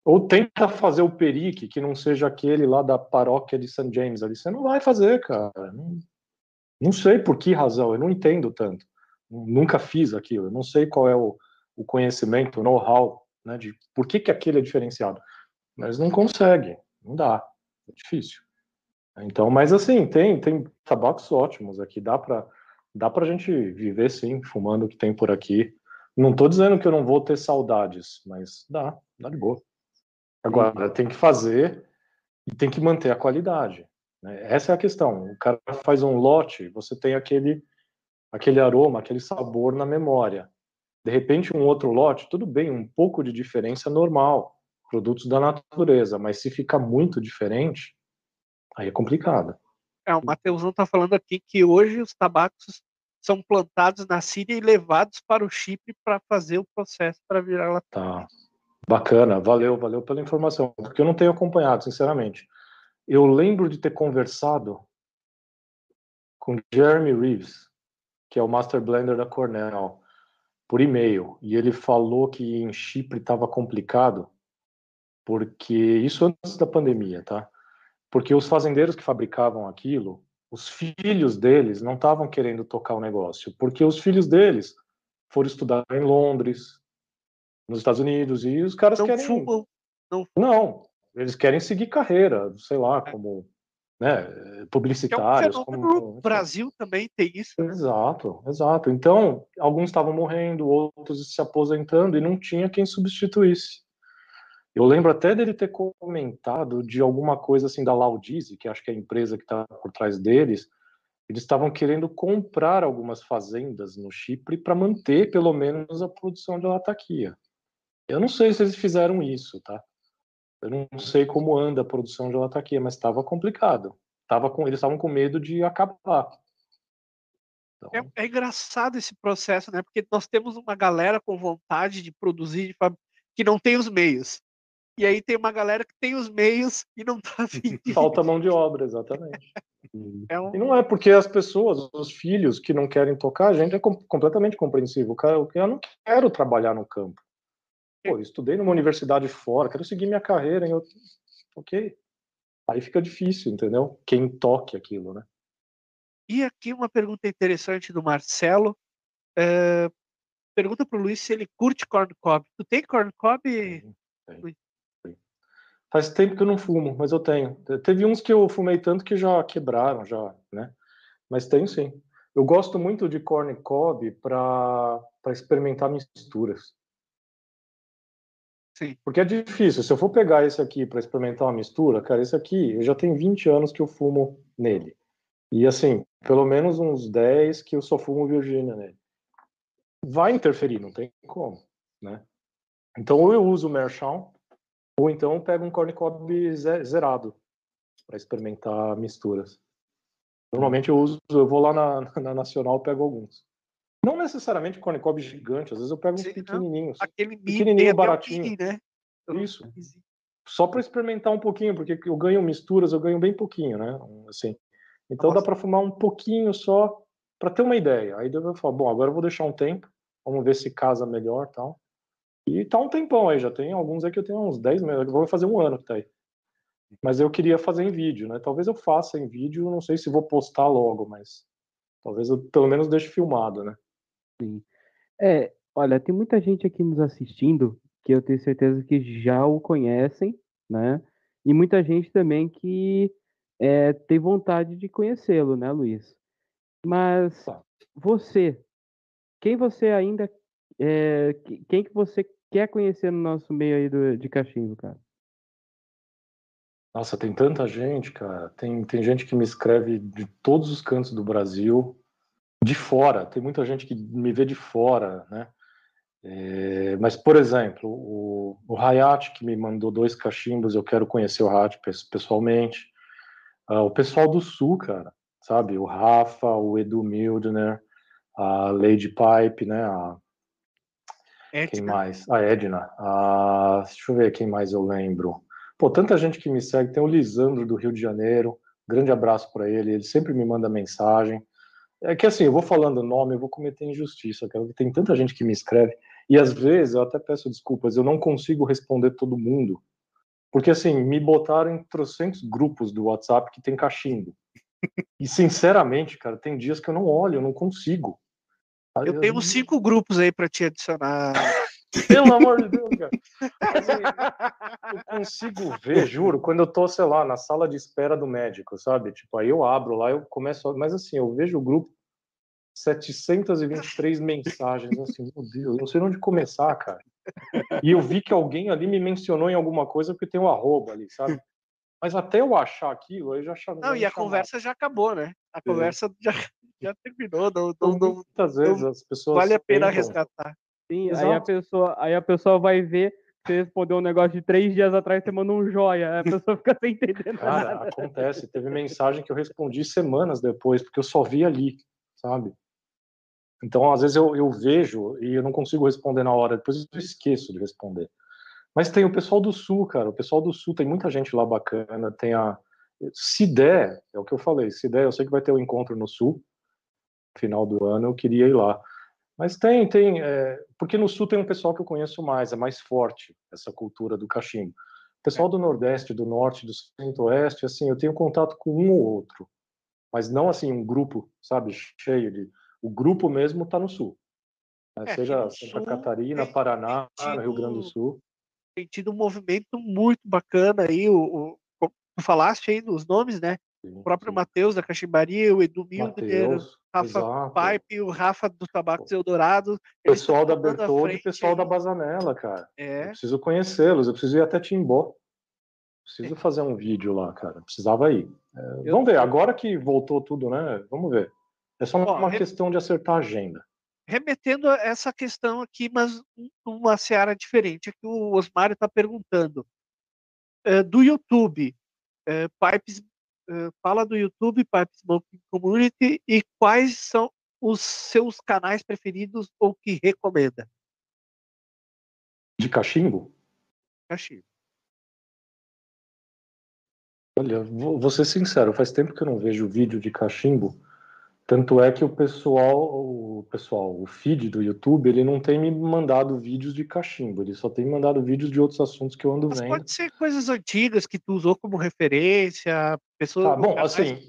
Ou tenta fazer o perique que não seja aquele lá da paróquia de St. James ali. Você não vai fazer, cara. Não, não sei por que razão, eu não entendo tanto. Nunca fiz aquilo, eu não sei qual é o, o conhecimento, o know-how, né, de por que, que aquele é diferenciado. Mas não consegue, não dá, é difícil. Então, mas assim, tem, tem tabacos ótimos aqui, dá para dá pra gente viver sim, fumando o que tem por aqui. Não tô dizendo que eu não vou ter saudades, mas dá, dá de boa. Agora, tem que fazer e tem que manter a qualidade. né? Essa é a questão. O cara faz um lote, você tem aquele, aquele aroma, aquele sabor na memória. De repente, um outro lote, tudo bem, um pouco de diferença é normal, produtos da natureza, mas se fica muito diferente, aí é complicado. É, o Mateusão tá falando aqui que hoje os tabacos são plantados na Síria e levados para o Chipre para fazer o processo para virar lá. Tá. Bacana, valeu, valeu pela informação, porque eu não tenho acompanhado, sinceramente. Eu lembro de ter conversado com Jeremy Reeves, que é o Master Blender da Cornell, por e-mail, e ele falou que em Chipre estava complicado, porque isso antes da pandemia, tá? Porque os fazendeiros que fabricavam aquilo, os filhos deles não estavam querendo tocar o negócio, porque os filhos deles foram estudar em Londres, nos Estados Unidos, e os caras Não querem. fumam. Não, eles querem seguir carreira, sei lá, como né, é um publicitários. fenômeno como, no Brasil também tem isso. Exato, exato. Então, alguns estavam morrendo, outros se aposentando e não tinha quem substituísse. Eu lembro até dele ter comentado de alguma coisa assim da Laudize, que acho que é a empresa que está por trás deles. Eles estavam querendo comprar algumas fazendas no Chipre para manter pelo menos a produção de lataquia. Eu não sei se eles fizeram isso, tá? Eu não sei como anda a produção de lataquia, mas estava complicado. Tava com, eles estavam com medo de acabar. Então, É, é engraçado esse processo, né? Porque nós temos uma galera com vontade de produzir, de fab- que não tem os meios. E aí tem uma galera que tem os meios e não tá afim de- falta mão de obra, exatamente. É um- E não é porque as pessoas, os filhos que não querem tocar, a gente é com- completamente compreensível. O cara, o eu não quero trabalhar no campo. Pô, eu estudei numa universidade fora, quero seguir minha carreira em outro... Ok. Aí fica difícil, entendeu? Quem toque aquilo, né? E aqui uma pergunta interessante do Marcelo. É, Pergunta pro Luiz se ele curte corn cob. Tu tem corn cob? Tem, tem. Faz tempo que eu não fumo, mas eu tenho. Teve uns que eu fumei tanto que já quebraram, já, né? Mas tenho sim. Eu gosto muito de corn cob para experimentar misturas. Sim. Porque é difícil. Se eu for pegar esse aqui para experimentar uma mistura, cara, esse aqui, eu já tenho 20 anos que eu fumo nele. E assim, pelo menos uns 10 que eu só fumo Virgínia nele. Vai interferir, não tem como, né? Então, ou eu uso o Merchant, ou então eu pego um corn cob zerado para experimentar misturas. Normalmente eu uso, eu vou lá na, na Nacional pego alguns. Não necessariamente corn cob gigante, às vezes eu pego uns Sim, não. pequenininhos. Aquele Pequenininho, baratinho. mini, né? Isso. Só para experimentar um pouquinho, porque eu ganho misturas, eu ganho bem pouquinho, né? Assim. Então Nossa. dá para fumar um pouquinho só para ter uma ideia. Aí eu vou falar, bom, agora eu vou deixar um tempo, vamos ver se casa melhor, tal. E tá um tempão aí, já tem alguns aí que eu tenho uns 10 meses, vou fazer um ano que tá aí. Mas eu queria fazer em vídeo, né? Talvez eu faça em vídeo, não sei se vou postar logo, mas talvez eu pelo menos deixe filmado, né? É, olha, tem muita gente aqui nos assistindo que eu tenho certeza que já o conhecem, né? E muita gente também que é, tem vontade de conhecê-lo, né, Luiz? Mas Tá. você, quem você ainda, é, que- quem que você quer conhecer no nosso meio aí do, de cachimbo, cara? Nossa, tem tanta gente, cara. Tem, tem gente que me escreve de todos os cantos do Brasil, de fora. Tem muita gente que me vê de fora, né? É, mas, por exemplo, o, o Hayat, que me mandou dois cachimbos, eu quero conhecer o Hayat pes- pessoalmente. Ah, o pessoal do Sul, cara, sabe? O Rafa, o Edu Mildner, a Lady Pipe, né? A, É, quem mais? A Edna. A, deixa eu ver quem mais eu lembro. Pô, tanta gente que me segue. Tem o Lisandro do Rio de Janeiro. Grande abraço para ele. Ele sempre me manda mensagem. É que assim, eu vou falando nome, eu vou cometer injustiça, Tem tanta gente que me escreve. E às vezes eu até peço desculpas, eu não consigo responder todo mundo. Porque assim, me botaram em trocentos grupos do WhatsApp que tem cachimbo. E sinceramente, cara, tem dias que eu não olho, eu não consigo. Eu tenho uns cinco grupos aí pra te adicionar. Pelo amor de Deus, cara. Assim, eu consigo ver, juro, quando eu tô, sei lá, na sala de espera do médico, sabe? Tipo, aí eu abro lá, eu começo, a... mas assim, eu vejo o grupo 723 mensagens, assim, meu Deus, eu não sei onde começar, cara. E eu vi que alguém ali me mencionou em alguma coisa porque tem um arroba ali, sabe? Mas até eu achar aquilo, aí já chamo. Não, e a conversa já acabou, né? A conversa já, já terminou. Não, não, não Muitas vezes as pessoas. vale a pena tentam. resgatar. Sim, aí a pessoa, aí a pessoa vai ver, você respondeu um negócio de três dias atrás, você mandou um joia, aí a pessoa fica sem entender Cara, nada. acontece. Teve mensagem que eu respondi semanas depois, porque eu só vi ali, sabe? Então, às vezes eu, eu vejo e eu não consigo responder na hora, depois eu esqueço de responder. Mas tem o pessoal do Sul, cara. O pessoal do Sul tem muita gente lá bacana. Tem a. Se der, é o que eu falei, se der, eu sei que vai ter o encontro no Sul, final do ano, eu queria ir lá. Mas tem, tem. é, porque no Sul tem um pessoal que eu conheço mais, é mais forte essa cultura do cachimbo. O pessoal do Nordeste, do Norte, do Centro-Oeste, assim, eu tenho contato com um ou outro, mas não assim um grupo, sabe, cheio de. O grupo mesmo está no Sul. né, É, seja Santa Catarina, tem- Paraná, tem Rio Grande do tido- Sul. Tem tido um movimento muito bacana aí. O, o, tu falaste aí dos nomes, né? O próprio Matheus da Cachimbaria, o Edu Mateus, Rafa exato. Pipe, o Rafa do Tabacos Eldorado. eles pessoal da Bertoldi e pessoal da Bazanella, cara. Eu É, preciso conhecê-los, eu preciso ir até Timbó. Preciso fazer um vídeo lá, cara. Precisava ir. É, Eu- vamos ver, agora que voltou tudo, né? Vamos ver. É só Ó, uma re- questão de acertar a agenda. remetendo a essa questão aqui, mas numa seara diferente, é que o Osmário está perguntando. É, do YouTube, é, Pipes, é, fala do YouTube, Pipes Smoking Community, e quais são os seus canais preferidos ou que recomenda? De cachimbo? Cachimbo. Olha, vou, vou ser sincero, faz tempo que eu não vejo vídeo de cachimbo. Tanto é que o pessoal, o pessoal, o feed do YouTube, ele não tem me mandado vídeos de cachimbo, ele só tem mandado vídeos de outros assuntos que eu ando Mas vendo. pode ser coisas antigas que tu usou como referência, pessoas Tá, bom, assim,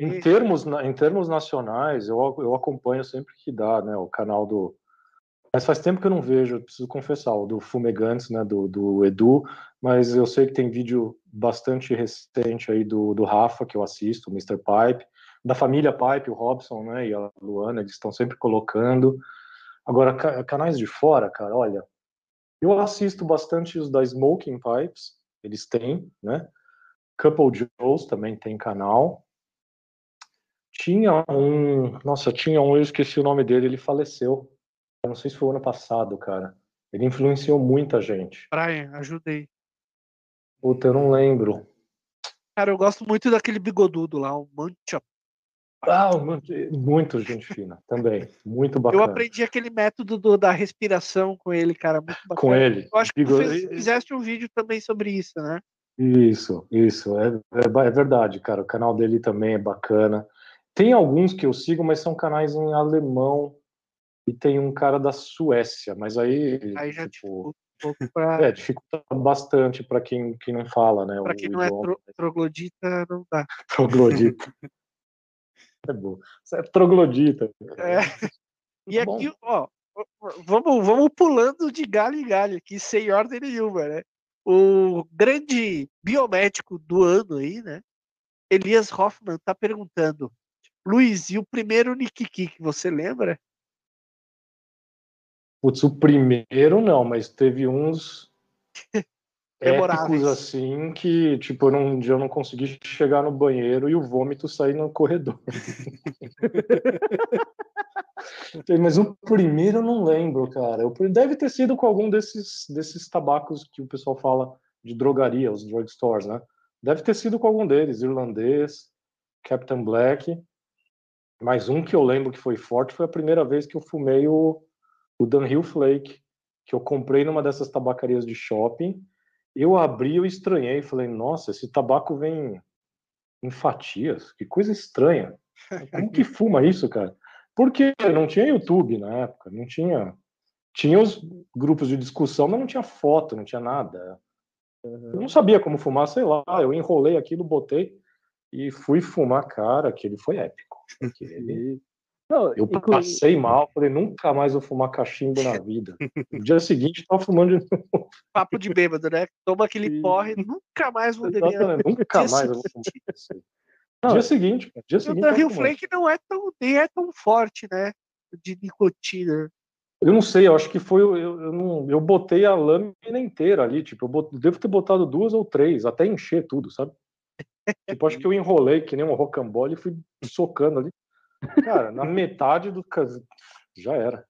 Em termos, em termos nacionais, eu, eu acompanho sempre que dá, né? O canal do. Mas faz tempo que eu não vejo, preciso confessar, o do Fumegantes, né, do, do Edu, mas eu sei que tem vídeo bastante recente aí do, do Rafa, que eu assisto, o Mr. Pipe, da família Pipe, o Robson, né, e a Luana, eles estão sempre colocando. Agora, ca canais de fora, cara, olha, eu assisto bastante os da Smoking Pipes, eles têm, né, Couple Joes também tem canal. Tinha um, nossa, tinha um, eu esqueci o nome dele, ele faleceu, eu não sei se foi ano passado, cara. Ele influenciou muita gente. Brian, ajudei. Puta, eu não lembro. Cara, eu gosto muito daquele bigodudo lá, o Mancha. Ah, muito gente fina também. Muito bacana. Eu aprendi aquele método do, da respiração com ele, cara. Muito bacana. Com ele. Eu acho que tu fez, fizeste um vídeo também sobre isso, né? Isso, isso. É, é, é, verdade, cara. O canal dele também é bacana. Tem alguns que eu sigo, mas são canais em alemão e tem um cara da Suécia, mas aí. Aí já tipo, um pouco pra... É, dificulta bastante para quem, quem não fala, né? Para quem não é tro troglodita, não dá. troglodita. é bom. Você é troglodita. É. E aqui, ó, vamos, vamos pulando de galho em galho aqui, sem ordem nenhuma, né? O grande biomédico do ano aí, né? Elias Hoffman tá perguntando: Luiz, e o primeiro Nikiki que você lembra? Putz, o primeiro não, mas teve uns épicos assim que, tipo, um dia eu não consegui chegar no banheiro e o vômito sair no corredor. mas o primeiro eu não lembro, cara. Eu, deve ter sido com algum desses, desses tabacos que o pessoal fala de drogaria, os drugstores, né? Deve ter sido com algum deles, irlandês, Captain Black. Mas um que eu lembro que foi forte foi a primeira vez que eu fumei o o Dunhill Flake, que eu comprei numa dessas tabacarias de shopping. Eu abri, eu estranhei, falei, nossa, esse tabaco vem em fatias, que coisa estranha. Como que fuma isso, cara? Porque não tinha YouTube na época, não tinha. Tinha os grupos de discussão, mas não tinha foto, não tinha nada. Eu não sabia como fumar, sei lá. Eu enrolei aquilo, botei e fui fumar, cara, aquele foi épico. Não, eu inclui... passei mal, falei, nunca mais vou fumar cachimbo na vida. No dia seguinte, tava fumando de novo. Papo de bêbado, né? Toma aquele porre, nunca mais vou beber. Nunca mais eu vou fumar isso. Não, dia seguinte, dia seguinte. O Rio Flake não é tão, nem é tão forte, né? De nicotina. Eu não sei, eu acho que foi. Eu, eu, não, eu botei a lâmina inteira ali, tipo, eu bot, devo ter botado duas ou três, até encher tudo, sabe? tipo, acho que eu enrolei que nem um rocambole e fui socando ali. Cara, na metade do já era.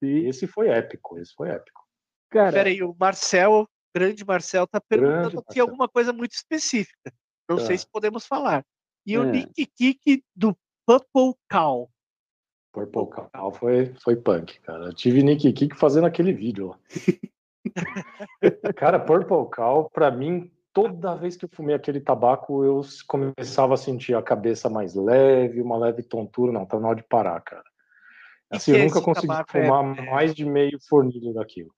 E esse foi épico, esse foi épico. Cara, peraí, o Marcel, grande Marcel, tá perguntando aqui alguma coisa muito específica. Não sei tá. se podemos falar. E é. o Nick Kick do Purple Cow. Purple Cow foi, foi punk, cara. Eu tive Nick Kick fazendo aquele vídeo lá. cara, Purple Cow, pra mim, toda vez que eu fumei aquele tabaco, eu começava a sentir a cabeça mais leve, uma leve tontura. Não, tá na hora de parar, cara. Assim, eu nunca consegui fumar é... mais de meio fornilho daquilo.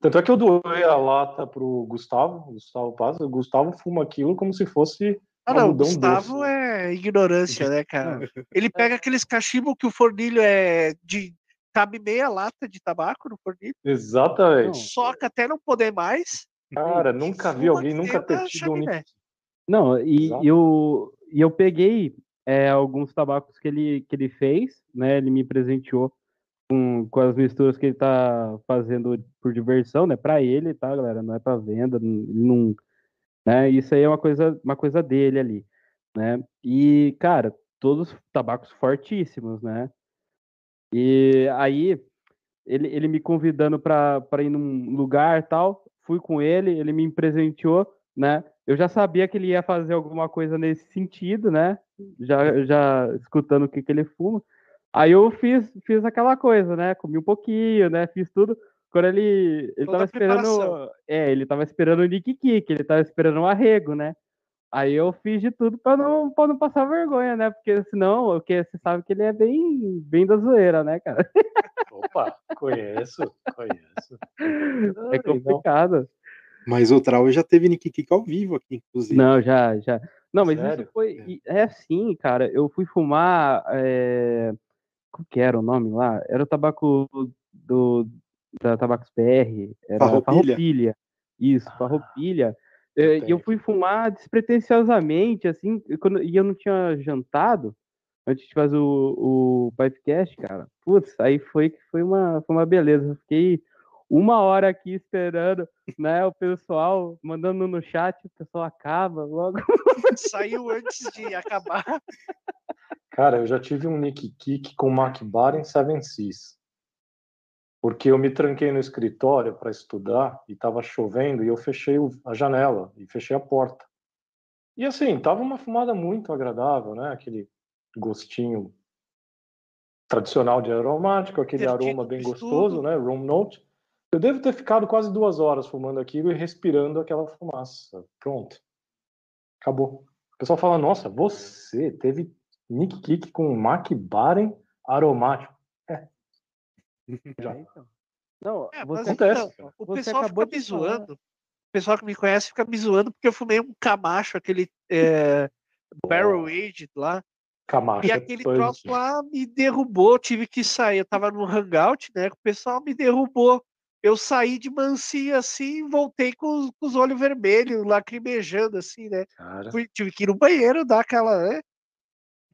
Tanto é que eu doei a lata pro Gustavo, Gustavo Paz, o Gustavo fuma aquilo como se fosse. Ah, não, o Gustavo doce. é ignorância, né, cara? Ele pega aqueles cachimbos que o fornilho é de. cabe meia lata de tabaco no fornilho. Exatamente. Soca até não poder mais. Cara, nunca vi alguém nunca ter tido um Não, e eu, e eu peguei é, alguns tabacos que ele, que ele fez, né? Ele me presenteou com, com as misturas que ele tá fazendo por diversão, né? Para ele, tá, galera? Não é para venda, não, né? Isso aí é uma coisa, uma coisa dele ali, né? E, cara, todos tabacos fortíssimos, né? E aí ele, ele me convidando para ir num lugar tal, fui com ele, ele me presenteou, né? Eu já sabia que ele ia fazer alguma coisa nesse sentido, né? Já, já escutando o que, que ele fuma. Aí eu fiz, fiz aquela coisa, né? Comi um pouquinho, né? Fiz tudo. Quando ele, ele tava esperando. É, ele tava esperando o Nick Kick, ele tava esperando o arrego, né? Aí eu fiz de tudo para não, pra não passar vergonha, né? Porque senão, porque você sabe que ele é bem, bem da zoeira, né, cara? Opa, conheço, conheço. É complicado. Mas o Trau já teve Nick Kick ao vivo aqui, inclusive. Não, já, já. Não, mas Sério? isso foi. É assim, cara. Eu fui fumar. É... Qual que era o nome lá? Era o tabaco do, da Tabacos BR, era Farroupilha. Farroupilha. Isso, Ah, Farroupilha. eu Eh, E eu tenho. fui fumar despretensiosamente, assim, quando, e eu não tinha jantado antes de fazer o, o Pipecast, cara. Putz, aí foi que foi uma, foi uma beleza. Eu fiquei uma hora aqui esperando, né? O pessoal mandando no chat, o pessoal acaba logo. Saiu antes de acabar. Cara, eu já tive um Nick Kick com MacBar em Seven Seas. Porque eu me tranquei no escritório para estudar e estava chovendo e eu fechei a janela e fechei a porta. E assim, tava uma fumada muito agradável, né? Aquele gostinho tradicional de aromático, aquele Divertido aroma bem gostoso, né? Room note. Eu devo ter ficado quase duas horas fumando aquilo e respirando aquela fumaça. Pronto. Acabou. O pessoal fala, nossa, você teve Nick Kick com Mac Baren aromático. Já. É, então. Não, É, você, Acontece, então, o Você pessoal acabou fica me zoando. O pessoal que me conhece fica me zoando porque eu fumei um Camacho, aquele é, Barrel Aged lá. Camacho. E é aquele punk. troço lá me derrubou, tive que sair. Eu tava no hangout, né? O pessoal me derrubou. Eu saí de mansinho assim e voltei com os, com os olhos vermelhos, lacrimejando, assim, né? Cara, Fui, tive que ir no banheiro dar aquela, né?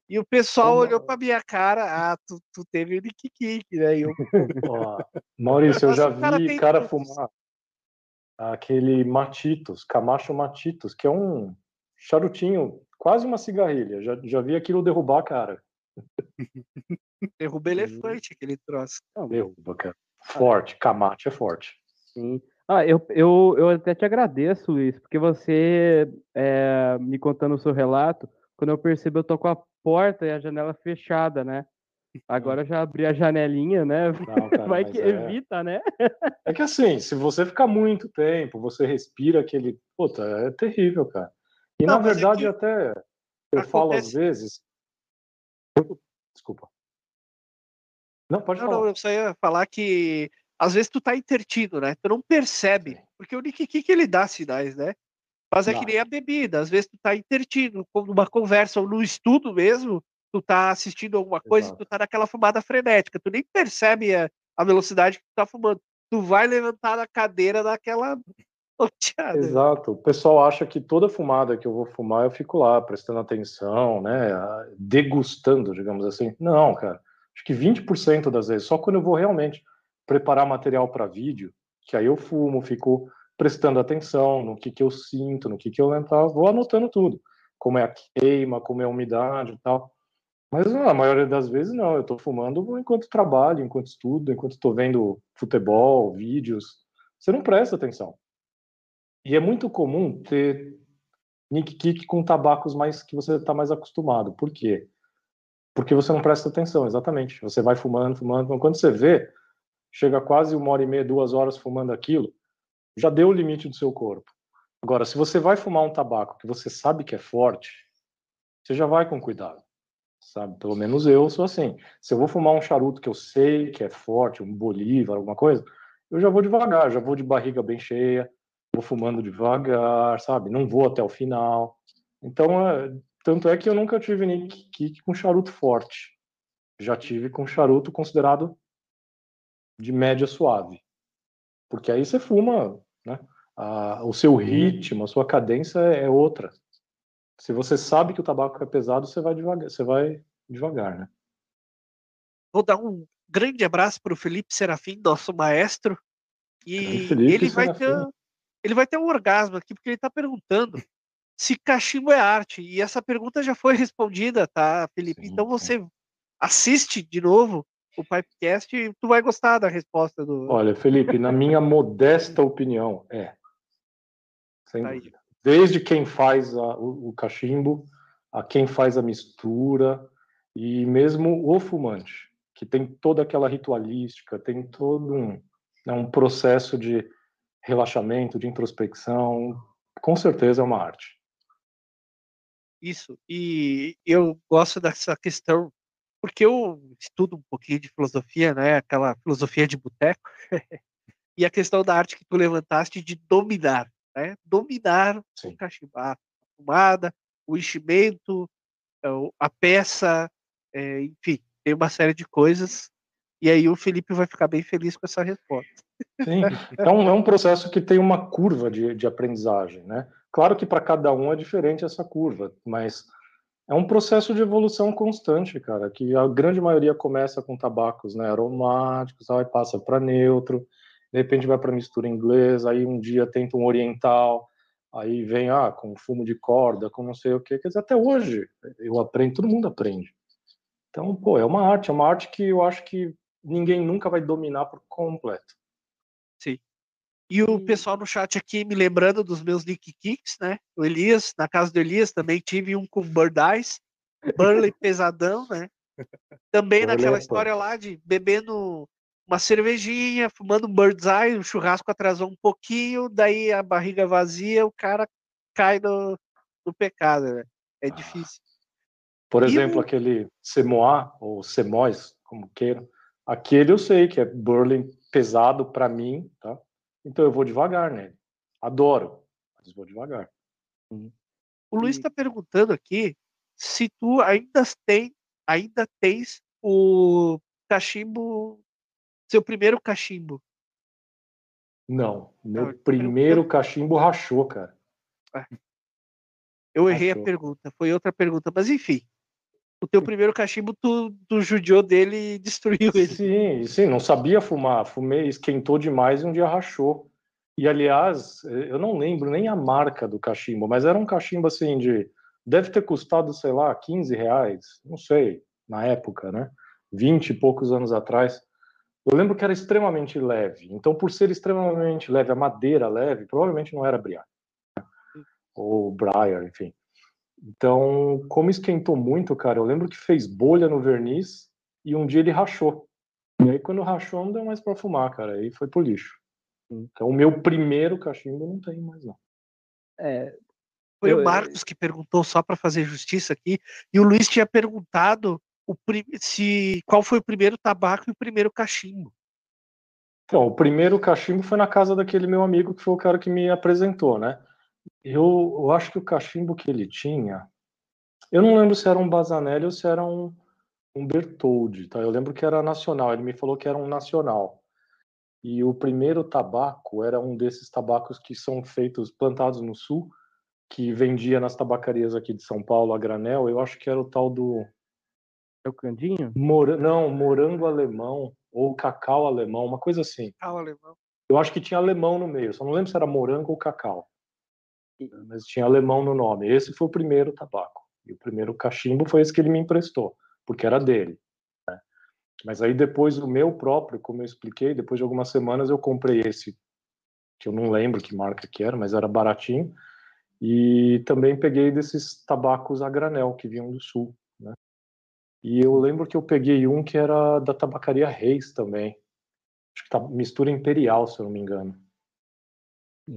E o pessoal Ô, olhou pra minha cara, ah, tu, tu teve o Nick Kick, né? E eu, Maurício, eu já cara vi tem cara todos. fumar aquele Matitos, Camacho Matitos, que é um charutinho, quase uma cigarrilha. Já, já vi aquilo derrubar a cara. derrubei elefante, aquele troço. não, Derruba, cara. Forte, Camacho é forte. Sim. Ah, eu, eu, eu até te agradeço, Luiz, porque você é, me contando o seu relato, quando eu percebi, eu tô com a porta e a janela fechada, né? Agora eu já abri a janelinha, né? Não, cara, Vai que é- evita, né? É que assim, se você ficar muito tempo, você respira aquele. Puta, é terrível, cara. E Não, na é verdade, que até eu falo às acontece- vezes. Desculpa. Não, pode Não, falar. não, eu só ia falar que às vezes tu tá intertido, né? Tu não percebe, porque o Nick Kick ele dá sinais, né? Mas é Dá. que nem a bebida, às vezes tu tá intertido, como numa conversa ou no estudo mesmo, tu tá assistindo alguma coisa e Exato. tu tá naquela fumada frenética, tu nem percebe a, a velocidade que tu tá fumando. Tu vai levantar da cadeira daquela Exato. O pessoal acha que toda fumada que eu vou fumar, eu fico lá prestando atenção, né? Degustando, digamos assim. Não, cara. Acho que 20% das vezes, só quando eu vou realmente preparar material para vídeo, que aí eu fumo, fico prestando atenção no que, que eu sinto, no que, que eu entrar, vou anotando tudo. Como é a queima, como é a umidade e tal. Mas não, a maioria das vezes não, eu tô fumando enquanto trabalho, enquanto estudo, enquanto estou vendo futebol, vídeos. Você não presta atenção. E é muito comum ter nick kick com tabacos mais que você está mais acostumado. Por quê? Porque você não presta atenção, exatamente. Você vai fumando, fumando, fumando. Quando você vê, chega quase uma hora e meia, duas horas fumando aquilo, já deu o limite do seu corpo. Agora, se você vai fumar um tabaco que você sabe que é forte, você já vai com cuidado, sabe? Pelo menos eu sou assim. Se eu vou fumar um charuto que eu sei que é forte, um bolívar, alguma coisa, eu já vou devagar, já vou de barriga bem cheia, vou fumando devagar, sabe? Não vou até o final. Então, é, tanto é que eu nunca tive nick kick com charuto forte. Já tive com charuto considerado de média suave. Porque aí você fuma, né? O seu ritmo, a sua cadência é outra. Se você sabe que o tabaco é pesado, você vai devagar, você vai devagar, né? Vou dar um grande abraço para o Felipe Serafim, nosso maestro. E Felipe ele vai, ter, Serafim. Ele vai ter um orgasmo aqui, porque ele está perguntando se cachimbo é arte. E essa pergunta já foi respondida, tá, Felipe? Sim, então você assiste de novo o Pipecast e tu vai gostar da resposta do. Olha, Felipe, na minha modesta opinião, é. Sem dúvida. Desde quem faz a- o, o cachimbo, a quem faz a mistura, e mesmo o fumante, que tem toda aquela ritualística, tem todo um, né, um processo de relaxamento, de introspecção, com certeza é uma arte. Isso. E eu gosto dessa questão, porque eu estudo um pouquinho de filosofia, né? Aquela filosofia de boteco. e a questão da arte que tu levantaste de dominar, né? Dominar Sim. o cachimbo, a fumada, o enchimento, a peça, é, enfim, tem uma série de coisas E aí o Felipe vai ficar bem feliz com essa resposta. Sim, um, é um processo que tem uma curva de, de aprendizagem, né? Claro que para cada um é diferente essa curva, mas é um processo de evolução constante, cara, que a grande maioria começa com tabacos né, aromáticos, aí passa para neutro, de repente vai para mistura inglesa, aí um dia tenta um oriental, aí vem ah, com fumo de corda, com não sei o que, quer dizer, até hoje eu aprendo, todo mundo aprende. Então, pô, é uma arte, é uma arte que eu acho que ninguém nunca vai dominar por completo. Sim. E o pessoal no chat aqui me lembrando dos meus Nick Kicks, né? O Elias, na casa do Elias também tive um com Bird Eyes, Burley pesadão, né? Também naquela é história lá de bebendo uma cervejinha, fumando um Bird's Eye, o churrasco atrasou um pouquinho, daí a barriga vazia, o cara cai no, no pecado, né? É difícil. Por exemplo, aquele Semois, ou Semois, como queiram, aquele eu sei que é Burley pesado para mim, tá? Então eu vou devagar nele. Adoro, mas vou devagar. O Luiz está perguntando aqui se tu ainda tem, ainda tens o cachimbo, seu primeiro cachimbo. Não, meu Não, primeiro cachimbo rachou, cara. Eu errei a Achou. pergunta, foi outra pergunta, mas enfim. O teu primeiro cachimbo, tu, tu judiou dele e destruiu ele. Sim, sim, não sabia fumar. Fumei, esquentou demais e um dia rachou. E aliás, eu não lembro nem a marca do cachimbo, mas era um cachimbo assim de. Deve ter custado, sei lá, 15 reais, não sei, na época, né? 20 e poucos anos atrás. Eu lembro que era extremamente leve. Então, por ser extremamente leve, a madeira leve, provavelmente não era Briar. Ou Briar, enfim. Então, como esquentou muito, cara, eu lembro que fez bolha no verniz e um dia ele rachou. E aí, quando rachou, não deu mais pra fumar, cara. Aí foi pro lixo. Então, o meu primeiro cachimbo não tem mais, não. É, Foi Eu- o Marcos que perguntou só para fazer justiça aqui, e o Luiz tinha perguntado o prim- se qual foi o primeiro tabaco e o primeiro cachimbo. Então, o primeiro cachimbo foi na casa daquele meu amigo que foi o cara que me apresentou, né? Eu, eu acho que o cachimbo que ele tinha, eu não lembro se era um Bazanelli ou se era um, um Bertoldi, tá? Eu lembro que era nacional, ele me falou que era um nacional. E o primeiro tabaco era um desses tabacos que são feitos, plantados no sul, que vendia nas tabacarias aqui de São Paulo a granel. Eu acho que era o tal do é o Candinho? mora- não, morango alemão ou cacau alemão, uma coisa assim. O alemão. Eu acho que tinha alemão no meio, só não lembro se era morango ou cacau. Mas tinha alemão no nome. Esse foi o primeiro tabaco. E o primeiro cachimbo foi esse que ele me emprestou, porque era dele. né? Mas aí depois o meu próprio, como eu expliquei, depois de algumas semanas eu comprei esse, que eu não lembro que marca que era, mas era baratinho. E também peguei desses tabacos a granel que vinham do sul. Né? E eu lembro que eu peguei um que era da tabacaria Reis também. Acho que tá mistura imperial, se eu não me engano.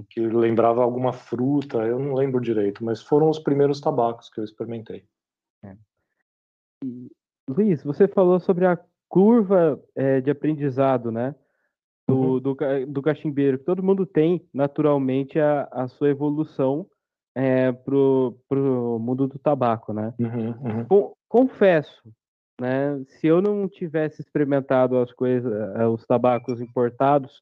Que lembrava alguma fruta, eu não lembro direito, mas foram os primeiros tabacos que eu experimentei. Luiz, você falou sobre a curva é, de aprendizado, né? Do, do, ca- do cachimbeiro. que Todo mundo tem, naturalmente, a, a sua evolução é, pro, pro mundo do tabaco, né? Uhum, uhum. Con- confesso, né? Se eu não tivesse experimentado as coisas, eh, os tabacos importados,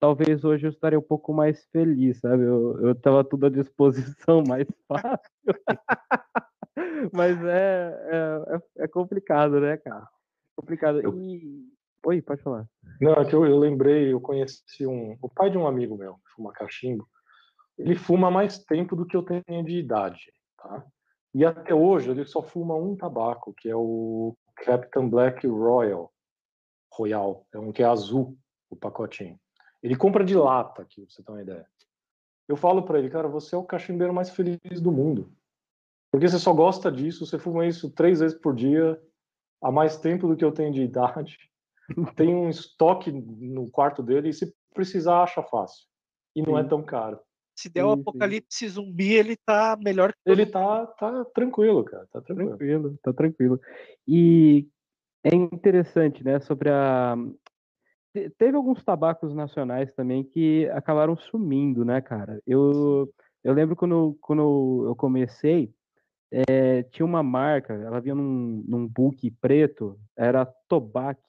talvez hoje eu estaria um pouco mais feliz, sabe? Eu, eu tava tudo à disposição mais fácil. Mas é, é, é- é complicado, né, cara? Complicado. Eu- E... Oi, pode falar. Não, é que eu, eu lembrei, eu conheci um, o pai de um amigo meu, que fuma cachimbo. Ele fuma mais tempo do que eu tenho de idade, tá? E até hoje ele só fuma um tabaco, que é o Captain Black Royal, Royal, é um que é azul, o pacotinho. Ele compra de lata, aqui, pra você ter uma ideia. Eu falo pra ele, cara, você é o cachimbeiro mais feliz do mundo. Porque você só gosta disso, você fuma isso três vezes por dia, há mais tempo do que eu tenho de idade. Tem um estoque no quarto dele e se precisar, acha fácil. E não é Sim. tão caro. Se der o sim. apocalipse zumbi, ele tá melhor que Ele tá, tá tranquilo, cara. Tá tranquilo. Tranquilo, tá tranquilo. E é interessante, né, sobre a. te- Teve alguns tabacos nacionais também que acabaram sumindo, né, cara? Eu, eu lembro quando, quando eu comecei, eh, tinha uma marca, ela vinha num, num book preto, era Tobac,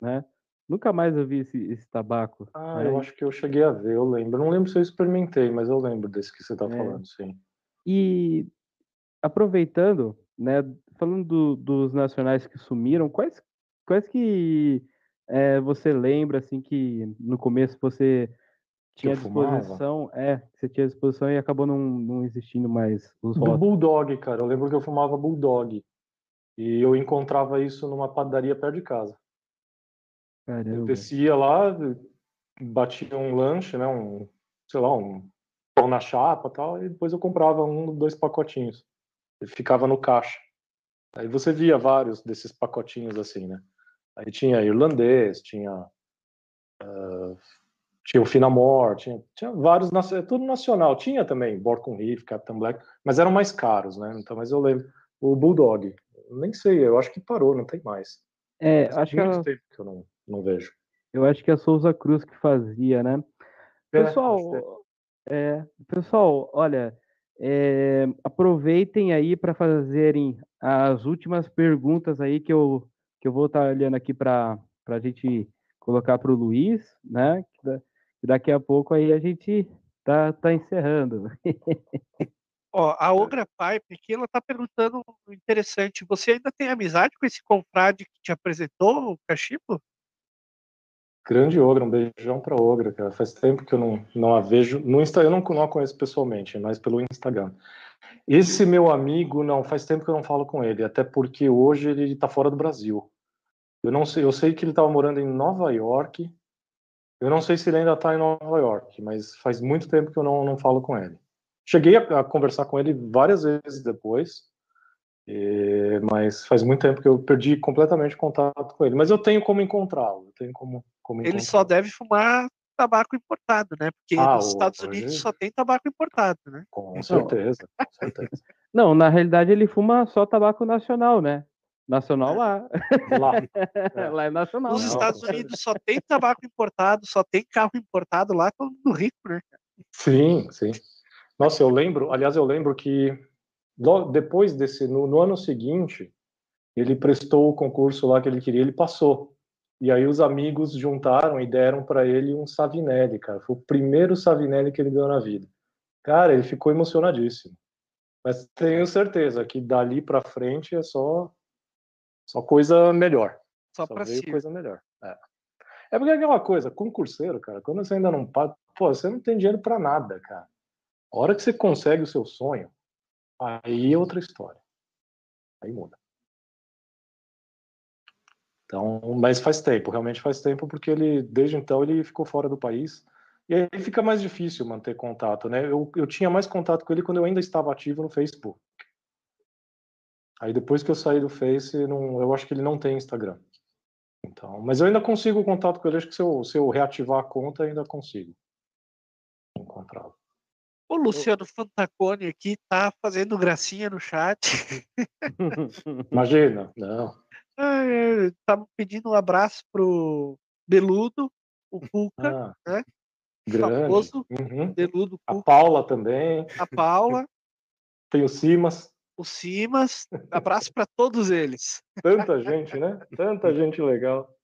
né? Nunca mais eu vi esse, esse tabaco. Ah, eu acho que eu cheguei a ver, eu lembro. Não lembro se eu experimentei, mas eu lembro desse que você está É. falando, sim. E aproveitando, né, falando do- dos nacionais que sumiram, quais, quais que é, você lembra, assim, que no começo você tinha eu fumava? disposição, é, você tinha disposição e acabou não, não existindo mais os Do rótulos. Bulldog, cara. Eu lembro que eu fumava Bulldog. E eu encontrava isso numa padaria perto de casa. Eu Caramba. descia lá, batia um lanche, né? Um, sei lá, um pão na chapa tal, e depois eu comprava um, dois pacotinhos. E ficava no caixa. Aí você via vários desses pacotinhos assim, né? Aí tinha irlandês, tinha. ah, tinha o Finamore, tinha, tinha vários, é tudo nacional. Tinha também Borcon Reef, Captain Black, mas eram mais caros, né? Então, mas eu lembro. O Bulldog, eu nem sei, eu acho que parou, não tem mais. É, Faz acho que, muito a- tempo que eu não, não vejo. eu acho que é a Souza Cruz que fazia, né? É, Pessoal, que é, pessoal, olha, é, aproveitem aí para fazerem as últimas perguntas aí que eu, que eu vou estar olhando aqui para a gente colocar para o Luiz, né? Que da- que daqui a pouco aí a gente tá, tá encerrando. Ó, a Ogra Pipe aqui, ela tá perguntando um interessante. Você ainda tem amizade com esse confrade que te apresentou, o Cachimbo? Grande Ogra, um beijão pra Ogra, cara. Faz tempo que eu não, não a vejo. No Insta, eu não, não a conheço pessoalmente, mas pelo Instagram. Esse meu amigo, não, faz tempo que eu não falo com ele, até porque hoje ele tá fora do Brasil. Eu não sei, eu sei que ele estava morando em Nova York. Eu não sei se ele ainda tá em Nova York, mas faz muito tempo que eu não, não falo com ele. Cheguei a, a conversar com ele várias vezes depois, eh, mas faz muito tempo que eu perdi completamente contato com ele. Mas eu tenho como encontrá-lo, eu tenho como, como Ele só deve fumar tabaco importado, né? Porque Ah, nos Estados hoje- Unidos só tem tabaco importado, né? Com certeza, com certeza. Não, na realidade ele fuma só tabaco nacional, né? Nacional lá. Lá, lá é nacional. Nos não, Estados Unidos só tem tabaco importado, só tem carro importado lá, todo mundo rico, né? Sim, sim. Nossa, eu lembro, aliás, eu lembro que lo- depois desse, no, no ano seguinte, ele prestou o concurso lá que ele queria, ele passou. E aí os amigos juntaram e deram para ele um Savinelli, cara. Foi o primeiro Savinelli que ele ganhou na vida. Cara, ele ficou emocionadíssimo. Mas tenho certeza que dali para frente é só só coisa melhor. Só Só veio si. coisa melhor. É. é porque é aquela coisa, concurseiro, cara, quando você ainda não paga, pô, você não tem dinheiro pra nada, cara. A hora que você consegue o seu sonho, aí é outra história. Aí muda. Então, mas faz tempo, realmente faz tempo, porque ele, desde então, ele ficou fora do país. E aí fica mais difícil manter contato, né? Eu, eu tinha mais contato com ele quando eu ainda estava ativo no Facebook. Aí depois que eu saí do Face, não, eu acho que ele não tem Instagram. Então, mas eu ainda consigo contato com ele, acho que se eu, se eu reativar a conta, ainda consigo encontrá-lo. O Luciano Fantacone aqui tá fazendo gracinha no chat. Imagina, não. Ah, é, Tá pedindo um abraço pro Beludo, o Cuca, Ah, né? grande. famoso Uhum. Beludo A Cuca, Paula também, a Paula, tem o Simas, o Simas. Abraço para todos eles. tanta gente, né? Tanta gente legal.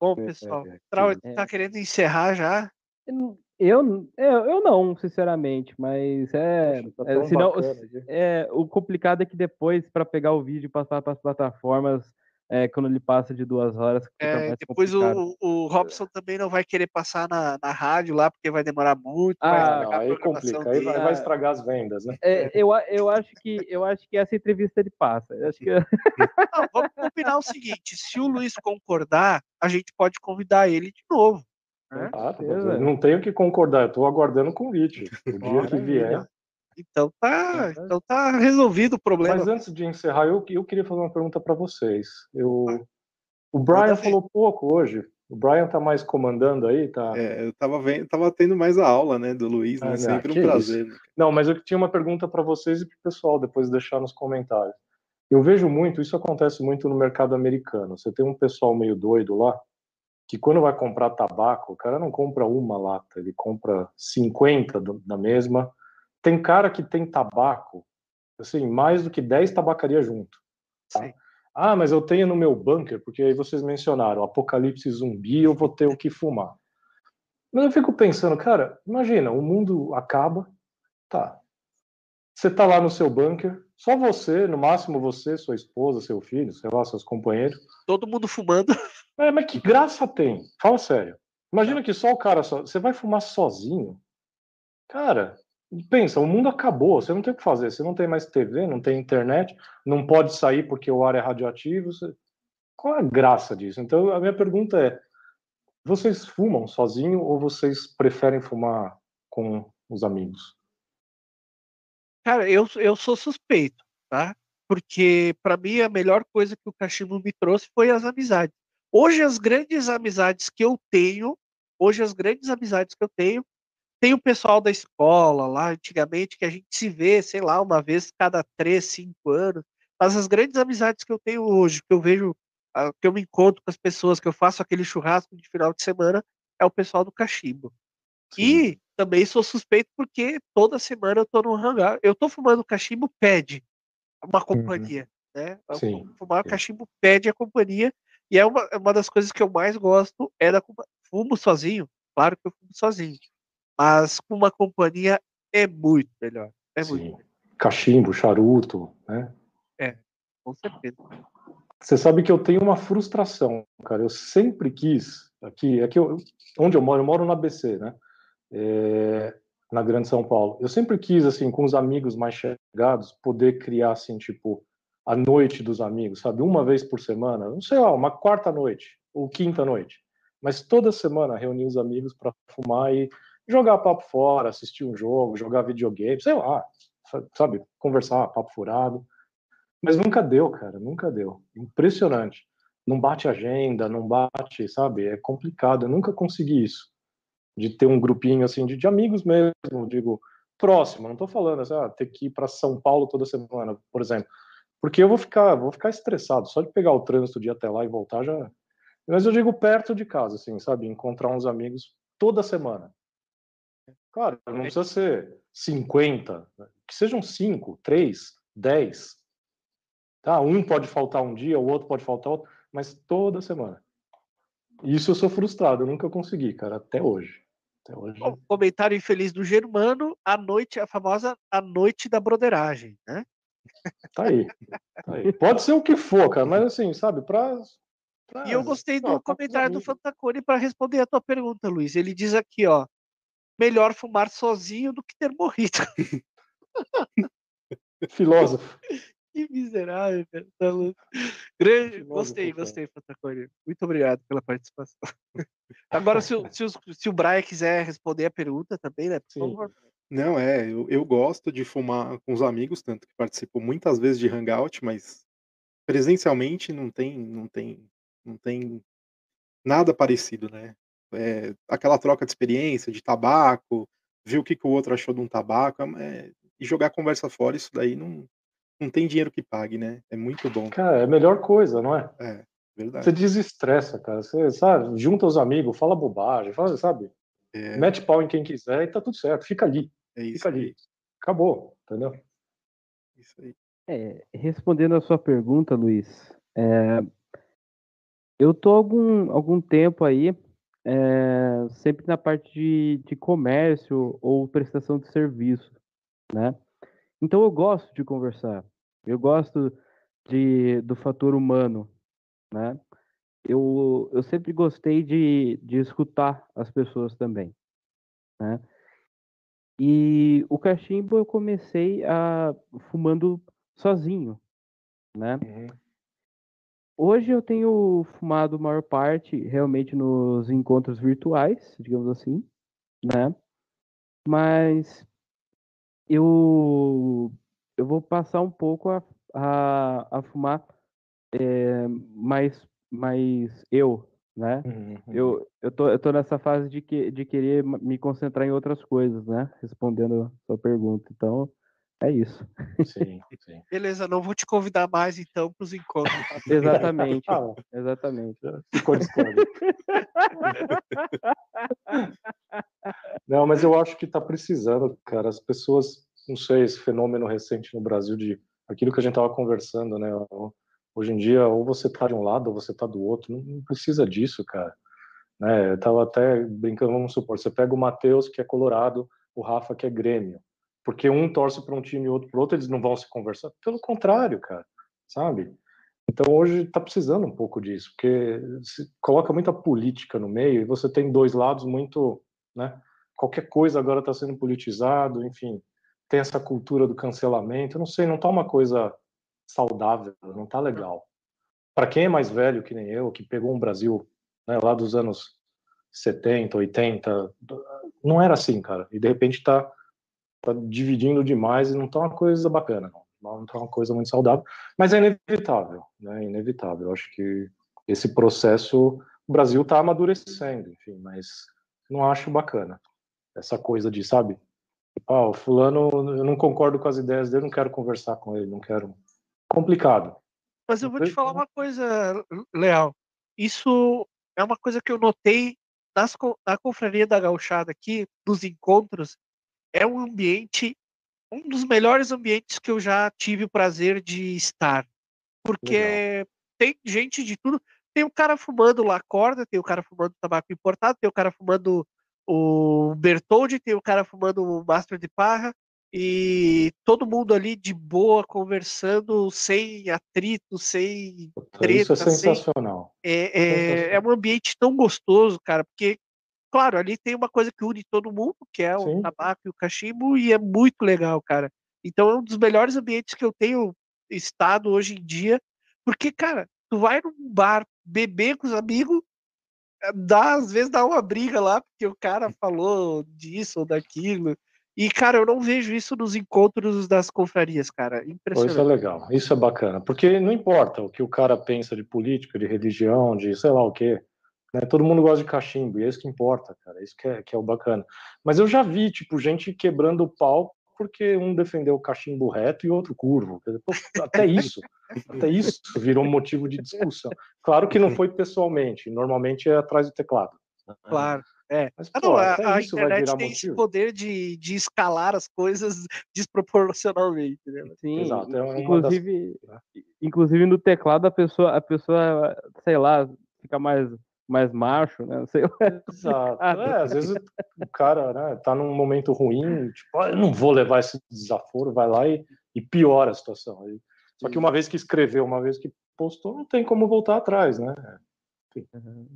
Bom, É, pessoal, é, Trau, é. tá querendo encerrar já? Eu, eu, eu não, sinceramente, mas é. Poxa, tá é, senão- é, o complicado é que depois, para pegar o vídeo e passar para as plataformas, é, quando ele passa de duas horas, fica É, mais depois o, o Robson também não vai querer passar na, na rádio lá, porque vai demorar muito. Ah, vai estragar não, aí complica, aí vai, vai estragar as vendas, né? É, eu, eu, acho que, eu acho que essa entrevista ele passa. Eu acho que, Não, vamos combinar o seguinte: se o Luiz concordar, a gente pode convidar ele de novo. Ah, tá, não tenho que concordar, eu estou aguardando o convite. O dia que vier. Então tá, então tá resolvido o problema. Mas antes de encerrar, eu, eu queria fazer uma pergunta para vocês. Eu, o Brian ver. falou pouco hoje. O Brian tá mais comandando aí, tá? É, eu tava vendo, tava tendo mais a aula, né, do Luiz, né? Ah, Sempre um prazer. né? Não, mas eu tinha uma pergunta para vocês e para o pessoal, depois deixar nos comentários. Eu vejo muito, isso acontece muito no mercado americano. Você tem um pessoal meio doido lá, que quando vai comprar tabaco, o cara não compra uma lata, ele compra 50 do- da mesma. Tem cara que tem tabaco, assim, mais do que 10 tabacarias junto. tá? Ah, mas eu tenho no meu bunker, porque aí vocês mencionaram apocalipse zumbi, eu vou ter o que fumar. Mas eu fico pensando, cara, imagina, o mundo acaba, tá. Você tá lá no seu bunker, só você, no máximo você, sua esposa, seu filho, sei lá, seus companheiros. Todo mundo fumando. É, mas que graça tem? Fala sério. Imagina que só o cara só. Você vai fumar sozinho? Cara, pensa, o mundo acabou, você não tem o que fazer, você não tem mais TV, não tem internet, não pode sair porque o ar é radioativo. Você... Qual é a graça disso? Então, a minha pergunta é: vocês fumam sozinho ou vocês preferem fumar com os amigos? Cara, eu, eu sou suspeito, tá? Porque para mim a melhor coisa que o cachimbo me trouxe foi as amizades. Hoje as grandes amizades que eu tenho, hoje as grandes amizades que eu tenho tem o pessoal da escola lá, antigamente, que a gente se vê, sei lá, uma vez cada três, cinco anos. Mas as grandes amizades que eu tenho hoje, que eu vejo, ah, que eu me encontro com as pessoas, que eu faço aquele churrasco de final de semana, é o pessoal do cachimbo. Sim. E também sou suspeito porque toda semana eu tô no hangar. Eu tô fumando cachimbo, pede uma uhum. companhia, uhum. né? Sim. Fumar Sim. cachimbo pede a companhia. E é uma, é uma das coisas que eu mais gosto, é da fumo sozinho. Claro que eu fumo sozinho. Mas com uma companhia é muito melhor. É Sim. muito melhor. Cachimbo, charuto, né? É, com certeza. Você sabe que eu tenho uma frustração, cara. Eu sempre quis, aqui, aqui eu, onde eu moro, eu moro na ABC, né? É, na Grande São Paulo. Eu sempre quis, assim, com os amigos mais chegados, poder criar, assim, tipo, a noite dos amigos, sabe? Uma vez por semana, não sei lá, uma quarta noite ou quinta noite. Mas toda semana reunir os amigos para fumar e jogar papo fora, assistir um jogo, jogar videogame, sei lá, sabe, conversar, papo furado. Mas nunca deu, cara, nunca deu. Impressionante. Não bate agenda, não bate, sabe? É complicado. Eu nunca consegui isso. De ter um grupinho assim de, de amigos mesmo, digo, próximo. Não tô falando assim, ah, ter que ir para São Paulo toda semana, por exemplo. Porque eu vou ficar, vou ficar estressado. Só de pegar o trânsito de ir até lá e voltar já. Mas eu digo perto de casa, assim, sabe? Encontrar uns amigos toda semana. Claro, não precisa ser 50, né? que sejam 5, 3, 10. Tá? Um pode faltar um dia, o outro pode faltar outro, mas toda semana. Isso eu sou frustrado, eu nunca consegui, cara, até hoje. Até hoje. O comentário infeliz do Germano, a noite, a famosa a noite da broderagem, né? Tá aí, tá aí. Pode ser o que for, cara, mas assim, sabe, pra. pra... E eu gostei do comentário do Fantacone para responder a tua pergunta, Luiz. Ele diz aqui, ó melhor fumar sozinho do que ter morrido. Filósofo. Que miserável, cara. Tá Grande... Gostei, gostei, Fatacone. Muito obrigado pela participação. Agora, se o, se, o, se o Brian quiser responder a pergunta também, né? Por favor. Não, é, eu, eu gosto de fumar com os amigos, tanto que participo muitas vezes de hangout, mas presencialmente não tem, não tem, não tem nada parecido, né? é, aquela troca de experiência, de tabaco, ver o que, que o outro achou de um tabaco, é, e jogar a conversa fora, isso daí não, não tem dinheiro que pague, né? É muito bom. Cara, é a melhor coisa, não é? É, verdade. Você desestressa, cara. Você, sabe, junta os amigos, fala bobagem, fala, sabe? É... Mete pau em quem quiser e tá tudo certo. Fica ali. É isso Fica ali. Acabou, entendeu? Isso aí. É, respondendo a sua pergunta, Luiz, é, eu tô algum, algum tempo aí é, sempre na parte de, de comércio ou prestação de serviço, né? Então eu gosto de conversar, eu gosto de, do fator humano, né? Eu, eu sempre gostei de, de escutar as pessoas também, né? E o cachimbo eu comecei a fumando sozinho, né? Uhum. Hoje eu tenho fumado maior parte realmente nos encontros virtuais, digamos assim, né? Mas eu, eu vou passar um pouco a, a, a fumar é, mais, mais eu, né? Uhum, uhum. Eu, eu, tô, eu tô nessa fase de, que, de querer me concentrar em outras coisas, né? Respondendo a sua pergunta. Então, é isso. Sim, sim. Beleza, não vou te convidar mais então para os encontros. Tá? exatamente. Ah, exatamente. Ficou discórdia. não, mas eu acho que está precisando, cara. As pessoas, não sei, esse fenômeno recente no Brasil de aquilo que a gente estava conversando, né? Hoje em dia, ou você tá de um lado ou você tá do outro. Não, não precisa disso, cara. Né? Eu tava até brincando, vamos supor, você pega o Matheus, que é colorado, o Rafa, que é Grêmio. Porque um torce para um time e outro para outro, eles não vão se conversar. Pelo contrário, cara, sabe? Então hoje está precisando um pouco disso, porque se coloca muita política no meio e você tem dois lados muito, né? Qualquer coisa agora está sendo politizado, enfim, tem essa cultura do cancelamento. Eu não sei, não está uma coisa saudável, não está legal. Para quem é mais velho que nem eu, que pegou um Brasil né, lá dos anos 70, 80, não era assim, cara. E de repente está tá dividindo demais e não está uma coisa bacana, não não é uma coisa muito saudável, mas é inevitável, né? Inevitável. Eu acho que esse processo, o Brasil está amadurecendo, enfim, mas não acho bacana essa coisa de, sabe? Ah, o fulano, eu não concordo com as ideias dele, não quero conversar com ele, não quero. Complicado. Mas eu vou te falar uma coisa, Leal. Isso é uma coisa que eu notei nas, na confraria da gauchada aqui, dos encontros, é um ambiente um dos melhores ambientes que eu já tive o prazer de estar. Porque Legal. tem gente de tudo. Tem o cara fumando lá corda, tem o cara fumando tabaco importado, tem o cara fumando o Bertoldi, tem o cara fumando o Master de Parra, e todo mundo ali de boa, conversando, sem atrito, sem treta. Isso é sensacional. Sem... É, é, sensacional. é um ambiente tão gostoso, cara, porque claro, ali tem uma coisa que une todo mundo, que é o Sim. tabaco e o cachimbo, e é muito legal, cara. Então é um dos melhores ambientes que eu tenho estado hoje em dia, porque, cara, tu vai num bar beber com os amigos, dá, às vezes dá uma briga lá, porque o cara falou disso ou daquilo. E, cara, eu não vejo isso nos encontros das confrarias, cara. Impressionante. Isso é legal, isso é bacana. Porque não importa o que o cara pensa de política, de religião, de sei lá o quê. Né? Todo mundo gosta de cachimbo, e é isso que importa, cara, é isso que é, que é o bacana. Mas eu já vi, tipo, gente quebrando o pau porque um defendeu o cachimbo reto e outro curvo. Até isso, até isso virou motivo de discussão. Claro que não foi pessoalmente, normalmente é atrás do teclado. Né? Claro. É. Mas, ah, não, a, a internet tem motivo. esse poder de, de escalar as coisas desproporcionalmente. Né? Sim, Exato, é inclusive, das... inclusive no teclado a pessoa, a pessoa, sei lá, fica mais mais macho, né? Não sei. Exato. É, às vezes o cara né, tá num momento ruim, tipo, ah, eu não vou levar esse desaforo, vai lá e, e piora a situação. Só que uma vez que escreveu, uma vez que postou, não tem como voltar atrás, né? Uhum.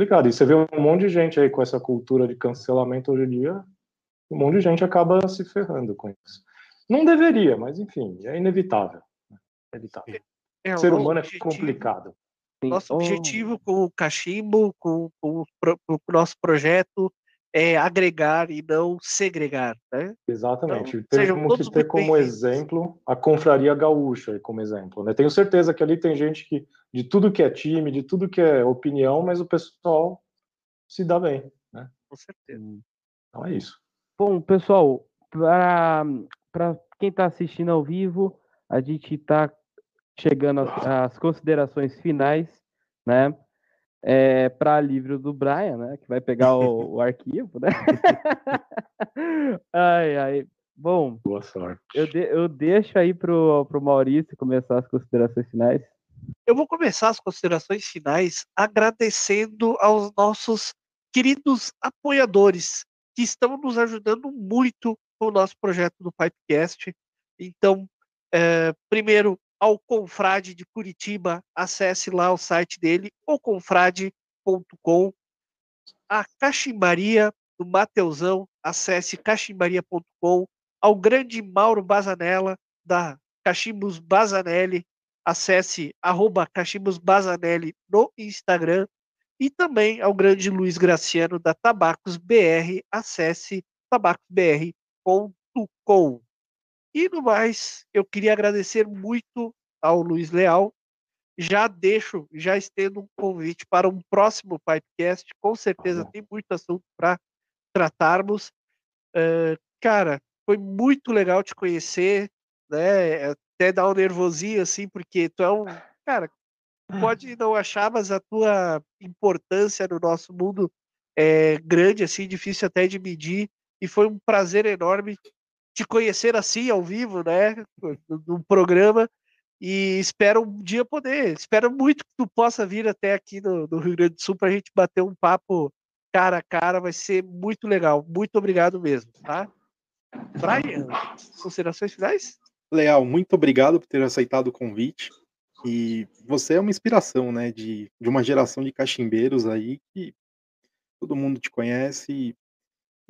Complicado. E você vê um monte de gente aí com essa cultura de cancelamento hoje em dia, um monte de gente acaba se ferrando com isso. Não deveria, mas enfim, é inevitável. Né? É inevitável. É, o ser humano é complicado. Nosso oh. objetivo com o cachimbo, com, com, com, o nosso projeto, é agregar e não segregar, né? Exatamente. Então, Temos que ter como exemplo a confraria gaúcha como exemplo, né? Tenho certeza que ali tem gente que de tudo que é time, de tudo que é opinião, mas o pessoal se dá bem, né? Com certeza. Então é isso. Bom, pessoal, para quem está assistindo ao vivo, a gente está chegando às, considerações finais, né? É, para livro do Brian, né? Que vai pegar o, o arquivo, né? ai, ai. Bom, boa sorte. Eu, de, eu deixo aí pro, pro Maurício começar as considerações finais. Eu vou começar as considerações finais agradecendo aos nossos queridos apoiadores que estão nos ajudando muito com o nosso projeto do Pipecast. Então, é, primeiro, ao Confrade de Curitiba, acesse lá o site dele, oconfrade.com. A Cachimbaria do Mateusão, acesse cachimbaria.com. Ao grande Mauro Bazanella, da Cachimbos Bazanelli, acesse arroba Cachimbos Bazanelli no Instagram. E também ao grande Luiz Graciano, da Tabacos BR, acesse tabacosbr.com. E no mais, eu queria agradecer muito ao Luiz Leal. Já deixo, já estendo um convite para um próximo podcast. Com certeza tem muito assunto para tratarmos. Uh, cara, foi muito legal te conhecer, né? Até dar um nervosinho assim, porque tu é um. Cara, pode não achar, mas a tua importância no nosso mundo é grande, assim, difícil até de medir. E foi um prazer enorme te conhecer assim ao vivo, né? No programa. E espero um dia poder. Espero muito que tu possa vir até aqui no, no Rio Grande do Sul para a gente bater um papo cara a cara. Vai ser muito legal. Muito obrigado mesmo, tá? Brian, considerações finais? Leal, muito obrigado por ter aceitado o convite. E você é uma inspiração, né, de, de uma geração de cachimbeiros aí que todo mundo te conhece. E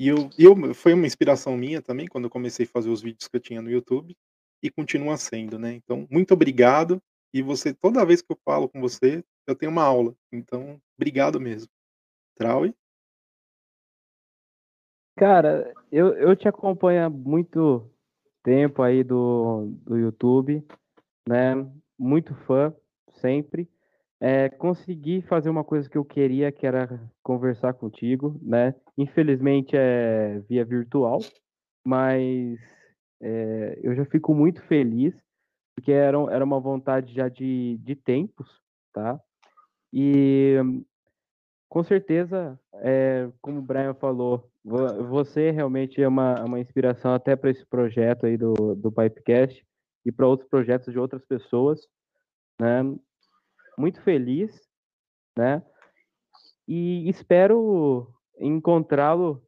eu, eu foi uma inspiração minha também quando eu comecei a fazer os vídeos que eu tinha no YouTube e continua sendo, né? Então, muito obrigado. E você, toda vez que eu falo com você, eu tenho uma aula. Então, obrigado mesmo. Traui? Cara, eu, eu te acompanho há muito tempo aí do, do YouTube, né? Muito fã, sempre. É, consegui fazer uma coisa que eu queria, que era conversar contigo, né? Infelizmente é via virtual, mas é, eu já fico muito feliz, porque era, era uma vontade já de, de tempos, tá? E com certeza, é, como o Brian falou, você realmente é uma, uma inspiração até para esse projeto aí do, do Pipecast e para outros projetos de outras pessoas, né? Muito feliz, né? E espero encontrá-lo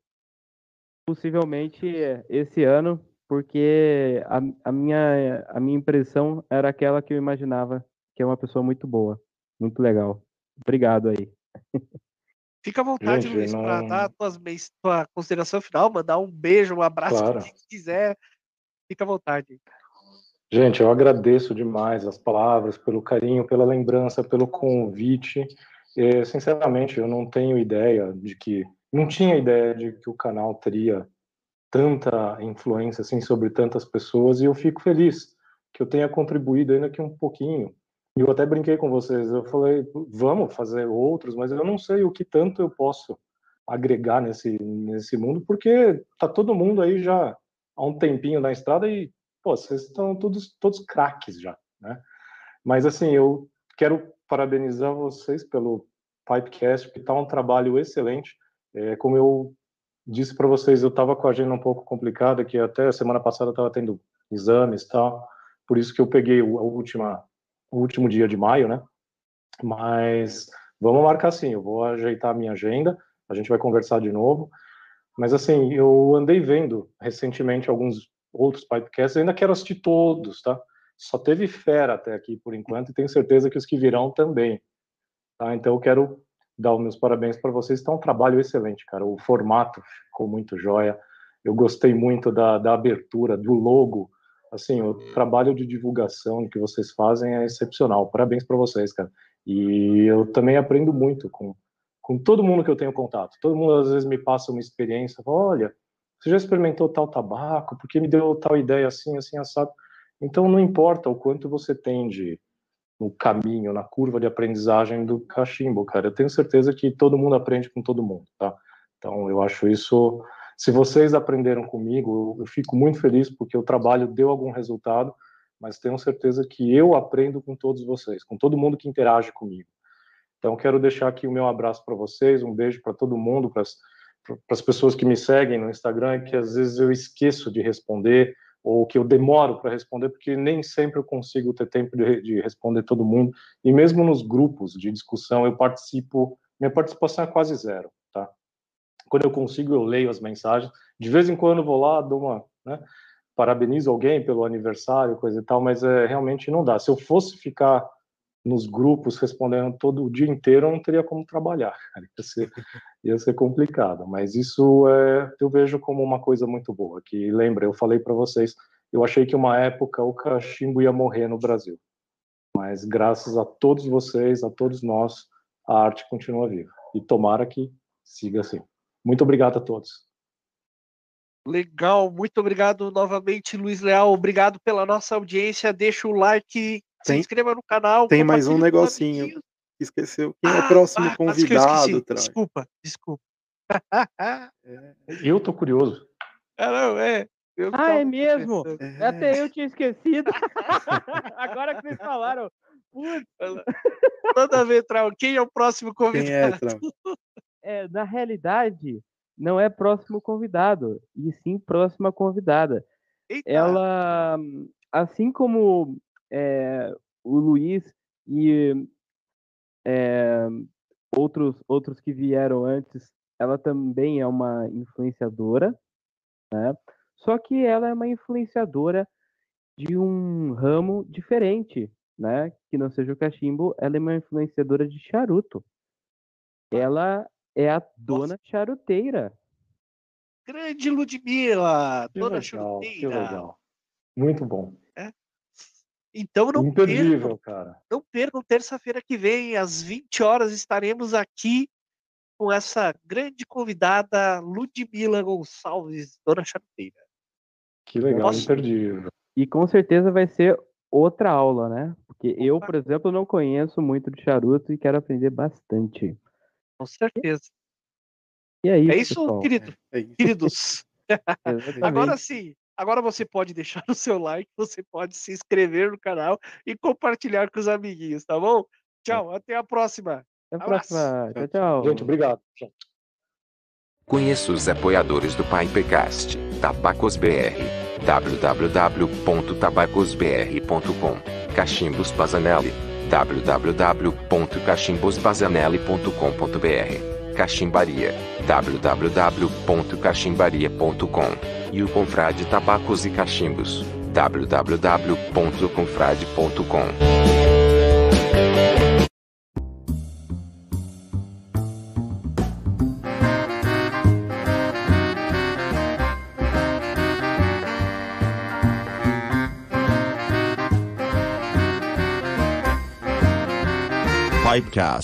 possivelmente esse ano porque a, a, minha, a minha impressão era aquela que eu imaginava, que é uma pessoa muito boa, muito legal. Obrigado aí. Fica à vontade, Gente, Luiz, não... para dar a tua, tua consideração final, mandar um beijo, um abraço, claro. quem quiser. Fica à vontade. Gente, eu agradeço demais as palavras, pelo carinho, pela lembrança, pelo convite. E, sinceramente, eu não tenho ideia de que. Não tinha ideia de que o canal teria tanta influência assim sobre tantas pessoas e eu fico feliz que eu tenha contribuído ainda que um pouquinho. E eu até brinquei com vocês, eu falei, vamos fazer outros, mas eu não sei o que tanto eu posso agregar nesse nesse mundo, porque tá todo mundo aí já há um tempinho na estrada e pô, vocês estão todos todos craques já, né? Mas assim, eu quero parabenizar vocês pelo Pipecast, que está um trabalho excelente. É, como eu disse para vocês, eu estava com a agenda um pouco complicada, que até semana passada estava tendo exames e tal, por isso que eu peguei o, a última, o último dia de maio, né? Mas vamos marcar sim, eu vou ajeitar a minha agenda, a gente vai conversar de novo. Mas assim, eu andei vendo recentemente alguns outros podcasts, ainda quero assistir todos, tá? Só teve fera até aqui por enquanto e tenho certeza que os que virão também. Tá? Então eu quero dar os meus parabéns para vocês. Está um trabalho excelente, cara. O formato ficou muito jóia. Eu gostei muito da, da abertura, do logo. Assim, o trabalho de divulgação que vocês fazem é excepcional. Parabéns para vocês, cara. E eu também aprendo muito com, com todo mundo que eu tenho contato. Todo mundo às vezes me passa uma experiência. Fala, Olha, você já experimentou tal tabaco? Porque me deu tal ideia assim, assim, assado. Então, não importa o quanto você tem de no caminho, na curva de aprendizagem do cachimbo, cara. Eu tenho certeza que todo mundo aprende com todo mundo, tá? Então, eu acho isso. Se vocês aprenderam comigo, eu, eu fico muito feliz porque o trabalho deu algum resultado, mas tenho certeza que eu aprendo com todos vocês, com todo mundo que interage comigo. Então, quero deixar aqui o meu abraço para vocês, um beijo para todo mundo, para as pessoas que me seguem no Instagram, que às vezes eu esqueço de responder, ou que eu demoro para responder, porque nem sempre eu consigo ter tempo de, de, responder todo mundo. E mesmo nos grupos de discussão, eu participo, minha participação é quase zero, tá? Quando eu consigo, eu leio as mensagens. De vez em quando eu vou lá, dou uma, né, parabenizo alguém pelo aniversário, coisa e tal, mas é, realmente não dá. Se eu fosse ficar nos grupos respondendo todo o dia inteiro, eu não teria como trabalhar, cara. Ia ser, ia ser complicado. Mas isso é, eu vejo como uma coisa muito boa. Que lembra, eu falei para vocês, eu achei que uma época o cachimbo ia morrer no Brasil. Mas graças a todos vocês, a todos nós, a arte continua viva. E tomara que siga assim. Muito obrigado a todos. Legal, muito obrigado novamente, Luiz Leal. Obrigado pela nossa audiência. Deixa o like, tem, se inscreva no canal. Tem mais um negocinho. Esqueceu. Quem é o ah, próximo ah, convidado? Desculpa, desculpa. é. Eu tô curioso. Ah, não, é. Eu ah, é mesmo? É. Até eu tinha esquecido. Agora que vocês falaram. Putz. Toda vez, Trau, quem é o próximo convidado? Quem é, é, na realidade, não é próximo convidado, e sim próxima convidada. Eita. Ela, assim como é, o Luiz e é, outros, outros que vieram antes, ela também é uma influenciadora, né? Só que ela é uma influenciadora de um ramo diferente, né? Que não seja o cachimbo, ela é uma influenciadora de charuto. Ela é a dona charuteira. Grande Ludmilla, Que dona legal, que charuteira. legal. Muito bom. Então não Imperdível, percam, cara. não percam, terça-feira que vem, às 20 horas, estaremos aqui com essa grande convidada, Ludmilla Gonçalves, dona charuteira. Que legal, Nossa. imperdível. E com certeza vai ser outra aula, né? Porque eu, por exemplo, não conheço muito de charuto e quero aprender bastante. Com certeza. E é isso, É isso, querido, É isso. queridos. Agora sim, agora você pode deixar o seu like, você pode se inscrever no canal e compartilhar com os amiguinhos, tá bom? Tchau, até a próxima. Até a próxima. Tchau, Tchau, tchau. Gente, obrigado. Tchau. Conheça os apoiadores do Pipecast, Tabacos BR, www.tabacosbr.com, Cachimbos Bazanelli, www.cachimbosbazanelli.com.br, Cachimbaria, www.cachimbaria.com, e o Confrade Tabacos e Cachimbos, www.confrade.com. Pipecast.